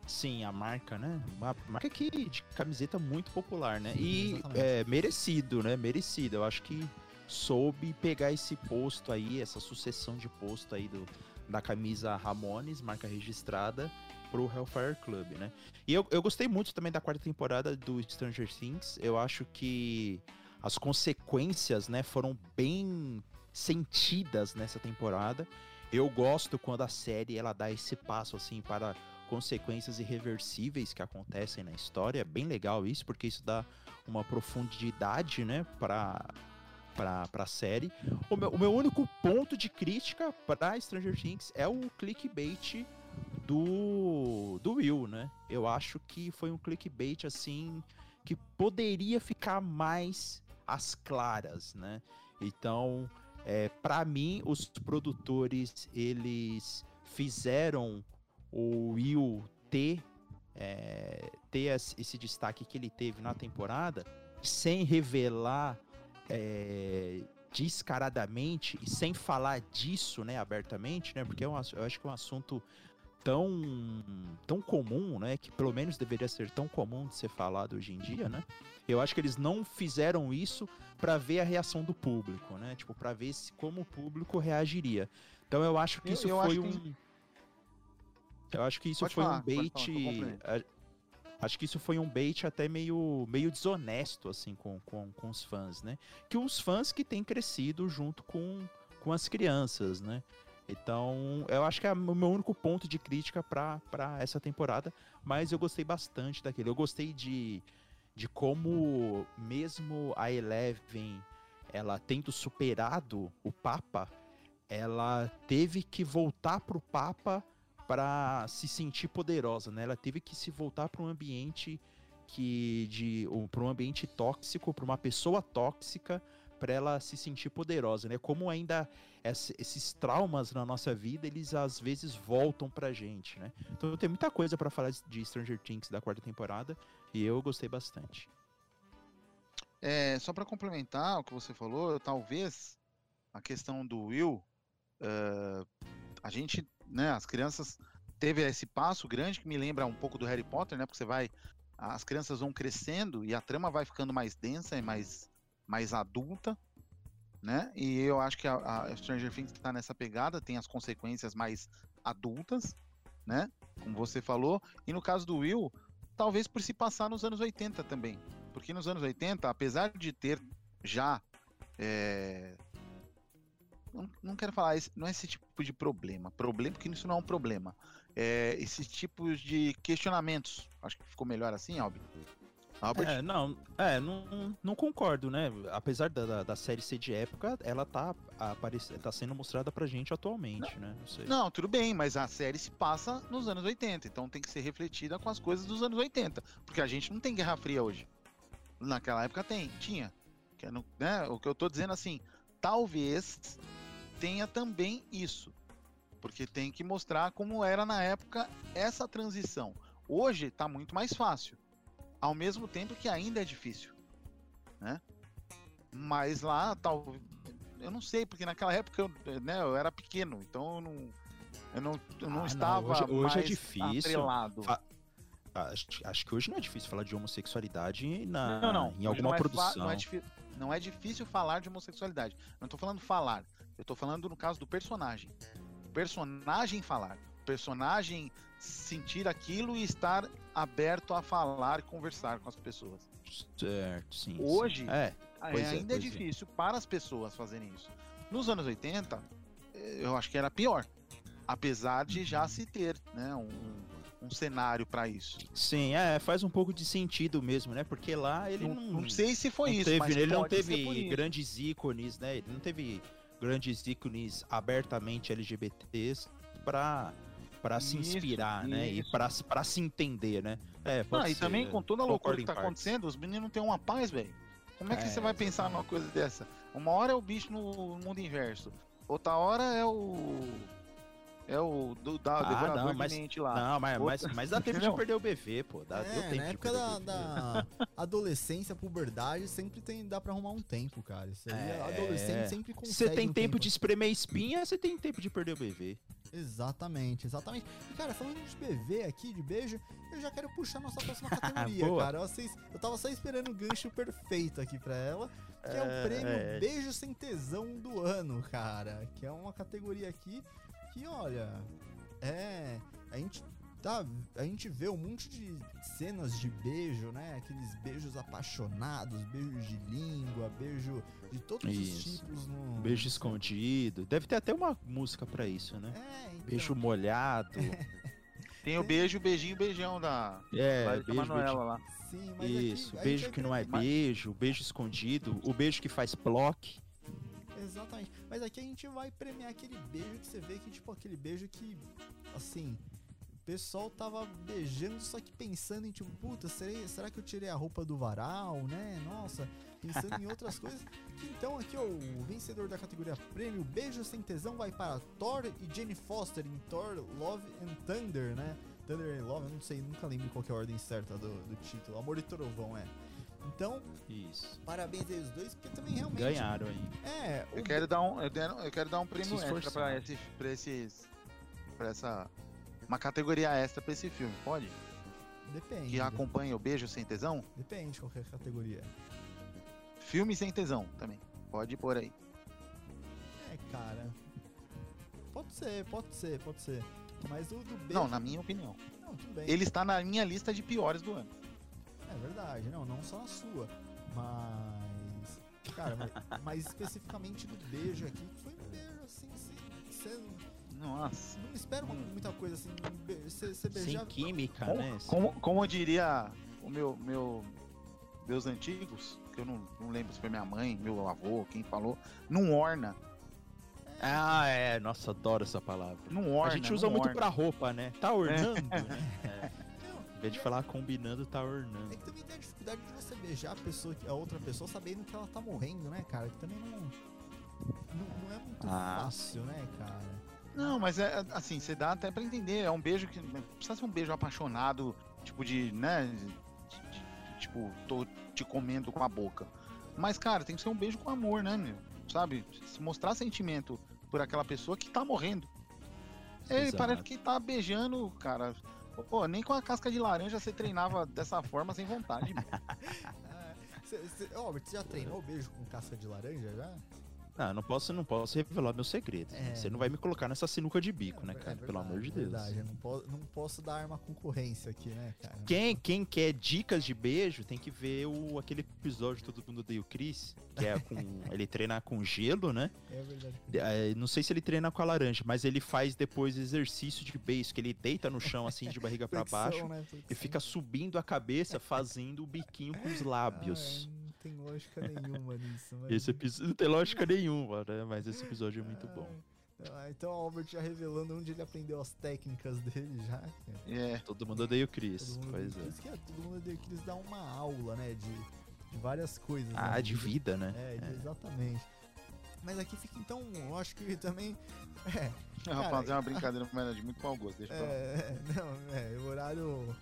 Sim, a marca, né? Uma marca que, de camiseta muito popular, né? E Exatamente. é, merecido, né? Merecido. Eu acho que soube pegar esse posto aí, essa sucessão de posto aí do, da camisa Ramones, marca registrada, pro Hellfire Club, né? E eu, eu gostei muito também da quarta temporada do Stranger Things. Eu acho que as consequências, né, foram bem sentidas nessa temporada. Eu gosto quando a série ela dá esse passo assim para consequências irreversíveis que acontecem na história. É bem legal isso, porque isso dá uma profundidade, né, para para a série. O meu, o meu único ponto de crítica para Stranger Things é o clickbait do, do Will, né? Eu acho que foi um clickbait assim que poderia ficar mais às claras, né? Então, é, para mim, os produtores eles fizeram o Will ter, é, ter esse esse destaque que ele teve na temporada sem revelar é, descaradamente e sem falar disso, né, abertamente, né, porque é um eu acho que é um assunto tão tão comum, né, que pelo menos deveria ser tão comum de ser falado hoje em dia, né? Eu acho que eles não fizeram isso para ver a reação do público, né? Tipo, para ver se, como o público reagiria. Então eu acho que Eu- isso eu foi um que- eu acho que isso Pode foi falar, um bait. falar, Acho que isso foi um bait até meio, meio desonesto, assim, com, com, com os fãs, né? Que os fãs que têm crescido junto com, com as crianças, né? Então, eu acho que é o meu único ponto de crítica pra essa temporada, mas eu gostei bastante daquele. Eu gostei de, de como mesmo a Eleven, ela tendo superado o Papa, ela teve que voltar pro Papa para se sentir poderosa, né? Ela teve que se voltar para um ambiente que de para um ambiente tóxico, para uma pessoa tóxica, para ela se sentir poderosa, né? Como ainda esses traumas na nossa vida, eles às vezes voltam pra gente, né? Então tem muita coisa para falar de Stranger Things da quarta temporada e eu gostei bastante. É, só para complementar o que você falou, talvez a questão do Will, uh, a gente, né, as crianças teve esse passo grande que me lembra um pouco do Harry Potter, né? Porque você vai, as crianças vão crescendo e a trama vai ficando mais densa e mais, mais adulta né? E eu acho que a, a Stranger Things está nessa pegada, tem as consequências mais adultas, né? Como você falou. E no caso do Will, talvez por se passar nos anos 80 também. Porque nos anos 80, apesar de ter já. É... Não, não quero falar, esse, não é esse tipo de problema. Problema, porque isso não é um problema. É, esses tipos de questionamentos. Acho que ficou melhor assim, Albi. Albert? É, não, é, não, não concordo, né? Apesar da, da, da série ser de época, ela tá, aparec... tá sendo mostrada pra gente atualmente, não, né? Não, não, tudo bem, mas a série se passa nos anos 80, então tem que ser refletida com as coisas dos anos 80. Porque a gente não tem Guerra Fria hoje. Naquela época tem, tinha. Que é no, né, o que eu tô dizendo assim, talvez tenha também isso. Porque tem que mostrar como era na época essa transição. Hoje tá muito mais fácil ao mesmo tempo que ainda é difícil, né? Mas lá, tal, eu não sei, porque naquela época eu, né, eu era pequeno, então eu não, eu não, eu não ah, estava não, hoje, hoje é difícil. Atrelado. Fa acho, acho, que hoje não é difícil falar de homossexualidade na, não, não. em alguma não produção. Não é, não é difícil falar de homossexualidade. Não estou falando falar. Eu estou falando no caso do personagem. O personagem falar. O personagem sentir aquilo e estar aberto a falar e conversar com as pessoas. Certo, sim. Hoje, sim. É, é, ainda é, é difícil é. para as pessoas fazerem isso. Nos anos 80, eh, eu acho que era pior. Apesar de já se ter né, um, um cenário para isso. Sim, é, faz um pouco de sentido mesmo, né? Porque lá ele não. Não, não sei se foi isso, teve, mas ele não teve grandes ícones, né? Ele não teve grandes ícones abertamente LGBTs para para se inspirar, isso, né? Isso. E para se entender, né? É, ah, ser, e também com toda a loucura que tá acontecendo, os meninos têm uma paz, velho. Como é que é, você vai pensar numa coisa dessa? Uma hora é o bicho no mundo inverso, outra hora é o é o do, da, ah, devorador não, mas, lá. Não, mas, mas, mas dá tempo de perder o BV, pô. Dá, é, deu tempo na época da, da adolescência, puberdade, sempre tem, dá pra arrumar um tempo, cara. Isso aí, é, adolescente sempre consegue Você tem um tempo, tempo de espremer espinha, você tem tempo de perder o BV. Exatamente, exatamente. E, cara, falando de BV aqui, de beijo, eu já quero puxar nossa próxima categoria, cara. Vocês, eu tava só esperando o gancho perfeito aqui pra ela, que é, é o prêmio é... Beijo Sem Tesão do ano, cara. Que é uma categoria aqui que, olha, é. A gente tá. A gente vê um monte de cenas de beijo, né? Aqueles beijos apaixonados, beijos de língua, beijo de todos isso. os tipos no. Beijo escondido. Deve ter até uma música para isso, né? É, então... Beijo molhado. Tem o beijo, beijinho, beijão da, é, beijo, Manuela lá. Sim, mas Isso, aqui, beijo que não é beijo, beijo escondido, o beijo que faz block. Exatamente. Mas aqui a gente vai premiar aquele beijo que você vê que, tipo, aquele beijo que, assim, o pessoal tava beijando, só que pensando em, tipo, puta, será, será que eu tirei a roupa do varal, né? Nossa, pensando em outras coisas. Então aqui, ó, o vencedor da categoria prêmio Beijo Sem Tesão vai para Thor e Jane Foster em Thor Love and Thunder, né? Thunder and Love, eu não sei, nunca lembro qual é a ordem certa do, do título. Amor e Trovão, é. Então, isso. Parabéns aí os dois, porque também realmente. Ganharam aí. É. Eu quero dar um, eu, eu quero dar um prêmio extra pra, esse, pra esses. pra essa. Uma categoria extra pra esse filme, pode? Depende. Que acompanha o Beijo Sem Tesão? Depende qualquer categoria. Filme Sem Tesão também. Pode pôr aí. É, cara. Pode ser, pode ser, pode ser. Mas o do Beijo. Não, na minha opinião. Não, tudo bem. Ele está na minha lista de piores do ano. É verdade, não, não só a sua, mas. Cara, mas, mas especificamente do beijo aqui, que foi um beijo assim, você. Nossa. Não espero hum. muita coisa assim, você, beijar. Sem química, como, né? Como, como diria o meu, meu, meus antigos, que eu não, não lembro se foi minha mãe, meu avô, quem falou, não orna. Ah, é. Nossa, adoro essa palavra. Não orna. a gente usa muito orna. pra roupa, né? Tá ornando, né? É. Em vez de falar combinando, tá ornando. É que também tem a dificuldade de você beijar a pessoa, a outra pessoa sabendo que ela tá morrendo, né, cara? Que também não. Não, não é muito Ah. fácil, né, cara? Não, mas é assim, você dá até pra entender. É um beijo que. Não precisa ser um beijo apaixonado, tipo de, né? de- de- de- tipo, tô te comendo com a boca. Mas, cara, tem que ser um beijo com amor, né, meu? Sabe? Se mostrar sentimento por aquela pessoa que tá morrendo. Ele Exato. parece que tá beijando, cara. Pô, nem com a casca de laranja você treinava dessa forma sem vontade. meu. Ah, ó, Albert, você já treinou beijo com casca de laranja já? Não, não posso, não posso revelar meus segredos. É. Você não vai me colocar nessa sinuca de bico, né, É cara? verdade, Pelo amor de Deus. Verdade, eu não, po não posso dar arma à concorrência aqui, né, cara? Quem, quem quer dicas de beijo tem que ver o, aquele episódio Todo Mundo Odeia o Chris, que é com. ele treina com gelo, né? É verdade. É, não sei se ele treina com a laranja, mas ele faz depois exercício de beijo, que ele deita no chão assim de barriga Flexão, baixo né? e fica subindo a cabeça fazendo o biquinho com os lábios. Ah, tem lógica nenhuma nisso. Mas... Esse episódio não tem lógica nenhuma, né? Mas esse episódio é muito bom. Ah, então o Albert já revelando onde ele aprendeu as técnicas dele já. cara. É. Todo mundo odeia o Chris. Todo mundo Pois é. isso que é, todo mundo dele quis dar uma aula, né? De, de várias coisas. Ah, na de vida, né? É, de- exatamente. Mas aqui fica então, eu acho que também. É, Não, fazer uma brincadeira mas é de muito mau gosto, deixa pra lá. é, não, é, o horário.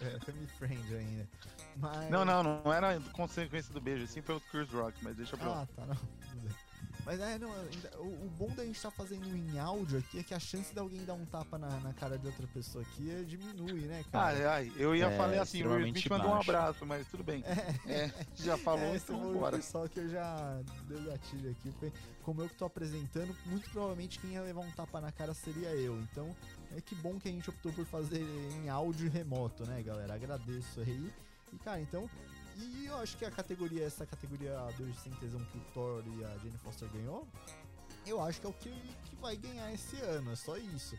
É, family friend ainda. Mas... Não, não, não era consequência do beijo, assim foi o Chris Rock, mas deixa pra lá. Ah, tá, não. Tudo bem. Mas é, não, ainda- o, o bom da gente estar fazendo em áudio aqui é que a chance de alguém dar um tapa na, na cara de outra pessoa aqui é, diminui, né, Ah, cara? ai, eu ia É, falar assim, o Will Smith mandou um abraço, mas tudo bem. É, já falou, é, então bora. pessoal que eu já dei gatilho aqui. Foi- Como eu que tô apresentando, muito provavelmente quem ia levar um tapa na cara seria eu. Então, é que bom que a gente optou por fazer em áudio remoto, né, galera? Agradeço aí. E, cara, então. E eu acho que a categoria, essa categoria Beijo Sem Tesão que o Thor e a Jane Foster ganhou, eu acho que é o que, que vai ganhar esse ano, é só isso.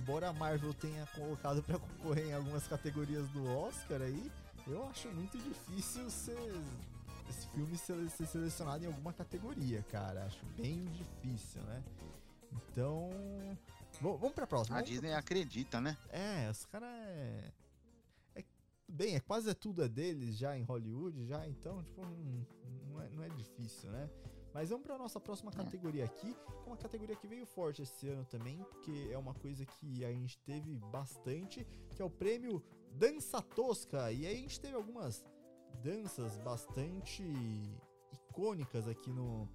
Embora a Marvel tenha colocado pra concorrer em algumas categorias do Oscar aí, eu acho muito difícil ser, esse filme ser, ser selecionado em alguma categoria, cara. Acho bem difícil, né? Então. Vamos pra próxima. A Disney acredita, né? é, os caras é. Bem, é quase tudo é deles já em Hollywood, já, então, tipo, não, não, é, não é difícil, né? Mas vamos pra nossa próxima categoria aqui, que é uma categoria que veio forte esse ano também, porque é uma coisa que a gente teve bastante, que é o prêmio Dança Tosca. E aí a gente teve algumas danças bastante icônicas aqui no,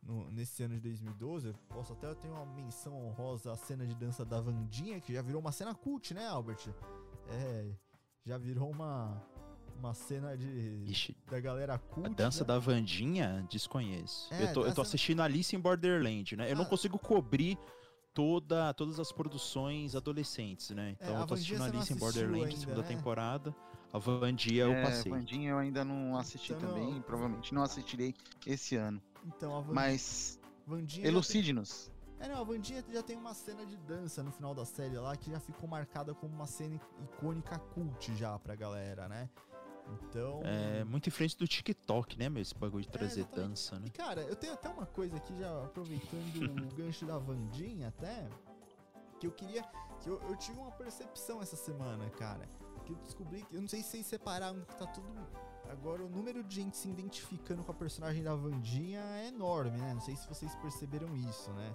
no- nesse ano de 2012. Eu posso até ter uma menção honrosa à cena de dança da Vandinha, que já virou uma cena cult, né, Albert? É, já virou uma, uma cena de Ixi, da galera cult. a dança né? da Vandinha, desconheço. É, eu, tô, eu tô dança- assistindo Alice in Borderland, né? Eu não Ah. consigo cobrir toda, todas as produções adolescentes, né? Então É, a eu tô Vandinha assistindo não Alice in assistiu Borderland, ainda, segunda né? temporada. A Vandia eu passei. Vandinha eu ainda não assisti Então, também, não. provavelmente não assistirei esse ano. Então, a Vandinha, Mas Vandinha elucide-nos. É, não, a Vandinha já tem uma cena de dança no final da série lá que já ficou marcada como uma cena icônica cult já pra galera, né? Então. É muito em frente do TikTok, né, meu? Esse bagulho de trazer exatamente. dança, né? E cara, eu tenho até uma coisa aqui, já aproveitando o gancho da Vandinha até, que eu queria. que eu, eu tive uma percepção essa semana, cara. Que eu descobri que. Eu não sei se vocês separaram que tá tudo. Agora o número de gente se identificando com a personagem da Vandinha é enorme, né? Não sei se vocês perceberam isso, né?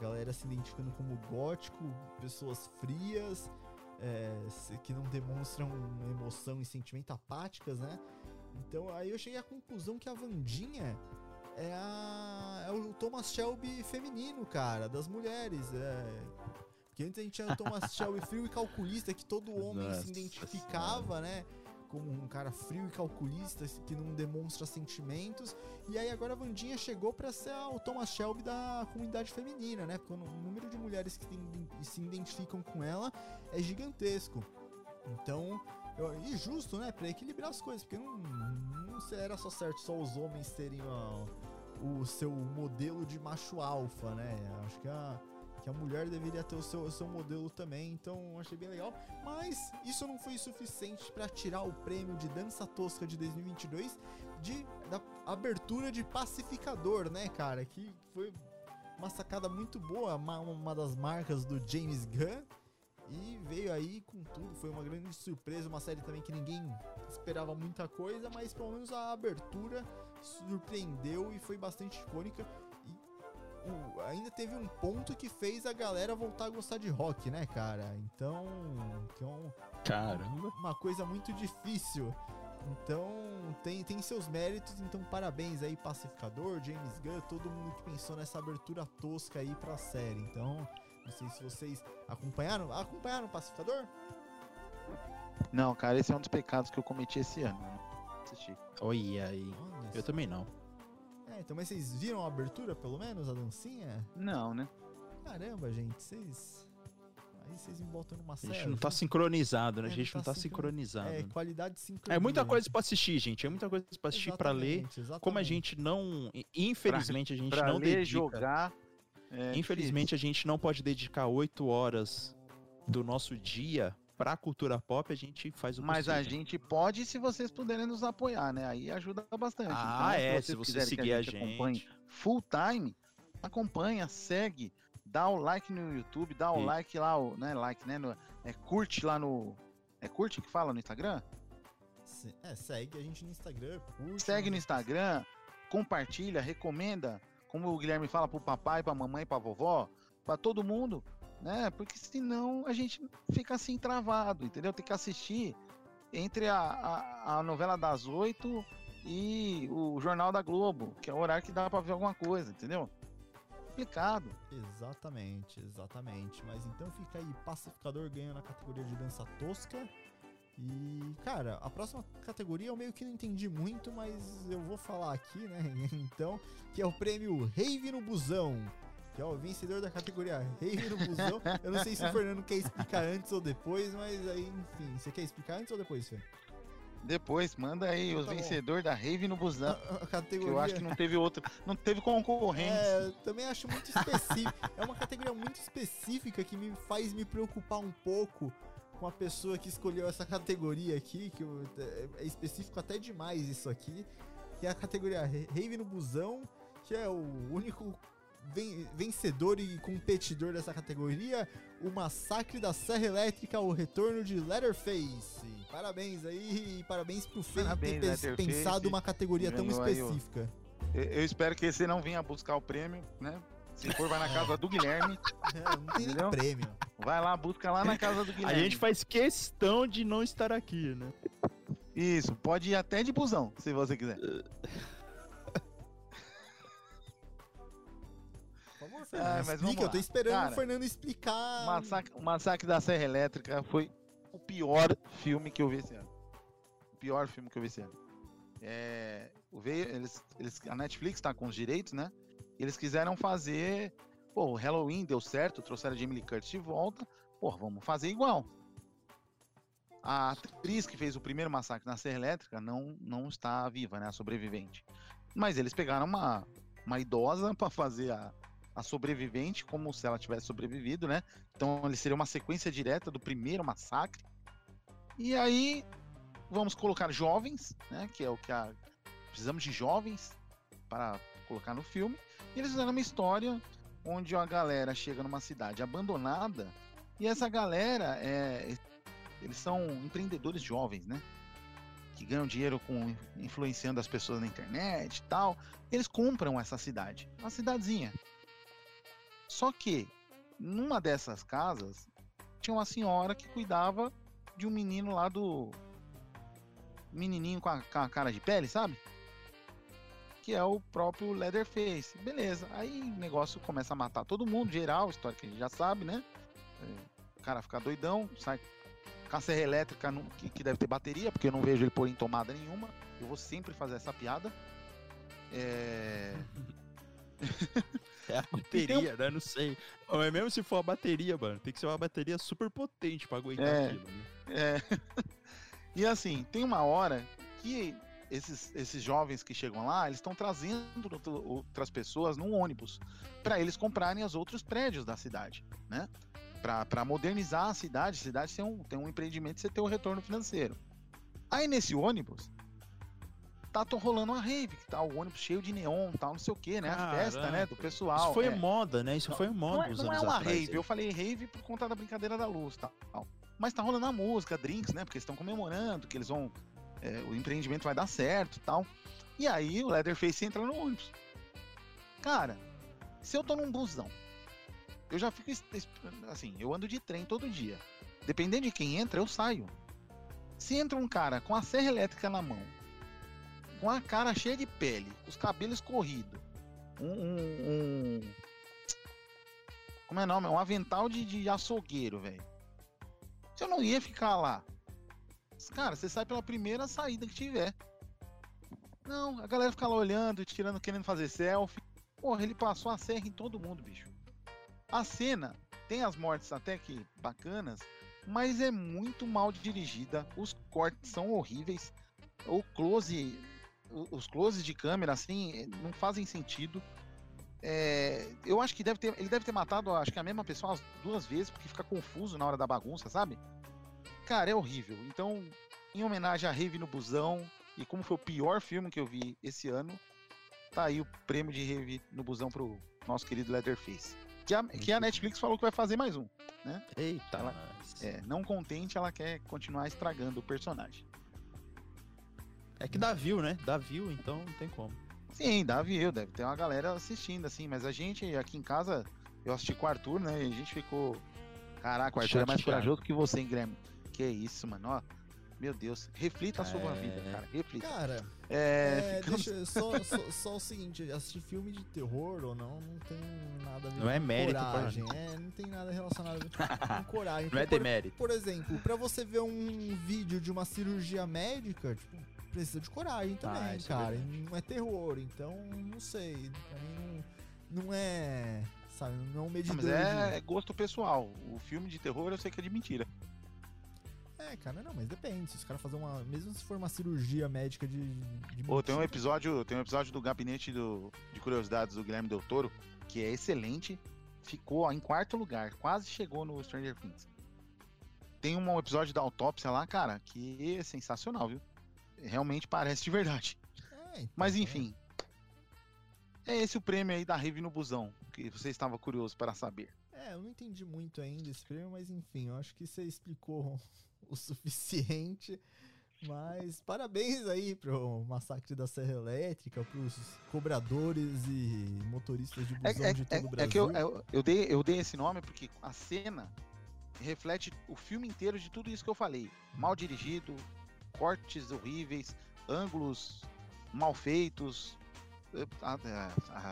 Galera se identificando como gótico, pessoas frias, é, que não demonstram emoção e sentimento apáticas, né? Então aí eu cheguei à conclusão que a Vandinha é, a, é o Thomas Shelby feminino, cara, das mulheres. É. Porque antes a gente tinha o Thomas Shelby frio e calculista, que todo homem Nossa se identificava, né? Como um cara frio e calculista que não demonstra sentimentos. E aí agora a Vandinha chegou pra ser a- o Thomas Shelby da comunidade feminina, né? Porque o número de mulheres que tem- se identificam com ela é gigantesco. Então, eu- e justo, né? Pra equilibrar as coisas, porque não, não era só certo só os homens terem ó, o seu modelo de macho alfa, né? Acho que a, que a mulher deveria ter o seu, o seu modelo também, então achei bem legal. Mas isso não foi suficiente para tirar o prêmio de dança tosca de 2022 de, da abertura de pacificador, né, cara? Que foi uma sacada muito boa, uma, uma das marcas do James Gunn. E veio aí com tudo, foi uma grande surpresa, uma série também que ninguém esperava muita coisa, mas pelo menos a abertura surpreendeu e foi bastante icônica. O, ainda teve um ponto que fez a galera voltar a gostar de rock, né, cara? Então, então Caramba. uma coisa muito difícil. Então, tem, tem seus méritos, então parabéns aí, Pacificador, James Gunn, todo mundo que pensou nessa abertura tosca aí pra série. Então, não sei se vocês acompanharam. Acompanharam o Pacificador? Não, cara, esse é um dos pecados que eu cometi esse ano. Né? Assisti. Olha aí. Olha Eu também não. É, então, mas vocês viram a abertura, pelo menos, a dancinha? Não, né? Caramba, gente, vocês. Aí vocês me botam numa A série. gente não tá sincronizado, né? É, A gente não tá sincronizado. É, né? qualidade de sincronia. É muita coisa pra assistir, gente. É muita coisa pra assistir, pra ler. Exatamente, exatamente. Como a gente não. Infelizmente, a gente Pra não ler, dedica. jogar. é Infelizmente, a gente não pode dedicar oito horas do nosso dia pra cultura pop. A gente faz o Mas a possível. gente pode se vocês puderem nos apoiar, né? Aí ajuda bastante. Ah, é, se você quiserem que seguir a gente. acompanhe full time, acompanha, segue, dá o like no YouTube, dá o E- like lá, o, né? Like, né? no- é, curte lá no. É curte que fala no Instagram? Se- É, segue a gente no Instagram, curte. Segue no né? Instagram, compartilha, recomenda, como o Guilherme fala pro papai, pra mamãe, pra vovó, pra todo mundo, né? Porque senão a gente fica assim travado, entendeu? Tem que assistir entre a, a, a novela das oito e o Jornal da Globo, que é o horário que dá pra ver alguma coisa, entendeu? Complicado. Exatamente, exatamente. Mas então fica aí, Pacificador ganha na categoria de dança tosca. E, cara, a próxima categoria eu meio que não entendi muito, mas eu vou falar aqui, né? Então, que é o prêmio Rave no Busão. Que é o vencedor da categoria Rave no Busão. Eu não sei se o Fernando quer explicar antes ou depois, mas aí, enfim, você quer explicar antes ou depois, Fê? Depois, manda aí Então os tá bom. vencedores da Rave no Busão. A, a Que categoria. eu acho que não teve outro, não teve concorrente. É, também acho muito específico. é uma categoria muito específica que me faz me preocupar um pouco com a pessoa que escolheu essa categoria aqui, que eu- é- é específico até demais isso aqui, que é a categoria Rave no Busão, que é o único vencedor e competidor dessa categoria, o Massacre da Serra Elétrica, o retorno de Letterface. Parabéns aí, e parabéns pro Fê Parabéns, ter Letterface. pensado uma categoria tão específica. Eu- Eu espero que você não venha buscar o prêmio, né? Se for, vai na casa do Guilherme. É, não tem nem Entendeu? prêmio. Vai lá, busca lá na casa do A Guilherme. gente faz questão de não estar aqui, né? Isso, pode ir até de busão, se você quiser. Favor, Ah, mas explica. Eu tô esperando Cara, o Fernando explicar. O massacre, o Massacre da Serra Elétrica foi o pior filme que eu vi esse ano. O pior filme que eu vi esse ano. É, o veio, eles, eles, a Netflix tá com os direitos, né? Eles quiseram fazer. Pô, o Halloween deu certo, trouxeram a Jamie Lee Curtis de volta. Pô, vamos fazer igual. A atriz que fez o primeiro massacre na Serra Elétrica não, não está viva, né? A sobrevivente. Mas eles pegaram uma, uma idosa para fazer a, a sobrevivente, como se ela tivesse sobrevivido, né? Então ele seria uma sequência direta do primeiro massacre. E aí vamos colocar jovens, né? Que é o que a precisamos de jovens para colocar no filme. E eles fizeram uma história onde a galera chega numa cidade abandonada e essa galera é eles são empreendedores jovens, né? Que ganham dinheiro com influenciando as pessoas na internet e tal. Eles compram essa cidade, uma cidadezinha. Só que numa dessas casas tinha uma senhora que cuidava de um menino lá do menininho com a, com a cara de pele, sabe? Que é o próprio Leatherface. Beleza. Aí o negócio começa a matar todo mundo, geral, história que a gente já sabe, né? É, O cara fica doidão, sai com a serra elétrica que deve ter bateria, porque eu não vejo ele pôr em tomada nenhuma. Eu vou sempre fazer essa piada. É. É a bateria, né? Não sei. Mas mesmo se for a bateria, mano, tem que ser uma bateria super potente pra aguentar É. aquilo, né? É. e assim, tem uma hora que esses, esses jovens que chegam lá, eles estão trazendo outras pessoas num ônibus para eles comprarem os outros prédios da cidade, né? Para modernizar a cidade, a cidade tem um, tem um empreendimento, você tem um retorno financeiro. Aí nesse ônibus tá to- rolando uma rave, que tá o ônibus cheio de neon, tal, não sei o que, né? A festa, né, do pessoal. Isso foi é. moda, né? Isso foi moda Não é, não é uma atrás. rave, eu falei rave por conta da brincadeira da luz, tal. Mas tá rolando a música, drinks, né? Porque eles estão comemorando que eles vão. é, o empreendimento vai dar certo e tal. E aí o Leatherface entra no ônibus. Cara, se eu tô num busão, eu já fico. Assim, eu ando de trem todo dia. Dependendo de quem entra, eu saio. Se entra um cara com a serra elétrica na mão, com a cara cheia de pele, os cabelos corridos, um, um- um- como é nome? Um avental de, de açougueiro, velho. Eu não ia ficar lá. Cara, você sai pela primeira saída que tiver. Não, a galera fica lá olhando, tirando, querendo fazer selfie. Porra, ele passou a serra em todo mundo, bicho. A cena tem as mortes até que bacanas, mas é muito mal dirigida. Os cortes são horríveis. O close, os closes de câmera, assim, não fazem sentido. É, eu acho que deve ter, ele deve ter matado, acho que a mesma pessoa as duas vezes, porque fica confuso na hora da bagunça, sabe? Cara, é horrível. Então, em homenagem a Rave no Busão, e como foi o pior filme que eu vi esse ano, tá aí o prêmio de Rave no Busão pro nosso querido Leatherface. Que a, que a Netflix falou que vai fazer mais um. Eita, Ela-. É, não contente, ela quer continuar estragando o personagem. É que dá view, né? Dá view, então não tem como. Sim, dá view, deve ter uma galera assistindo, assim, mas a gente aqui em casa, eu assisti com o Arthur, né? E a gente ficou. Caraca, o Arthur é mais corajoso que você, hein, Guilherme? Que isso, mano, ó. Meu Deus, reflita sobre a vida, É. cara. Reflita. Cara, É, é, ficamos- deixa, só, só, só o seguinte, assistir filme de terror ou não, não tem nada a ver Não é com mérito pra- coragem. É, não tem nada relacionado com coragem. Não é Por- demérito. Por exemplo, pra você ver um vídeo de uma cirurgia médica, tipo, precisa de coragem também, Ah, isso é cara. verdade. não é terror, então não sei. Pra mim não, não é. Sabe, não é um Ah, medidor. mas é gosto pessoal. O filme de terror eu sei que é de mentira. de... É, cara, não, mas depende. Se os caras fazerem uma. Mesmo se for uma cirurgia médica de. de Pô, tem um mentira, episódio, tem um episódio do Gabinete do, de Curiosidades do Guilherme Del Toro, que é excelente. Ficou em quarto lugar, quase chegou no Stranger Things. Tem um episódio da autópsia lá, cara, que é sensacional, viu? Realmente parece de verdade. é, então, Mas é. enfim. É esse o prêmio aí da Rave no Busão, que você estava curioso para saber. É, eu não entendi muito ainda esse prêmio, mas enfim, eu acho que você explicou o suficiente. Mas parabéns aí pro Massacre da Serra Elétrica, pros cobradores e motoristas de É, busão é- de todo é- o é Brasil. que eu, eu, eu dei, eu dei esse nome porque a cena reflete o filme inteiro de tudo isso que eu falei. Mal dirigido, cortes horríveis, ângulos mal feitos, eh,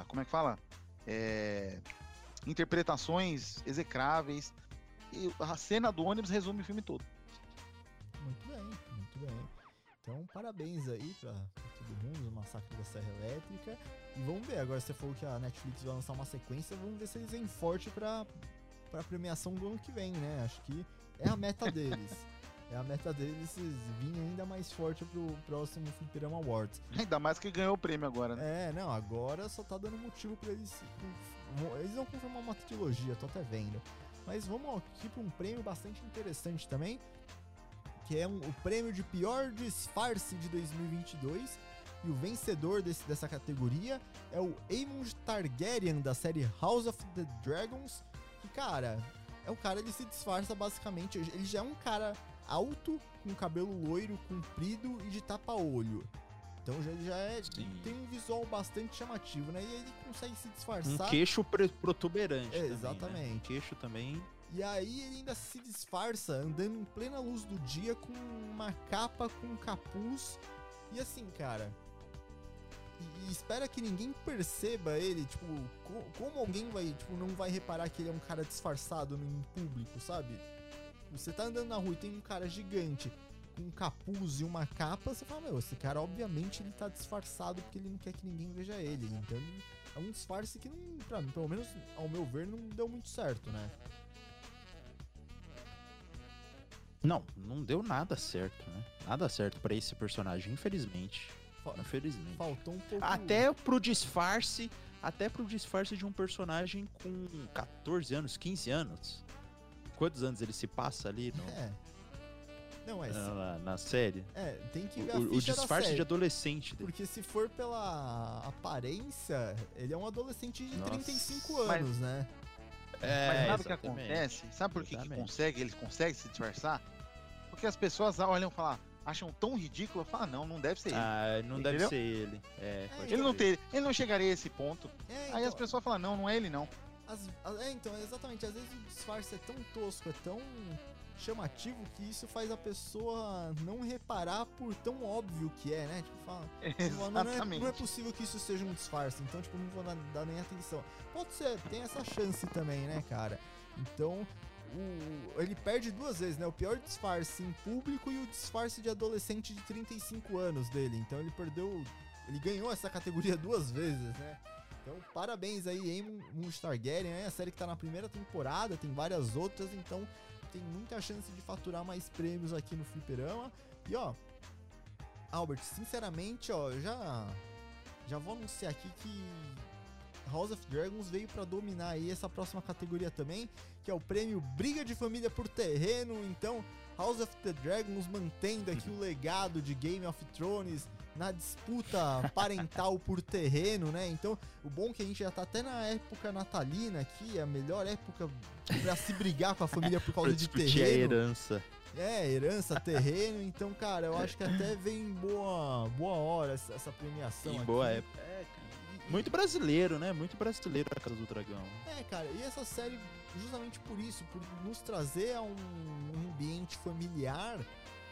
como é que fala? É, interpretações execráveis. E a cena do ônibus resume o filme todo. Muito bem, muito bem. Então, parabéns aí pra, pra todo mundo, o Massacre da Serra Elétrica. E vamos ver, agora você falou que a Netflix vai lançar uma sequência, vamos ver se eles vêm forte pra, pra premiação do ano que vem, né? Acho que é a meta deles. É a meta deles vir ainda mais forte pro próximo Fliperama Awards. Ainda mais que ganhou o prêmio agora, né? É, não, agora só tá dando motivo pra eles. Eles vão confirmar uma trilogia, tô até vendo. Mas vamos aqui pra um prêmio bastante interessante também, que é um- o prêmio de pior disfarce de 2022. E o vencedor desse- dessa categoria é o Aemond Targaryen da série House of the Dragons. Que, cara, é um cara, ele se disfarça basicamente. Ele já é um cara alto, com cabelo loiro, comprido e de tapa-olho. Então já, já é, Sim. tem um visual bastante chamativo, né? E ele consegue se Um disfarçar. queixo pre- protuberante. É, também, né? exatamente. Um queixo também. E aí ele ainda se disfarça andando em plena luz do dia com uma capa com um capuz. E assim, cara. E, e espera que ninguém perceba ele, tipo, co- como alguém vai, tipo, não vai reparar que ele é um cara disfarçado em público, sabe? Você tá andando na rua e tem um cara gigante com um capuz e uma capa, você fala, meu, esse cara obviamente ele tá disfarçado porque ele não quer que ninguém veja ele. Então ele é um disfarce que não, pra mim, pelo menos ao meu ver, não deu muito certo, né? Não, não deu nada certo, né? Nada certo pra esse personagem, infelizmente. Fa- Infelizmente. Faltou um pouco. Até pro disfarce, até pro disfarce de um personagem com 14 anos, 15 anos. Quantos anos ele se passa ali no- É. Não, é. na, na- na série? É, tem que ver a O, o disfarce série. de adolescente dele. Porque se for pela aparência, ele é um adolescente de Nossa. 35 Mas- anos, né? É, Mas sabe o que acontece? Sabe por que, que consegue, eles conseguem se disfarçar? Porque as pessoas olham e falam, acham tão ridículo, falam, não, não deve ser ele. Ah, não deve Entendeu? ser ele. É, pode ele, não ter, ele não chegaria a esse ponto. É, Aí as então, pessoas falam, não, não é ele não. As- é, então, exatamente. Às vezes o disfarce é tão tosco, é tão chamativo que isso faz a pessoa não reparar por tão óbvio que é, né? Tipo, fala, Não, é, não é possível que isso seja um disfarce, então, tipo, não vou dar, dar nem atenção. Pode ser, tem essa chance também, né, cara? Então, o- ele perde duas vezes, né? O pior disfarce em público e o disfarce de adolescente de 35 anos dele. Então, ele perdeu. Ele ganhou essa categoria duas vezes, né? Então, parabéns aí, Eamon Moon Targaryen, né? A série que tá na primeira temporada, tem várias outras, então tem muita chance de faturar mais prêmios aqui no Fliperama. E ó, Albert, sinceramente, ó, já já vou anunciar aqui que House of Dragons veio pra dominar aí essa próxima categoria também, que é o prêmio Briga de Família por Terreno. Então, House of the Dragons mantendo aqui o legado de Game of Thrones na disputa parental por terreno, né? Então, o bom é que a gente já tá até na época natalina aqui, a melhor época pra se brigar com a família por causa de discutir a terreno. herança. É, herança, terreno, então, cara, eu acho que até vem em boa, boa hora essa, essa premiação Em aqui. boa época. É, cara. Muito brasileiro, né? Muito brasileiro a Casa do Dragão. É, cara, e essa série, justamente por isso, por nos trazer a um ambiente familiar.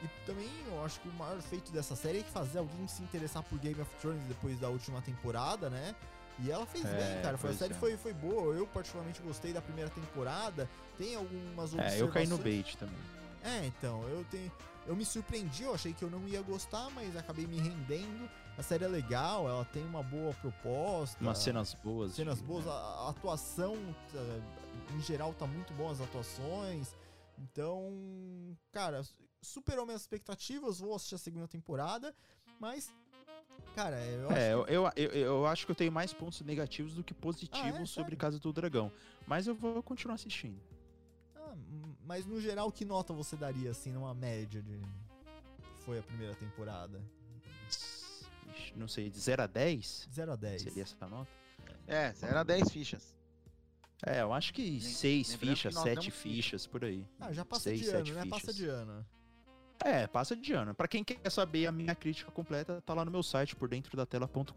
E também eu acho que o maior feito dessa série é que fazer alguém se interessar por Game of Thrones depois da última temporada, né? E ela fez É, bem, cara. Foi, a série é. foi, foi boa. Eu particularmente gostei da primeira temporada. Tem algumas É, eu caí no observações- bait também. É, então, eu tenho. Eu me surpreendi, eu achei que eu não ia gostar, mas acabei me rendendo. A série é legal, ela tem uma boa proposta. Umas cenas boas. cenas de- boas, a, atuação, tá- em geral, tá muito bom as atuações. Então, cara, superou minhas expectativas, vou assistir a segunda temporada, mas, cara, eu acho É, eu, que- eu, eu, eu acho que eu tenho mais pontos negativos do que positivos Ah, é? sobre? Casa do Dragão. Mas eu vou continuar assistindo. Ah, mas no geral, que nota você daria, assim, numa média de. Foi a primeira temporada? Não sei, de 0 a 10? 0 a 10. Seria essa nota? É, 0 a 10 fichas. É, eu acho que 6 lembrando que fichas, nós 7 damos ficha. fichas, por aí. Ah, já passa Seis, de sete ano, né? Passa fichas. de ano. É, passa de ano. Pra quem quer saber a minha crítica completa, tá lá no meu site, por dentro da tela.com.br.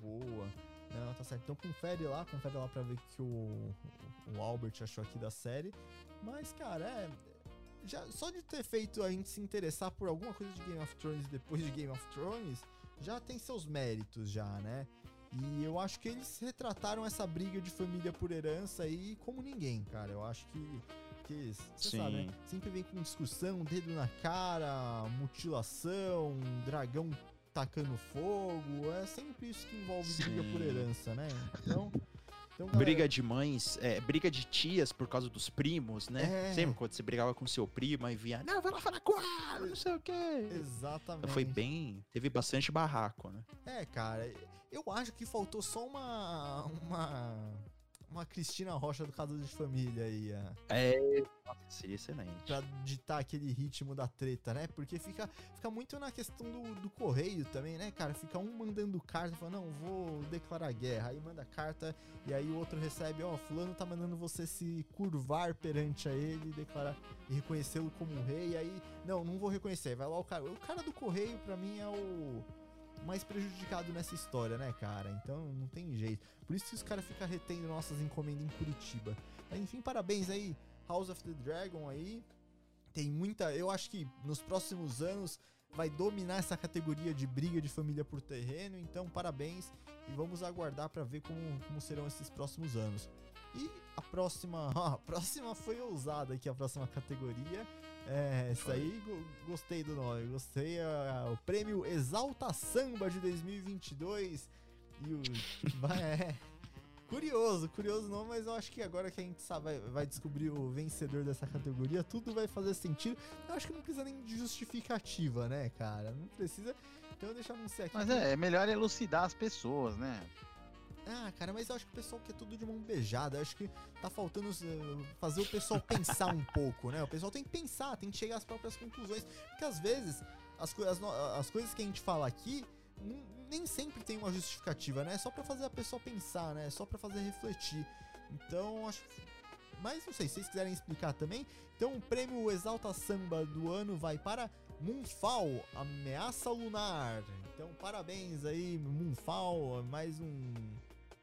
Boa, boa. Não, tá certo. Então confere lá, confere lá pra ver o que o, o Albert achou aqui da série. Mas, cara, é. Já, só de ter feito a gente se interessar por alguma coisa de Game of Thrones depois de Game of Thrones, já tem seus méritos já, né? E eu acho que eles retrataram essa briga de família por herança aí como ninguém, cara. Eu acho que. Que você Sim. sabe, né? Sempre vem com discussão, dedo na cara, mutilação, dragão tacando fogo. É sempre isso que envolve briga por Sim. herança, né? Então. então galera, Briga de mães, é, briga de tias por causa dos primos, né? É. Sempre quando você brigava com seu primo e via, não, vai lá falar com ela, não sei o quê. Exatamente. Foi bem. Teve bastante barraco, né? É, cara, eu acho que faltou só uma. Uma. Uma Cristina Rocha do Casa de Família aí, a- É. Nossa, seria excelente. pra ditar aquele ritmo da treta, né? Porque fica, fica muito na questão do, do correio também, né, cara? Fica um mandando carta, falando, não, vou declarar guerra. Aí manda carta, e aí o outro recebe, ó, fulano tá mandando você se curvar perante a ele, declarar e reconhecê-lo como um rei. E aí, não, não vou reconhecer. Vai lá o cara. O cara do correio, pra mim, é o mais prejudicado nessa história, né, cara? Então não tem jeito. Por isso que os caras ficam retendo nossas encomendas em Curitiba. Mas, enfim, parabéns aí, House of the Dragon aí. Tem muita. Eu acho que nos próximos anos vai dominar essa categoria de briga de família por terreno. Então, parabéns. E vamos aguardar pra ver como, como serão esses próximos anos. E a próxima. a próxima foi ousada aqui, a próxima categoria. É, isso aí, go- gostei do nome. Gostei. ah, o prêmio Exalta Samba de 2022. E o. é, Curioso, curioso não, mas eu acho que agora que a gente sabe, vai, vai descobrir o vencedor dessa categoria, tudo vai fazer sentido. Eu acho que não precisa nem de justificativa, né, cara? Não precisa. Então deixa eu anunciar aqui. Mas é, é melhor elucidar as pessoas, né? Ah, cara, mas eu acho que o pessoal quer tudo de mão beijada. Eu acho que tá faltando uh, fazer o pessoal pensar um pouco, né? O pessoal tem que pensar, tem que chegar às próprias conclusões. Porque às vezes as, co- as, as coisas que a gente fala aqui nem sempre tem uma justificativa, né? É só pra fazer a pessoa pensar, né? É só pra fazer refletir. Então, acho. Mas não sei, se vocês quiserem explicar também. Então, o prêmio Exalta Samba do ano vai para Moonfall, Ameaça Lunar. Então, parabéns aí, Moonfall, mais um,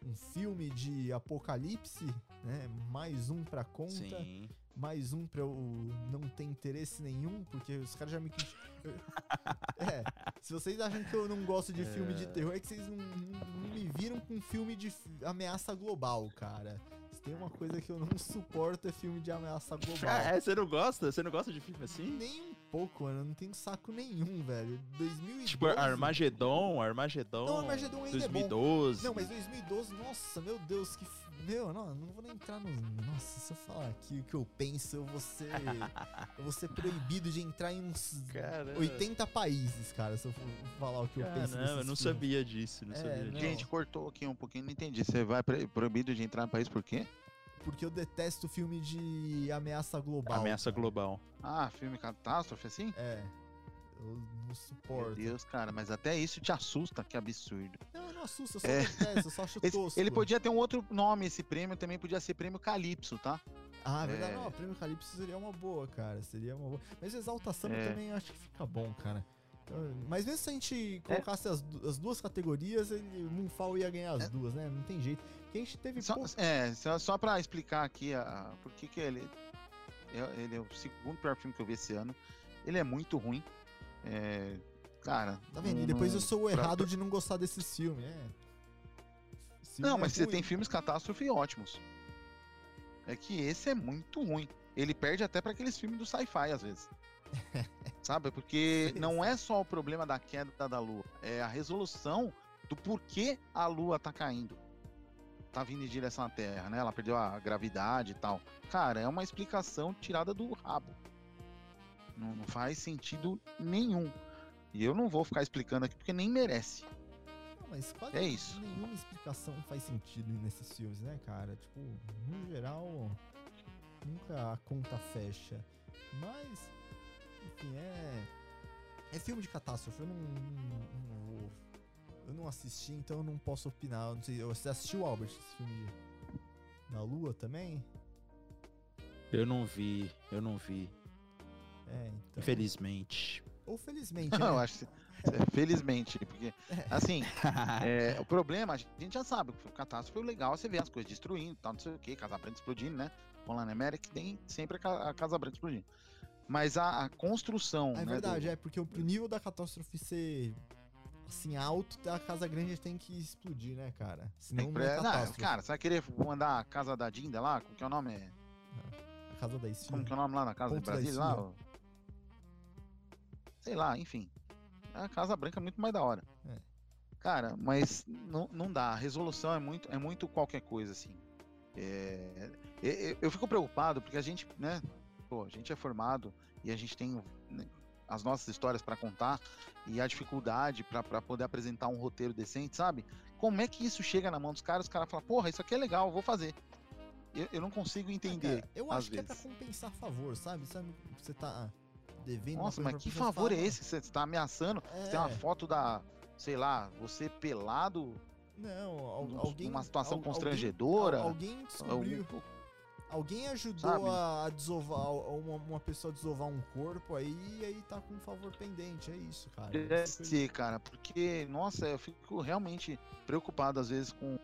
um filme de apocalipse, né? Mais um pra conta Sim. mais um pra eu não ter interesse nenhum, porque os caras já me. é, se vocês acham que eu não gosto de filme de terror, é que vocês não, não- não me viram com filme de ameaça global, cara. Se tem uma coisa que eu não suporto é filme de ameaça global. Ah, é, você não gosta? Você não gosta de filme assim? Nem um pouco, mano. Eu não tenho saco nenhum, velho. 2012. Tipo, Armagedon, Armagedon. Não, Armagedon ainda é bom. 2012. Não, mas 2012, nossa, meu Deus, que. f- Meu, não, não vou nem entrar no. Nossa, se eu falar aqui o que eu penso, eu vou ser. eu vou ser proibido de entrar em uns Caramba. 80 países, cara, se eu for falar o que eu penso. Caramba, desses eu não filmes. sabia disso, não É, sabia não. disso. Gente, cortou aqui um pouquinho, não entendi. Você vai proibido de entrar no país por quê? Porque eu detesto filme de ameaça global. Ameaça cara. global. Ah, filme catástrofe assim? É. Eu não Meu suporto. Deus, cara, mas até isso te assusta, que absurdo. Não, não assusta, eu só É. detesto, eu só acho Esse- tosco. ele podia ter um outro nome, esse prêmio também podia ser prêmio Calypso, tá? Ah, é verdade. É. Não, o Prêmio Calypso seria uma boa, cara. Seria uma boa. Mas Exaltação É. também eu acho que fica bom, cara. Então, Mas mesmo se a gente É. colocasse as, du- as duas categorias, ele, Moonfall ia ganhar as duas, né? Não tem jeito. Teve Só, pouco. é, só, só pra explicar aqui a, a- por que que ele, é- ele é o segundo pior filme que eu vi esse ano. Ele é muito ruim. É, cara. Tá vendo? E depois eu sou o pra- errado de não gostar desses filmes, é. Filme Não, é mas você ruim. tem filmes catástrofe ótimos. É que esse é muito ruim. Ele perde até pra aqueles filmes do sci-fi, às vezes. Sabe? Porque não é só o problema da queda da lua, é a resolução do porquê a lua tá caindo. Tá vindo em direção à Terra, né? Ela perdeu a gravidade e tal. Cara, é uma explicação tirada do rabo. Não, não faz sentido nenhum. E eu não vou ficar explicando aqui porque nem merece. Não, mas quase É isso. nenhuma explicação faz sentido nesses filmes, né, cara? Tipo, no geral, nunca a conta fecha. Mas, enfim, é. É filme de catástrofe, eu não, não, não vou. Eu não assisti, então eu não posso opinar. Eu não sei, você assistiu, Albert, esse filme de, da Lua também? Eu não vi, eu não vi. É, então. Infelizmente. Ou felizmente, Não, eu né? acho que é, felizmente, porque assim, é, o problema, a gente já sabe, que o catástrofe é legal, você vê as coisas destruindo, tal, não sei o que, Casa Branca explodindo, né? Holland América tem sempre a ca- a Casa Branca explodindo. Mas a, a construção, é né, verdade, do- é, porque o nível da catástrofe ser assim alto, a Casa Grande tem que explodir, né, cara? Senão não é não, cara, você vai querer mandar a casa da Dinda lá? Como que é o nome? É- A Casa da Esfirra. Como que é o nome lá na casa Ponto da Brasília? Lá, ó? Sei lá, enfim. A Casa Branca é muito mais da hora. É. Cara, mas não, não dá. A resolução é muito, é muito qualquer coisa, assim. É, eu fico preocupado porque a gente, né? Pô, a gente é formado e a gente tem né, as nossas histórias para contar e a dificuldade para poder apresentar um roteiro decente, sabe? Como é que isso chega na mão dos caras? Os caras falam, porra, isso aqui é legal, eu vou fazer. Eu, eu não consigo entender. Cara, eu às acho que é pra vezes. compensar favor, sabe? Sabe, você tá devendo uma Nossa, mas que favor é esse que você está ameaçando? É, Você tem uma foto da, sei lá, você pelado, não, alguém... numa situação al- constrangedora. Alguém, alguém descobriu... algum- Alguém ajudou Sabe? a, a desovar, uma, uma pessoa a desovar um corpo aí e aí tá com um favor pendente, é isso, cara. Deve ser, cara, porque, nossa, eu fico realmente preocupado às vezes com.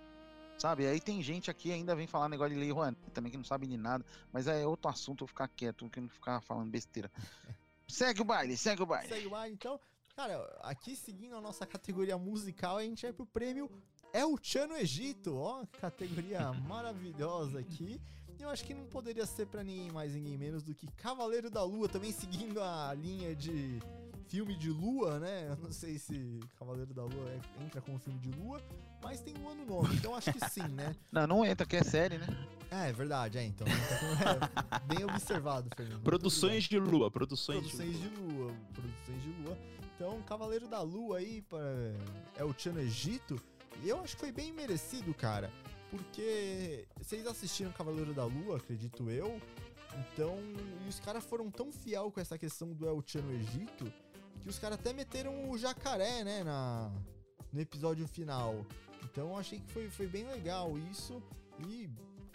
Sabe, aí tem gente aqui ainda vem falar negócio de lei Rouanet, também que não sabe de nada, mas é outro assunto eu ficar quieto, que não ficar falando besteira. segue o baile, segue o baile. Segue o baile, então. Cara, aqui seguindo a nossa categoria musical, a gente vai pro prêmio El Chan no Egito, ó, categoria maravilhosa aqui. Eu acho que não poderia ser pra ninguém mais, ninguém menos do que Cavaleiro da Lua, também seguindo a linha de filme de lua, né? Eu não sei se Cavaleiro da Lua é- entra como filme de lua, mas tem lua no nome, então acho que sim, né? Não, não entra, que é série, né? É, é verdade, é, então. É, bem observado, Fernando. Produções de lua, produções, produções de de lua, produções de lua. Então, Cavaleiro da Lua aí pra, é o Tchan Egito. E eu acho que foi bem merecido, cara. Porque vocês assistiram Cavaleiro da Lua, acredito eu. Então, e os caras foram tão fiel com essa questão do El Chan no Egito que os caras até meteram o jacaré, né, na, no episódio final. Então, eu achei que foi, foi bem legal isso. E,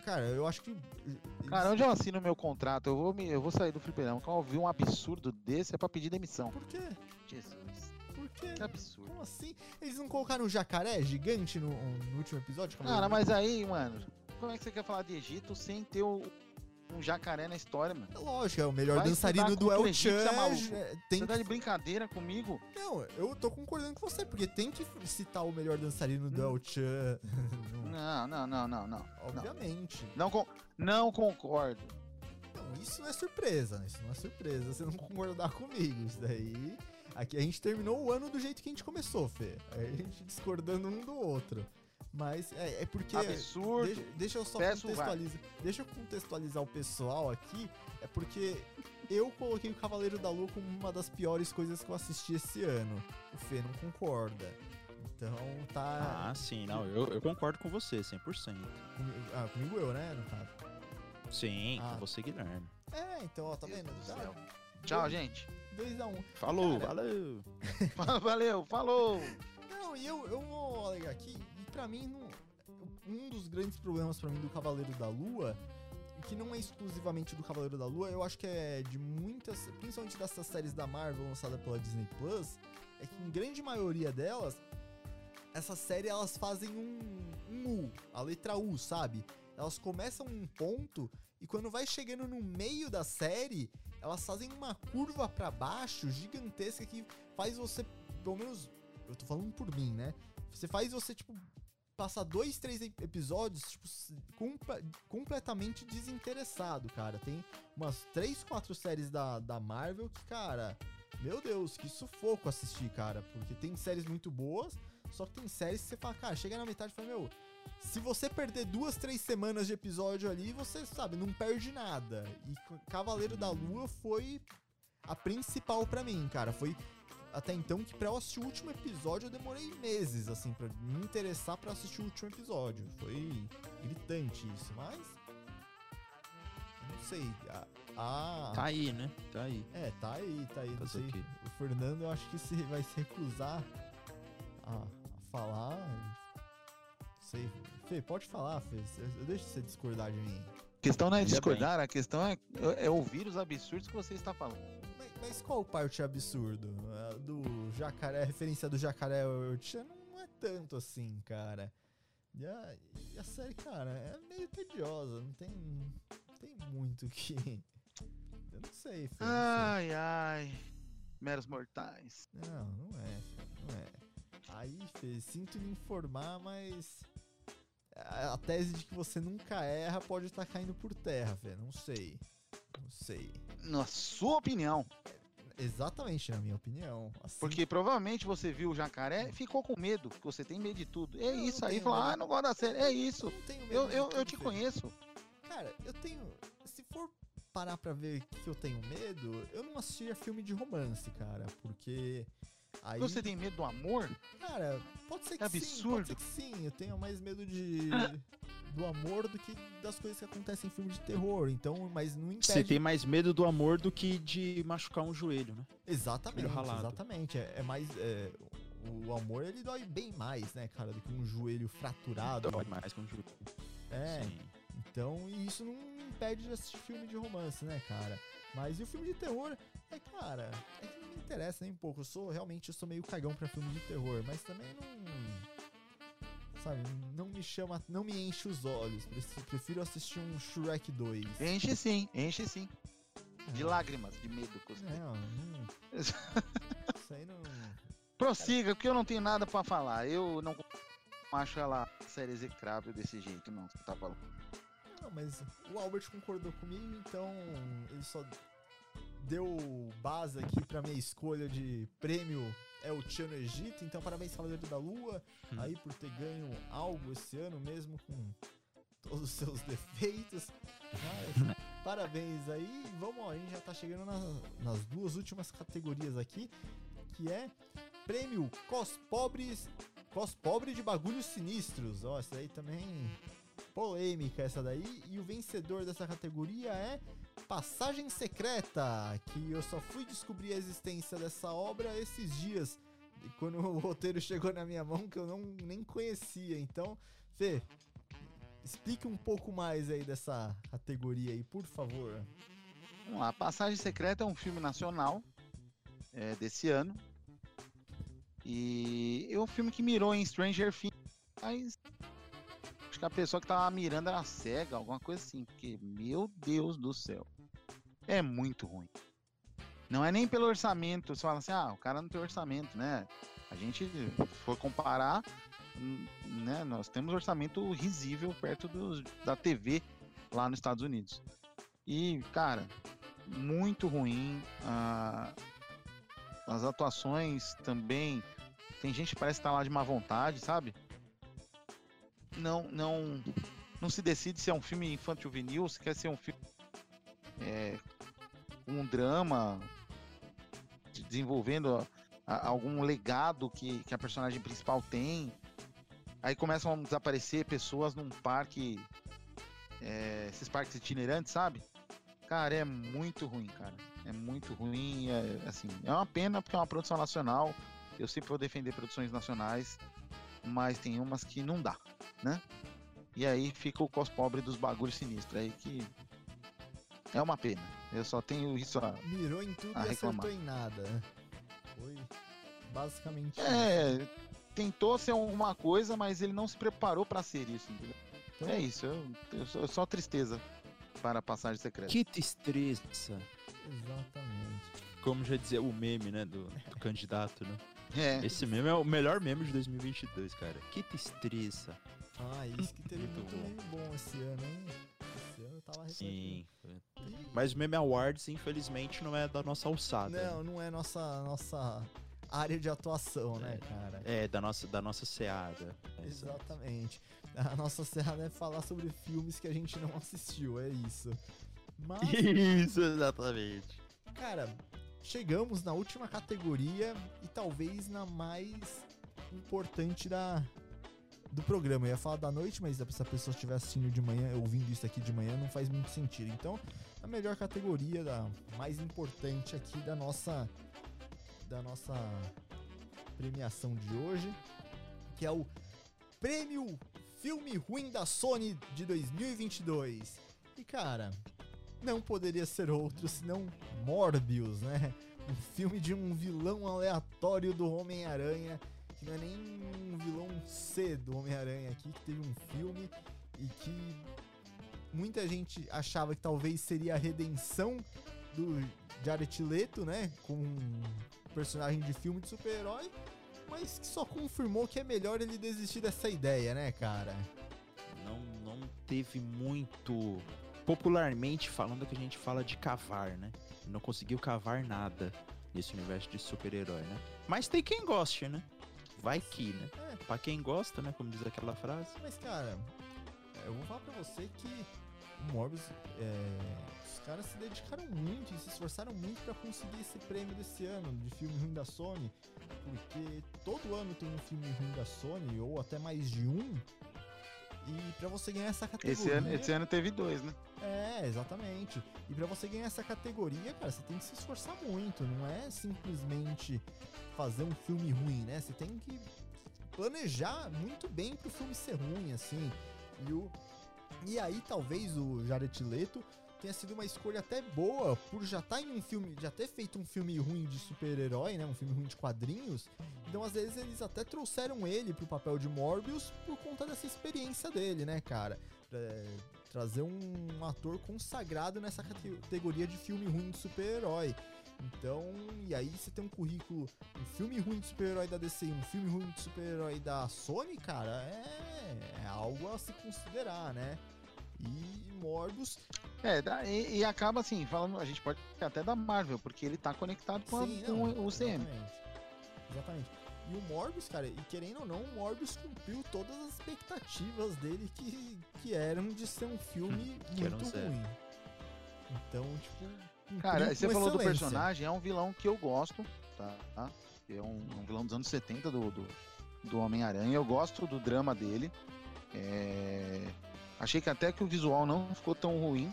cara, eu acho que. Cara, onde eu assino meu contrato? Eu vou, me, eu vou sair do fliperama. Quando eu ouvir um absurdo desse, é pra pedir demissão. Por quê? Jesus, Que absurdo. Como assim? Eles não colocaram um jacaré gigante no, no último episódio? Cara, mas aí, mano, como é que você quer falar de Egito sem ter o- um jacaré na história, mano? É lógico, é o melhor Vai dançarino do El Chan. é, Tem Você tá de brincadeira comigo? Não, eu tô concordando com você, porque tem que citar o melhor dançarino do El Chan. Não, não, não, não, não. Obviamente. Não, con- não concordo. Não, isso não é surpresa, né? Isso não é surpresa. Você não concordar comigo. Isso daí. Aqui a gente terminou o ano do jeito que a gente começou, Fê. Aí a gente discordando um do outro. Mas é, é porque. Absurdo. Deixa, deixa eu só Peço contextualizar. Deixa eu contextualizar o pessoal aqui. É porque eu coloquei o Cavaleiro da Lua como uma das piores coisas que eu assisti esse ano. O Fê não concorda. Então tá. Ah, sim, não, eu, eu concordo com você, 100%. Comigo, ah, comigo eu, né? No caso. Sim, Ah. com você, Guilherme. É, então, ó, tá vendo? do Tá, céu. Tchau, gente. 2x1. Falou, Cara, valeu. Valeu, falou. Não, e eu, eu vou alegar aqui, e pra mim, não- um dos grandes problemas pra mim do Cavaleiro da Lua, que não é exclusivamente do Cavaleiro da Lua, eu acho que é de muitas, principalmente dessas séries da Marvel lançada pela Disney Plus, é que em grande maioria delas, essa série elas fazem um, um U, a letra U, sabe? Elas começam um ponto e quando vai chegando no meio da série, elas fazem uma curva pra baixo gigantesca que faz você, pelo menos, eu tô falando por mim, né? Você faz você, tipo, passar dois, três ep- episódios, tipo, compa- completamente desinteressado, cara. Tem umas três, quatro séries da, da Marvel que, cara, meu Deus, que sufoco assistir, cara. Porque tem séries muito boas, só que tem séries que você fala, cara, chega na metade e fala, meu, se você perder duas, três semanas de episódio ali, você, sabe, não perde nada. E Cavaleiro da Lua foi a principal pra mim, cara. Foi até então que pra eu assistir o último episódio eu demorei meses, assim, pra me interessar pra assistir o último episódio. Foi gritante isso, mas. Não sei. A, a- Tá aí, né? Tá aí. É, tá aí, tá aí. Não sei. O Fernando eu acho que se vai se recusar a, a falar. Sei. Fê, pode falar, Fê. Deixo você discordar de mim. A questão não é Ainda discordar, a questão é, é ouvir os absurdos que você está falando. Mas, mas qual parte é absurdo? A Do jacaré, a referência do jacaré ao Tchan não é tanto assim, cara. E a, e a série, cara, é meio tediosa, não tem, não tem muito que. Eu não sei, Fê. Ai, ai. Meros mortais. Não, não é, Fê, não é. Aí, Fê, sinto lhe informar, mas. A tese de que você nunca erra pode estar caindo por terra, Fê. Não sei. Não sei. Na sua opinião. Exatamente, na minha opinião. Assim, Porque provavelmente você viu o jacaré e ficou com medo, porque você tem medo de tudo. É eu isso aí, falou, ah, não gosto da série. É isso. eu Eu, eu, eu te conheço. Cara, eu tenho. Se for parar pra ver que eu tenho medo, eu não assistia filme de romance, cara. Porque. Aí. Você tem medo do amor? Cara, pode ser que sim, pode absurdo. ser que sim. Eu tenho mais medo de. do amor do que das coisas que acontecem em filme de terror. Então, mas não impede. Você tem mais medo do amor do que de machucar um joelho, né? Exatamente, Joelho exatamente. É, é mais. é, o amor ele dói bem mais, né, cara, do que um joelho fraturado. Dói mais que um joelho. É, Sim. Então, e isso não impede de assistir filme de romance, né, cara? Mas e o filme de terror, é, cara, é que interessa nem um pouco. Eu sou, realmente, eu sou meio cagão pra filme de terror, mas também não. Sabe, não me chama, não me enche os olhos. Prefiro- assistir um Shrek 2. Enche sim, enche sim. De É. lágrimas, de medo. tem. Não, não. Isso aí não. Prossiga, porque eu não tenho nada pra falar. Eu não acho ela série execrável desse jeito, não. Você tá falando. Não, mas o Albert concordou comigo, então ele só deu base aqui pra minha escolha de prêmio é o Tchan no Egito. Então, parabéns, Cavaleiro da Lua, Hum. aí por ter ganho algo esse ano, mesmo com todos os seus defeitos. Mas, parabéns aí. Vamos, ó, a gente já tá chegando na- nas duas últimas categorias aqui, que é prêmio Cos Pobres, Cos Pobre de Bagulhos Sinistros. Ó, essa aí também polêmica essa daí. E o vencedor dessa categoria é Passagem Secreta, que eu só fui descobrir a existência dessa obra esses dias, quando o roteiro chegou na minha mão, que eu não nem conhecia. Então, Fê, explique um pouco mais aí dessa categoria aí, por favor. Vamos lá, Passagem Secreta é um filme nacional é, desse ano. E é um filme que mirou em Stranger Things, mas a pessoa que tava mirando era cega, alguma coisa assim, porque, meu Deus do céu, é muito ruim. Não é nem pelo orçamento, você fala assim, ah, o cara não tem orçamento, né? A gente, for comparar, hum, né, nós temos orçamento risível perto dos, da TV lá nos Estados Unidos. E, cara, muito ruim. ah, as atuações também. Tem gente que parece estar lá de má vontade, sabe? Não, não, não se decide se é um filme infantil juvenil, se quer ser um filme é, um drama de- desenvolvendo a- algum legado que, que a personagem principal tem. Aí começam a desaparecer pessoas num parque, é, esses parques itinerantes, sabe? Cara, é muito ruim, cara. É muito ruim. É, assim, é uma pena porque é uma produção nacional. Eu sempre vou defender produções nacionais, mas tem umas que não dá, né? E aí fica o cos pobre dos bagulhos sinistros aí que é uma pena. Eu só tenho isso a. Mirou em tudo a e acertou em nada. Foi basicamente isso. É, tentou ser alguma coisa, mas ele não se preparou pra ser isso, entendeu? Então, É isso, eu, eu só, só tristeza para a passagem secreta. Que tristeza. Exatamente. Como já dizia o meme, né, do, do candidato, né? É, Esse meme é o melhor meme de 2022, cara. Que tristeza. Ah, isso que teve Muito muito, bom. bom esse ano, hein? Esse ano tava Sim. Mas o Meme Awards, infelizmente, não é da nossa alçada. Não, não é nossa, nossa área de atuação, né, cara? É, da nossa, da nossa seada. É. Exatamente. A nossa serra é falar sobre filmes que a gente não assistiu, é isso. Mas, Isso, exatamente. cara, chegamos na última categoria e talvez na mais importante da do programa. Eu ia falar da noite, mas se a pessoa estiver assistindo de manhã, ouvindo isso aqui de manhã, não faz muito sentido. Então, a melhor categoria, da mais importante aqui da nossa da nossa premiação de hoje, que é o Prêmio Filme Ruim da Sony de 2022. E cara, não poderia ser outro senão Morbius, né? Um filme de um vilão aleatório do Homem-Aranha, não é nem um vilão C do Homem-Aranha aqui, que teve um filme e que muita gente achava que talvez seria a redenção do Jared Leto, né? Com um personagem de filme de super-herói, mas que só confirmou que é melhor ele desistir dessa ideia, né, cara? Não, não teve muito. Popularmente falando que a gente fala de cavar, né? Não conseguiu cavar nada nesse universo de super-herói, né? Mas tem quem goste, né? Vai que, né? É. Pra quem gosta, né? Como diz aquela frase. Mas, cara, é, eu vou falar pra você que o Morbius, é, os caras se dedicaram muito e se esforçaram muito pra conseguir esse prêmio desse ano de filme ruim da Sony, porque todo ano tem um filme ruim da Sony, ou até mais de um, e pra você ganhar essa categoria... esse ano, esse ano teve dois, né? É, exatamente. E pra você ganhar essa categoria, cara, você tem que se esforçar muito. Não é simplesmente fazer um filme ruim, né? Você tem que planejar muito bem pro filme ser ruim, assim. E, o... e aí, talvez o Jared Leto tenha sido uma escolha até boa por já estar em um filme, já ter feito um filme ruim de super-herói, né? Um filme ruim de quadrinhos. Então, às vezes, eles até trouxeram ele pro papel de Morbius por conta dessa experiência dele, né, cara? É, trazer um ator consagrado nessa categoria de filme ruim de super-herói. Então, e aí você tem um currículo, um filme ruim de super-herói da DC um filme ruim de super-herói da Sony, cara, é, é algo a se considerar, né? E Morbius. É, e, e acaba assim, falando, a gente pode até da Marvel, porque ele tá conectado com, a- Sim, com não, o CM. Exatamente. Exatamente. E o Morbius, cara, e querendo ou não, o Morbius cumpriu todas as expectativas dele que, que eram de ser um filme eram muito ruim. Então, tipo. Cara, você com falou do personagem, é um vilão que eu gosto, tá? tá? É um, um vilão dos anos 70 do, do, do Homem-Aranha. Eu gosto do drama dele. É, Achei que até que o visual não ficou tão ruim.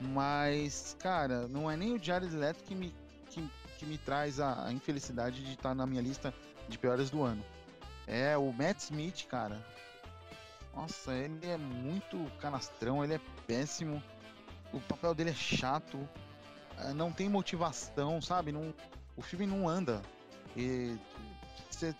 Mas, cara, não é nem o Jared Leto que me, que, que me traz a, a infelicidade de estar na minha lista de piores do ano. É o Matt Smith, cara. Nossa, ele é muito canastrão, ele é péssimo. O papel dele é chato. eh, Não tem motivação, sabe? Não, o filme não anda. E você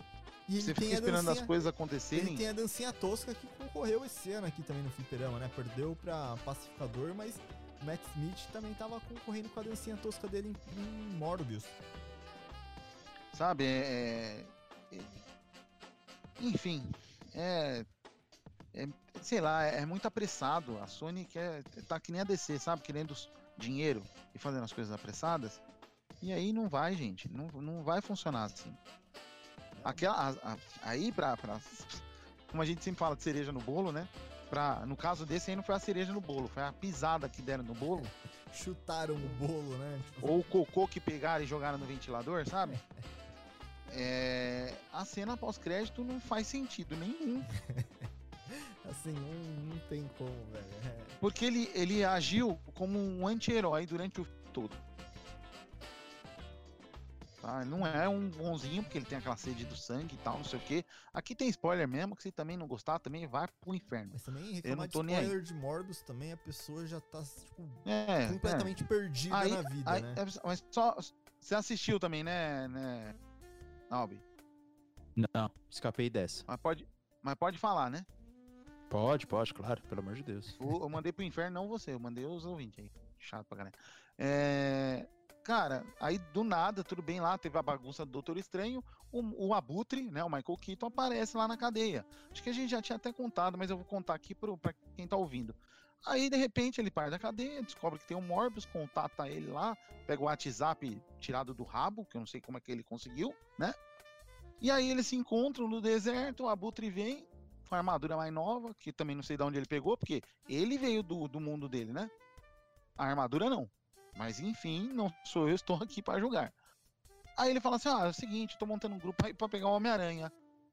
ele fica esperando as dancinha- coisas Ele acontecerem. tem a dancinha tosca que concorreu esse ano aqui também no Fliperama, né? Perdeu pra Pacificador, mas o Matt Smith também tava concorrendo com a dancinha tosca dele em, em Morbius. Sabe? É, é- é- enfim, é, é- Sei lá, é muito apressado. A Sony quer. Tá que nem a DC, sabe? Querendo dinheiro e fazendo as coisas apressadas. E aí não vai, gente. Não, não vai funcionar assim. Aquela, a- a- aí pra, pra. Como a gente sempre fala de cereja no bolo, né? Pra, no caso desse aí não foi a cereja no bolo, foi a pisada que deram no bolo. Chutaram o bolo, né? Tipo, Ou o cocô que pegaram e jogaram no ventilador, sabe? É, a cena pós-crédito não faz sentido nenhum. assim, não, não tem como, velho. É, Porque ele, ele agiu como um anti-herói durante o todo. Tá? Ele não é um bonzinho, porque ele tem aquela sede do sangue e tal, não sei o quê. Aqui tem spoiler mesmo, que se também não gostar, também vai pro inferno. Mas também reclamar de tô nem aí. spoiler de Morbius também, a pessoa já tá, tipo, É, é. completamente perdida Aí- na vida, Aí, né? é, mas só. Você assistiu também, né, né Albi? Não, escapei dessa. Mas pode, mas pode falar, né? Pode, pode, claro, pelo amor de Deus. O- Eu mandei pro inferno, não você, eu mandei os ouvintes aí. Chato pra caralho. É, Cara, aí do nada, tudo bem lá, teve a bagunça do Doutor Estranho, o, o Abutre, né, o Michael Keaton, aparece lá na cadeia. Acho que a gente já tinha até contado, mas eu vou contar aqui pro, pra quem tá ouvindo. Aí, de repente, ele parte da cadeia, descobre que tem um Morbius, contata ele lá, pega o WhatsApp tirado do rabo, que eu não sei como é que ele conseguiu, né? E aí eles se encontram no deserto, o Abutre vem com a armadura mais nova, que também não sei de onde ele pegou, porque ele veio do, do mundo dele, né? A armadura não. Mas enfim, não sou eu, estou aqui para julgar. Aí ele fala assim: ah, é o seguinte, tô montando um grupo aí pra pegar o Homem-Aranha.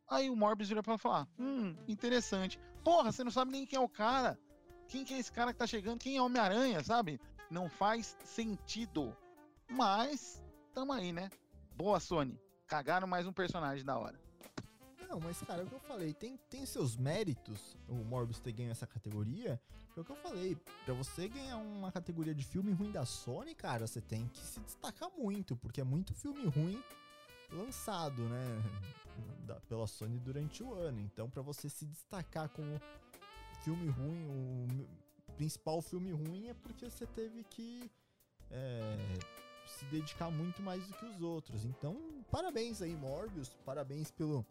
Aí o Morbius vira pra falar: hum, interessante. Porra, você não sabe nem quem é o cara. Quem que é esse cara que tá chegando? Quem é o Homem-Aranha, sabe? Não faz sentido. Mas, tamo aí, né? Boa, Sony. Cagaram mais um personagem da hora. Não, mas cara, é o que eu falei, tem, tem seus méritos o Morbius ter ganho essa categoria. Foi o que eu falei, pra você ganhar uma categoria de filme ruim da Sony, cara, você tem que se destacar muito, porque é muito filme ruim lançado, né, da- pela Sony durante o ano. Então, pra você se destacar com o filme ruim, o principal filme ruim, é porque você teve que é, se dedicar muito mais do que os outros. Então, parabéns aí, Morbius, parabéns pelo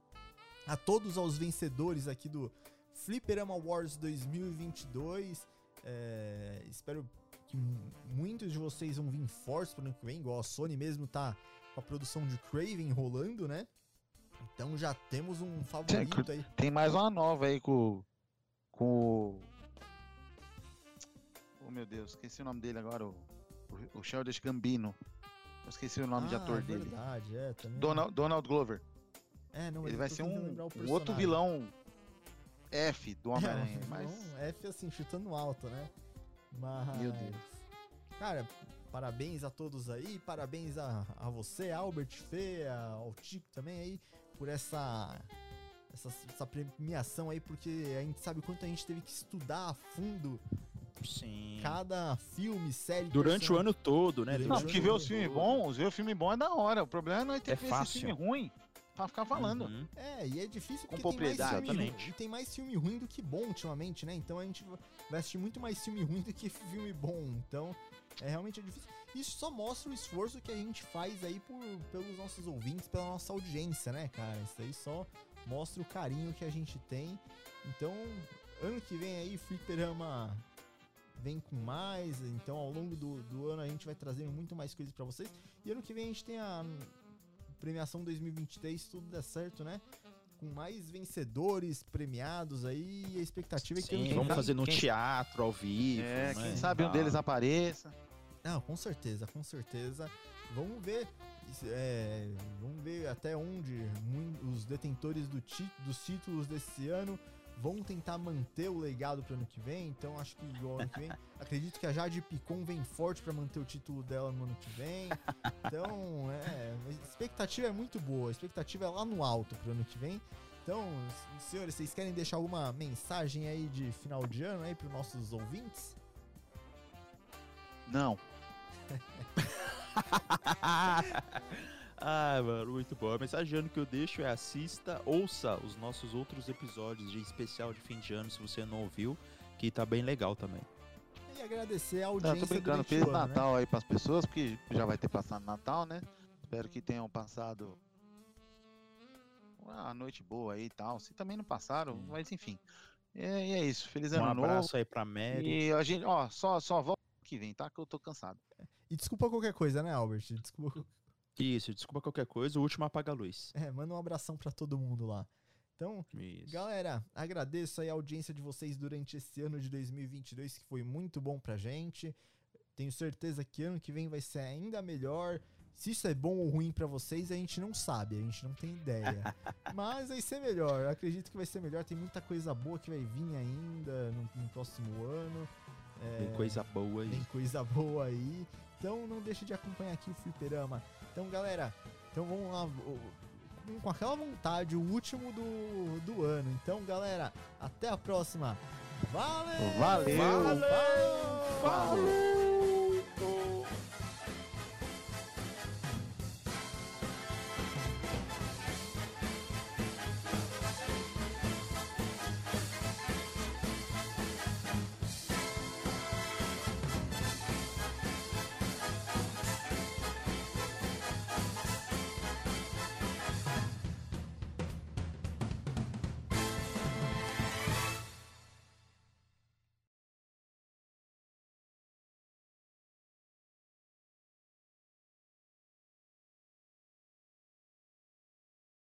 a todos os vencedores aqui do Fliperama Awards 2022. É, espero que mu- muitos de vocês vão vir fortes pro ano que vem, igual a Sony mesmo tá com a produção de Craven rolando, né? Então já temos um favorito aí. Tem mais uma nova aí com. Com. o- Oh meu Deus, esqueci o nome dele agora. O, o, Sheldon Gambino. Eu esqueci o nome de Ah, ator dele. verdade, é, também. Donald, Donald Glover. É, não, Ele vai ser um, o um outro vilão F do Homem-Aranha. É, mas. um F assim, chutando alto, né? Mas. Meu Deus. Cara, parabéns a todos aí, parabéns a, a você, Albert Fê, ao Tico também aí, por essa, essa, essa premiação aí, porque a gente sabe quanto a gente teve que estudar a fundo Sim. cada filme, série. Durante o ano todo, né? Durante Não, o porque ver os filmes todo. bons, ver o filme bom é da hora. O problema é nós ter É que ver fácil. esse filme ruim pra ficar falando. Uhum. É, e é difícil Com porque tem mais, propriedade. filme e tem mais filme ruim do que bom ultimamente, né? Então a gente vai assistir muito mais filme ruim do que filme bom. Então, é realmente é difícil. Isso só mostra o esforço que a gente faz aí por, pelos nossos ouvintes, pela nossa audiência, né, cara? Isso aí só mostra o carinho que a gente tem. Então, ano que vem aí, Fliperama vem com mais. Então, ao longo do, do ano, a gente vai trazendo muito mais coisas para vocês. E ano que vem a gente tem a premiação 2023, se tudo der certo, né? Com mais vencedores premiados aí. E a expectativa é que Sim, vamos fazer no quem- teatro ao vivo. É, né, quem sabe um deles apareça. Não, com certeza, com certeza. Vamos ver. é, vamos ver até onde os detentores do ti- dos títulos desse ano vão tentar manter o legado para ano que vem. Então acho que igual ano que vem. acredito que a Jade Picon vem forte para manter o título dela no ano que vem. Então, é, a expectativa é muito boa. A expectativa é lá no alto pro ano que vem. Então, senhores, vocês querem deixar alguma mensagem aí de final de ano aí para nossos ouvintes? Não. ah, mano, muito bom. A mensagem de ano que eu deixo é assista, ouça os nossos outros episódios de especial de fim de ano, se você não ouviu, que tá bem legal também. E agradecer a Não, audiência tô brincando. Feliz né? Natal aí pras pessoas, porque já vai ter passado Natal, né? Espero que tenham passado uma noite boa aí e tal. Se também não passaram, Sim. mas enfim. É, e é isso. Feliz Um ano abraço novo. aí pra Mary. E a gente, ó, só, só volta que vem, tá? Que eu tô cansado. E desculpa qualquer coisa, né, Albert? Desculpa. Isso, desculpa qualquer coisa, o último apaga a luz. É, manda um abração pra todo mundo lá. Então, Isso. galera, agradeço aí a audiência de vocês durante esse ano de 2022, que foi muito bom pra gente. Tenho certeza que ano que vem vai ser ainda melhor. Se isso é bom ou ruim pra vocês, a gente não sabe, a gente não tem ideia. Mas vai ser melhor, eu acredito que vai ser melhor. Tem muita coisa boa que vai vir ainda no, no próximo ano. É, Tem coisa boa aí. Tem coisa boa aí. Então não deixe de acompanhar aqui o Fliperama. Então, galera, então vamos lá. com- aquela vontade, o último do, do ano. Então, galera, até a próxima. Valeu! Valeu! Falou! Falou!